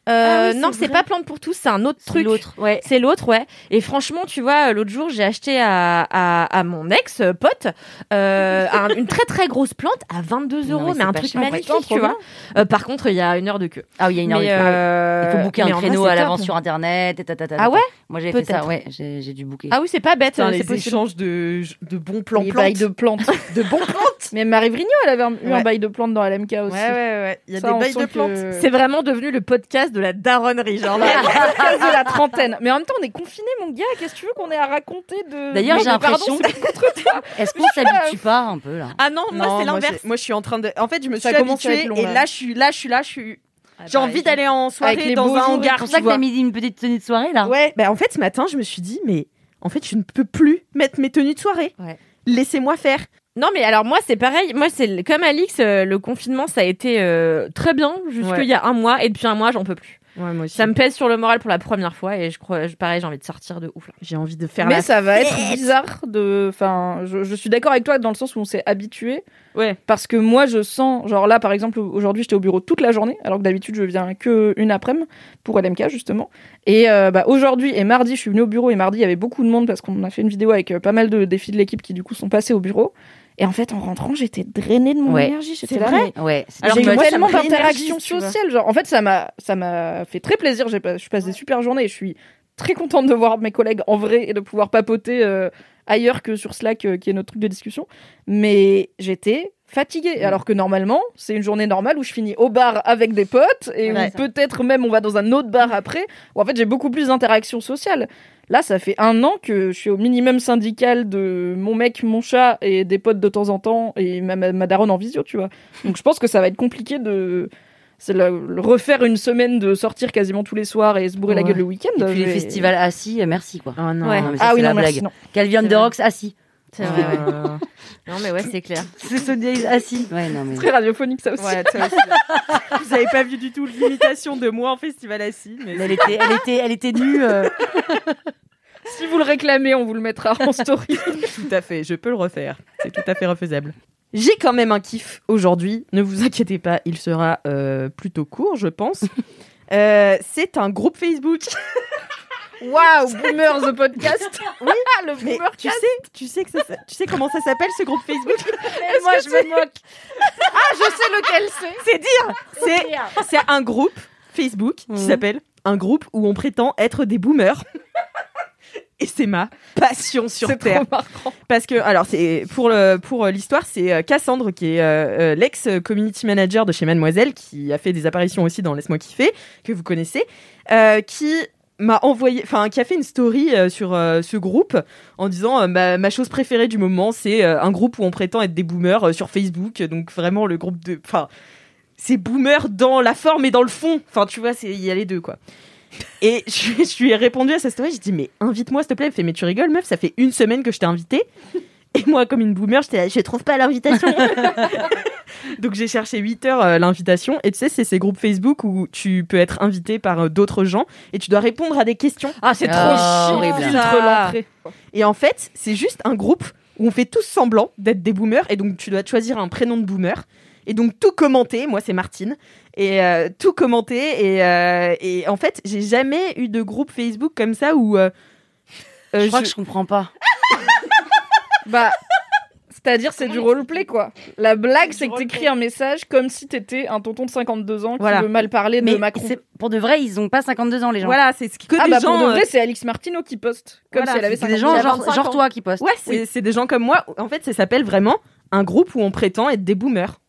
Euh, Ah oui, non, c'est pas plante pour tous, c'est un autre C'est truc. l'autre, ouais. C'est l'autre, ouais. Et franchement, tu vois, l'autre jour, j'ai acheté à, à, à mon ex euh, pote euh, un- une très très grosse plante à 22 Non, euros, mais un truc cher. magnifique, tu vois. Euh, par contre, il y a une heure de queue. Ah oui, il y a une heure Mais, de queue. euh, Il faut booker mais un créneau c'est à l'avance sur internet et tata, tata, Ah ouais Moi j'ai fait ça, ouais, j'ai j'ai dû booker. Ah oui, c'est pas bête, Putain, euh, les possible. échanges de, de bons plans plantes. de plantes. de bons plantes. Mais Marie Vrigno, elle avait un- eu un bail de plantes dans LMK aussi. Ouais, ouais, ouais. Il y a Ça, des bails de que- plantes. C'est vraiment devenu le podcast de la daronnerie, genre. là. podcast de la trentaine. Mais en même temps, on est confinés, mon gars. Qu'est-ce que tu veux qu'on ait à raconter de. D'ailleurs, j'ai l'impression. Est-ce qu'on s'habitue pas un peu là Ah non, moi Non, c'est l'inverse. Moi, je suis en train de. En fait, je me suis habituée et là. je suis là, je suis là, je suis. J'ai envie pareil. d'aller en soirée les dans un hangar. C'est pour ça que t'as mis une petite tenue de soirée là Ouais, bah en fait, ce matin, je me suis dit, mais en fait, je ne peux plus mettre mes tenues de soirée. Ouais. Laissez-moi faire. Non, mais alors moi, c'est pareil. Moi, c'est comme Alix, euh, le confinement, ça a été euh, très bien jusqu'il Ouais. y a un mois. Et depuis un mois, j'en peux plus. Ouais, moi aussi. Ça me pèse sur le moral pour la première fois et je crois, je- pareil, j'ai envie de sortir de ouf là. J'ai envie de faire Mais la ça va être bizarre de. Enfin, je, je suis d'accord avec toi dans le sens où on s'est habitué. Ouais. Parce que moi, je sens. Genre là, par exemple, aujourd'hui, j'étais au bureau toute la journée, alors que d'habitude, je viens que une après-midi pour LMK, justement. Et euh, bah, aujourd'hui et mardi, je suis venue au bureau et mardi, il y avait beaucoup de monde parce qu'on a fait une vidéo avec pas mal de défis de l'équipe qui, du coup, sont passés au bureau. Et en fait, en rentrant, j'étais drainée de mon Ouais. énergie. J'étais C'est là. vrai Ouais. Alors J'ai eu tellement d'interactions sociales. Genre, en fait, ça m'a, ça m'a fait très plaisir. J'ai pas, je passe des super journées je suis très contente de voir mes collègues en vrai et de pouvoir papoter euh, ailleurs que sur Slack, euh, qui est notre truc de discussion. Mais j'étais fatiguée. Alors que normalement, c'est une journée normale où je finis au bar avec des potes et Ouais. où peut-être même on va dans un autre bar après. Où en fait, j'ai beaucoup plus d'interactions sociales. Là, ça fait un an que je suis au minimum syndical de mon mec, mon chat et des potes de temps en temps et ma, ma, ma daronne en visio, tu vois. Donc je pense que ça va être compliqué de c'est le, le refaire une semaine de sortir quasiment tous les soirs et se bourrer la gueule le week-end. Et puis les festivals assis, euh, merci quoi. Oh non. Ouais. Non, mais ça, Ah c'est oui, la non, merci. blague. C'est de. Rocks assis. Ouais. Euh, Non mais ouais, c'est clair. C'est Sundays assis. Ouais, non mais. Très radiophonique ça aussi. Ouais, ça aussi. Vous avez pas vu du tout l'imitation de moi en festival assis, mais Mais Elle était, elle était, elle était nue. euh, Si vous le réclamez, on vous le mettra en story. tout à fait, je peux le refaire. C'est tout à fait refaisable. J'ai quand même un kiff aujourd'hui. Ne vous inquiétez pas, il sera euh, plutôt court, je pense. Euh, c'est un groupe Facebook. Waouh, Boomer the podcast. Oui, le mais Boomer tu sais, tu sais que ça, tu sais comment ça s'appelle ce groupe Facebook? Et moi je me moque. Ah, je sais lequel c'est. C'est dire. C'est c'est un groupe Facebook qui Mhm. s'appelle un groupe où on prétend être des boomers. Et c'est ma passion sur C'est terre. trop marrant. Parce que, alors, c'est pour le pour euh, l'histoire, c'est euh, Cassandre qui est euh, euh, l'ex community manager de chez Mademoiselle, qui a fait des apparitions aussi dans Laisse-moi kiffer, que vous connaissez, euh, qui m'a envoyé, enfin, qui a fait une story euh, sur euh, ce groupe en disant euh, ma, chose préférée du moment, c'est un groupe où on prétend être des boomers sur Facebook, donc vraiment le groupe de, enfin, c'est boomer dans la forme et dans le fond, enfin, tu vois, il y a les deux quoi. Et je, je lui ai répondu à sa story, j'ai dit mais invite-moi s'il te plaît. Elle fait mais tu rigoles meuf, ça fait une semaine que je t'ai invité. Et moi comme une boomer, j'étais là, je trouve pas l'invitation. Donc j'ai cherché 8 heures euh, l'invitation et tu sais c'est ces groupes Facebook où tu peux être invité par euh, d'autres gens et tu dois répondre à des questions. Ah, c'est Ah, trop chiant. horrible. L'entrée. Et en fait, c'est juste un groupe où on fait tous semblant d'être des boomers et donc tu dois choisir un prénom de boomer et donc tout commenter. Moi, c'est Martine et euh, tout commenter et, euh, et en fait, j'ai jamais eu de groupe Facebook comme ça où Je crois je- que je comprends pas. Bah, c'est-à-dire c'est du roleplay quoi. La blague c'est que t'écris un message comme si t'étais un tonton de 52 ans qui Voilà. veut mal parler de Mais Macron. c'est- pour de vrai, ils ont pas 52 ans les gens. voilà, c'est ce qui que Ah des bah gens. pour de euh, vrai c'est Alix Martineau qui poste comme Voilà, si elle avait c'est C'est des 52 gens ans. genre, 25 genre ans. toi qui postent. Ouais, c'est c'est des gens comme moi. En fait, ça s'appelle vraiment un groupe où on prétend être des boomers.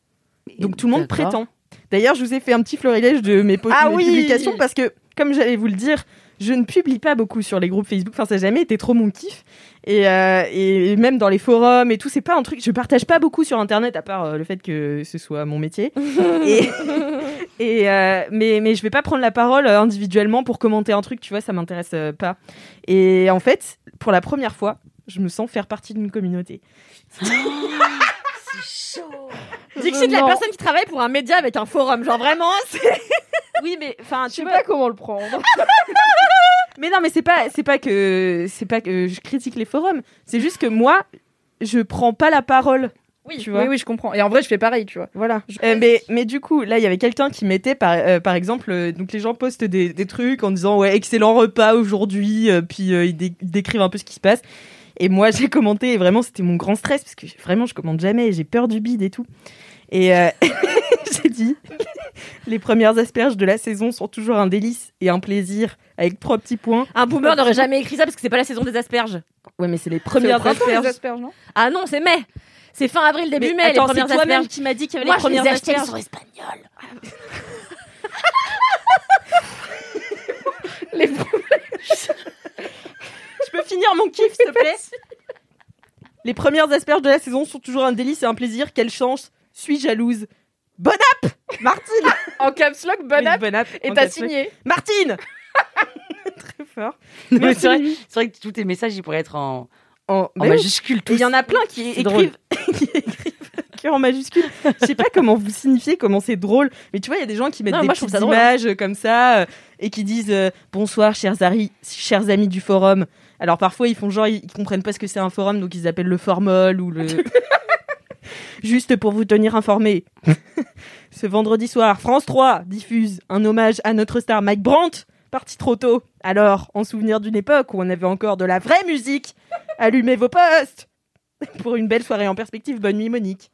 Donc tout le monde D'accord. prétend. D'ailleurs, je vous ai fait un petit florilège de mes, po- Ah mes oui publications parce que, comme j'allais vous le dire, je ne publie pas beaucoup sur les groupes Facebook. Enfin, ça n'a jamais été trop mon kiff. Et, euh, et même dans les forums et tout, c'est pas un truc. Je partage pas beaucoup sur Internet à part euh, le fait que ce soit mon métier. et et euh, mais mais je vais pas prendre la parole individuellement pour commenter un truc. Tu vois, ça m'intéresse euh, pas. Et en fait, pour la première fois, je me sens faire partie d'une communauté. Dixit, la Non. personne qui travaille pour un média avec un forum. Genre vraiment, c'est. Oui, mais enfin, Je tu sais vois. pas comment le prendre. Mais non, mais c'est pas, c'est pas que, c'est pas que je critique les forums. C'est juste que moi, je prends pas la parole. Oui, tu vois. oui, oui, je comprends. Et en vrai, je fais pareil, tu vois. Voilà. Euh, mais, mais du coup, là, il y avait quelqu'un qui mettait, par, euh, par exemple, euh, donc les gens postent des, des trucs en disant ouais excellent repas aujourd'hui, puis ils, dé- ils décrivent un peu ce qui se passe. Et moi, j'ai commenté et vraiment c'était mon grand stress parce que vraiment je commande jamais, j'ai peur du bide et tout. Et j'ai dit les premières asperges de la saison sont toujours un délice et un plaisir avec trois petits points. Un boomer n'aurait jamais écrit ça parce que c'est pas la saison des asperges. Ouais, mais c'est les premières printemps, les asperges. asperges, non? Ah non, c'est mai. C'est fin avril, début Mais mai, attends, les c'est premières toi-même asperges. qui m'a dit qu'il y avait Moi, les je les premières ai achetées, elles asperges. sont espagnoles. Les- Je peux finir mon kiff, s'il te plaît? Les premières asperges de la saison sont toujours un délice et un plaisir. Quelle chance Suis jalouse. Bonne app Martine En caps lock, bonne app. app. Et t'as signé. Martine Très fort. Mais c'est vrai, que tous tes messages ils pourraient être en, En, en bah oui. majuscule il y en a plein qui écrivent, qui écrivent en majuscule. Je sais pas comment vous signifiez, comment c'est drôle. Mais tu vois, il y a des gens qui mettent Non, des moi, petites drôle, hein. images comme ça euh, et qui disent euh, bonsoir, chers, ari- chers amis du forum. Alors parfois, ils font genre, ils, ils comprennent pas ce que c'est un forum, donc ils appellent le formol ou le. Juste pour vous tenir informé. Ce vendredi soir, France 3 diffuse un hommage à notre star Mike Brandt, parti trop tôt. Alors, en souvenir d'une époque où on avait encore de la vraie musique, allumez vos postes pour une belle soirée en perspective. Bonne nuit, Monique.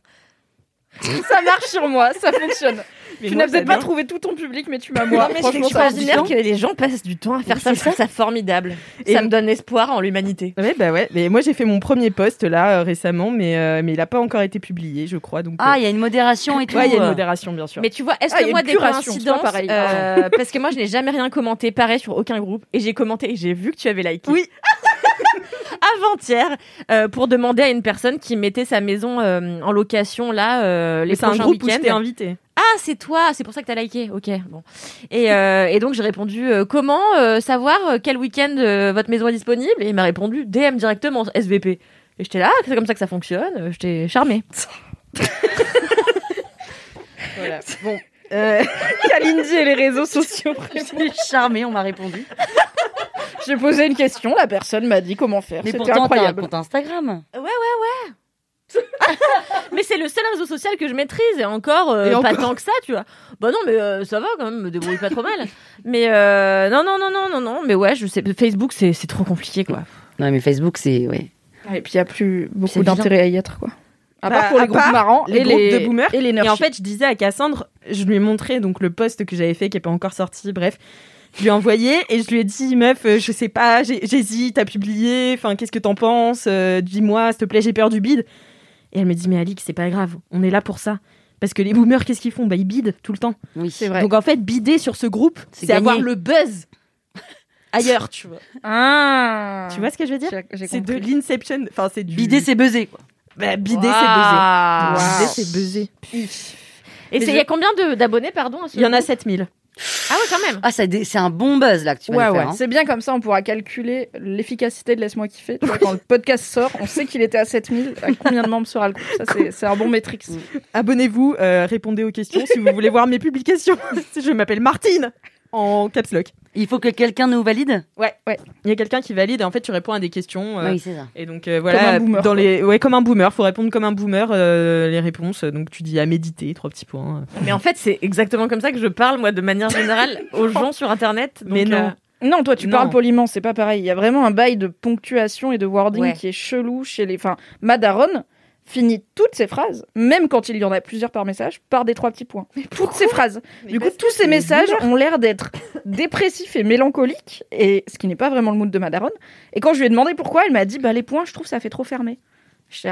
Ça marche sur moi, ça fonctionne. Mais tu n'as peut-être pas trouvé tout ton public, mais tu m'as moi. Non, mais c'est extraordinaire que les gens passent du temps à faire ça. Je trouve ça formidable. Et- Ça me donne espoir en l'humanité. Ouais, bah ouais. Mais moi, j'ai fait mon premier post là euh, récemment, mais, euh, mais il n'a pas encore été publié, je crois. Donc, Ah, euh, il y a une modération et tout. ouais, il y a une modération, bien sûr. Mais tu vois, est-ce Ah, il y que a moi, une des curation, coïncidences, pareil. euh, parce que moi, je n'ai jamais rien commenté pareil sur aucun groupe, et j'ai commenté et j'ai vu que tu avais liké. Oui. Avant-hier, euh, pour demander à une personne qui mettait sa maison euh, en location là, euh, les Mais c'est un prochains groupe où je t'ai week-ends. invité. Ah, c'est toi, c'est pour ça que t'as liké. Ok, bon. Et, euh, et donc j'ai répondu euh, comment euh, savoir quel week-end euh, votre maison est disponible? Et il m'a répondu DM directement SVP. Et j'étais là, ah, c'est comme ça que ça fonctionne. J'étais charmée. Voilà. Bon. Euh, Kalindi et les réseaux sociaux. J'étais charmée, on m'a répondu. J'ai posé une question, la personne m'a dit comment faire. Mais C'était t'as un incroyable. compte Instagram. Ouais, ouais, ouais. Mais c'est le seul réseau social que je maîtrise et encore, euh, Et pas encore. tant que ça, tu vois. Bah non, mais euh, ça va quand même, me débrouille pas trop mal. Mais euh, non, non, non, non, non, non, mais ouais, je sais, Facebook c'est c'est trop compliqué quoi. Non, mais Facebook, c'est. Ouais. Et puis il n'y a plus beaucoup d'intérêt à y être, quoi. À Bah, part pour les groupes marrants les groupes les de boomers. et les Et en fait, je disais à Cassandre, je lui ai montré donc le post que j'avais fait qui est pas encore sorti, bref. Je lui ai envoyé et je lui ai dit, meuf, je sais pas, j'hésite à publier, enfin, qu'est-ce que t'en penses Euh, Dis-moi, s'il te plaît, j'ai peur du bide. Et elle me dit, mais Alix, c'est pas grave, on est là pour ça. Parce que les boomers, qu'est-ce qu'ils font? Bah, ils bident tout le temps. Oui, C'est vrai. Donc en fait, bider sur ce groupe, C'est c'est avoir le buzz ailleurs, tu vois. Ah. Tu vois ce que je veux dire? J'ai- j'ai C'est de l'inception, enfin, c'est du. Bider, c'est buzzer, quoi. Bah, bider, c'est buzzer. Bider, c'est buzzer. Et c'est- il y a combien de- d'abonnés, pardon Il y en a groupe? 7000. Ah ouais, quand même. Ah, c'est un bon buzz, là, que tu vas Ouais, ouais. hein. C'est bien comme ça, on pourra calculer l'efficacité de Laisse-moi kiffer. Tu vois, quand le podcast sort, on sait qu'il était à 7000. À combien de membres sera le groupe Ça, c'est- un bon métrique. Abonnez-vous, euh, répondez aux questions si vous voulez voir mes publications. je m'appelle Martine en caps lock. Il faut que quelqu'un nous valide? Ouais, ouais. Il y a quelqu'un qui valide et en fait tu réponds à des questions. euh, Oui, c'est ça. Et donc euh, voilà, un boomer, dans les ouais comme un boomer, faut répondre comme un boomer euh, les réponses. Donc tu dis à méditer, trois petits points. Mais en fait, c'est exactement comme ça que je parle, moi, de manière générale, aux gens sur Internet. Donc, Mais non. euh, Non, toi, tu Non. parles poliment, c'est pas pareil. Il y a vraiment un bail de ponctuation et de wording Ouais. qui est chelou chez les. Enfin, Madaron finit toutes ses phrases, même quand il y en a plusieurs par message, par des trois petits points. toutes ces phrases. Du coup, tous ces messages ont l'air d'être dépressifs et mélancoliques, et ce qui n'est pas vraiment le mood de Madaron. Et quand je lui ai demandé pourquoi, elle m'a dit bah les points, je trouve ça fait trop fermé. Je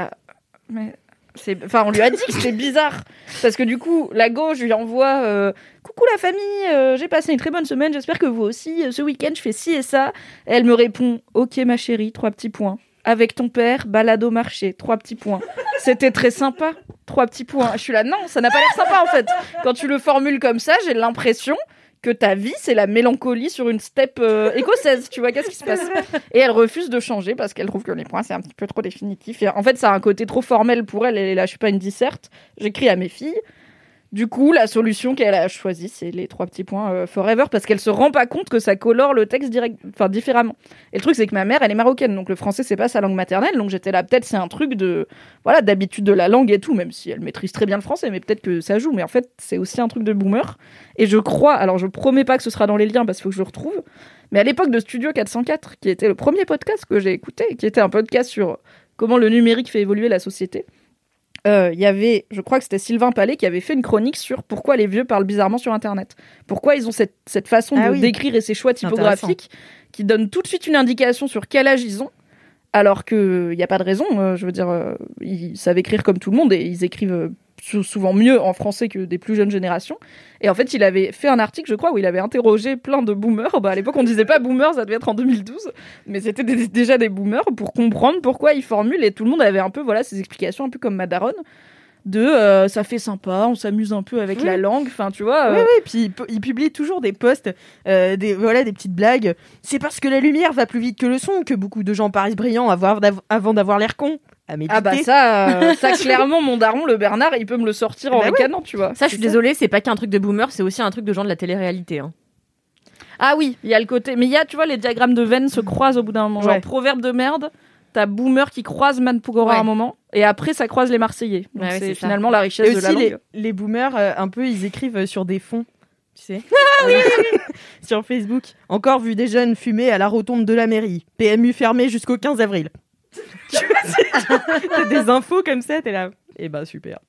mais c'est enfin on lui a dit que c'était bizarre parce que du coup la gauche lui envoie euh, coucou la famille euh, j'ai passé une très bonne semaine j'espère que vous aussi Euh, ce week-end je fais ci et ça elle me répond ok ma chérie trois petits points avec ton père balade au marché trois petits points c'était très sympa trois petits points je suis là non ça n'a pas l'air sympa en fait quand tu le formules comme ça j'ai l'impression que ta vie, c'est la mélancolie sur une steppe euh, écossaise. Tu vois, qu'est-ce qui se passe? Et elle refuse de changer parce qu'elle trouve que les points, c'est un petit peu trop définitif. Et en fait, ça a un côté trop formel pour elle. Elle est là, je suis pas une disserte. J'écris à mes filles. Du coup, la solution qu'elle a choisie, c'est les trois petits points euh, forever parce qu'elle se rend pas compte que ça colore le texte direct, enfin différemment. Et le truc, c'est que ma mère, elle est marocaine, donc le français, c'est pas sa langue maternelle. Donc j'étais là, peut-être c'est un truc de, voilà, d'habitude de la langue et tout, même si elle maîtrise très bien le français, mais peut-être que ça joue. Mais en fait, c'est aussi un truc de boomer. Et je crois, alors je promets pas que ce sera dans les liens parce qu'il faut que je le retrouve, mais à l'époque de Studio 404, qui était le premier podcast que j'ai écouté, qui était un podcast sur comment le numérique fait évoluer la société, euh, il y avait, je crois que c'était Sylvain Palais qui avait fait une chronique sur pourquoi les vieux parlent bizarrement sur Internet. Pourquoi ils ont cette, cette façon Ah de oui. d'écrire et ces choix typographiques qui donnent tout de suite une indication sur quel âge ils ont. Alors qu'il n'y a pas de raison, euh, je veux dire, euh, ils savent écrire comme tout le monde et ils écrivent euh, souvent mieux en français que des plus jeunes générations. Et en fait, il avait fait un article, je crois, où il avait interrogé plein de boomers. Bah, à l'époque, on disait pas boomers, ça devait être en 2012, mais c'était des- déjà des boomers pour comprendre pourquoi ils formulent. Et tout le monde avait un peu, voilà, ces explications un peu comme Madaron de euh, ça fait sympa, on s'amuse un peu avec Oui. la langue. Enfin, tu vois. euh, Oui, oui, puis il pu- il publie toujours des posts, euh, des, voilà, des petites blagues. C'est parce que la lumière va plus vite que le son que beaucoup de gens paraissent brillants avant d'avoir l'air con. À méditer. Ah bah ça, euh, ça clairement, mon daron, le Bernard, il peut me le sortir en Bah ouais. ricanant, tu vois. Ça, je suis désolée, c'est pas qu'un truc de boomer, c'est aussi un truc de gens de la télé-réalité. hein. Ah oui, il y a le côté. Mais il y a, tu vois, les diagrammes de veines se croisent au bout d'un moment. Genre, proverbe de merde, t'as boomer qui croise Man Pugora à un moment, et après, ça croise les Marseillais. Donc Ouais, ouais, c'est ça. finalement la richesse Et de la aussi, les, langue. les boomers, euh, un peu, ils écrivent euh, sur des fonds, tu sais. sur Facebook. Encore vu des jeunes fumer à la rotonde de la mairie. PMU fermé jusqu'au 15 avril. Tu vois, c'est- T'as des infos comme ça, t'es là. Eh ben, super.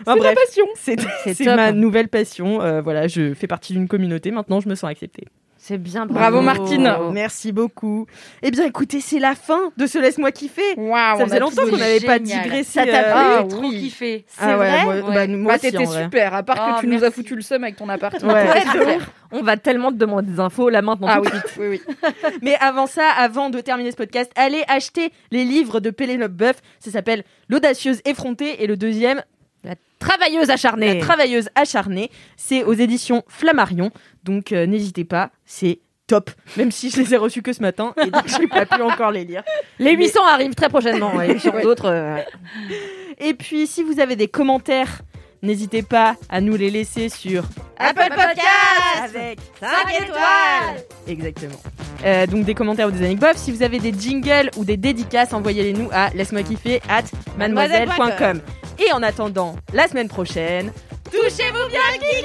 Enfin, C'est la passion. c'est ma nouvelle passion. Euh, voilà, je fais partie d'une communauté. Maintenant, je me sens acceptée. C'est bien. Bravo, Martine. Merci beaucoup. Eh bien, écoutez, c'est la fin de ce Laisse-moi kiffer. Ça faisait longtemps qu'on n'avait pas digressé. Ça t'a euh, plu ah, Trop oui. kiffé. Ah ouais, moi, Ouais. bah, moi Bah, aussi, t'étais vrai. super, à part Oh, que tu nous as foutu le seum avec ton appart. Ouais. Ouais, c'est de clair. ouf. On va tellement te demander des infos là maintenant Ah oui. Mais avant ça, avant de terminer ce podcast, allez acheter les livres de Pénélope Boeuf. Ça s'appelle L'audacieuse effrontée et le deuxième, Travailleuse acharnée. La travailleuse acharnée. C'est aux éditions Flammarion. Donc euh, n'hésitez pas, c'est top. Même si je les ai reçus que ce matin et donc j'ai pas pu encore les lire. Les 800 arrivent très prochainement. Et sur Ouais. d'autres. euh. Et puis si vous avez des commentaires, n'hésitez pas à nous les laisser sur Apple Podcast avec 5 étoiles Exactement. Euh, donc des commentaires ou des anecdotes. Si vous avez des jingles ou des dédicaces, envoyez-les nous à laisse-moi kiffer at mademoiselle.com. Et en attendant, la semaine prochaine, touchez-vous bien, Kiki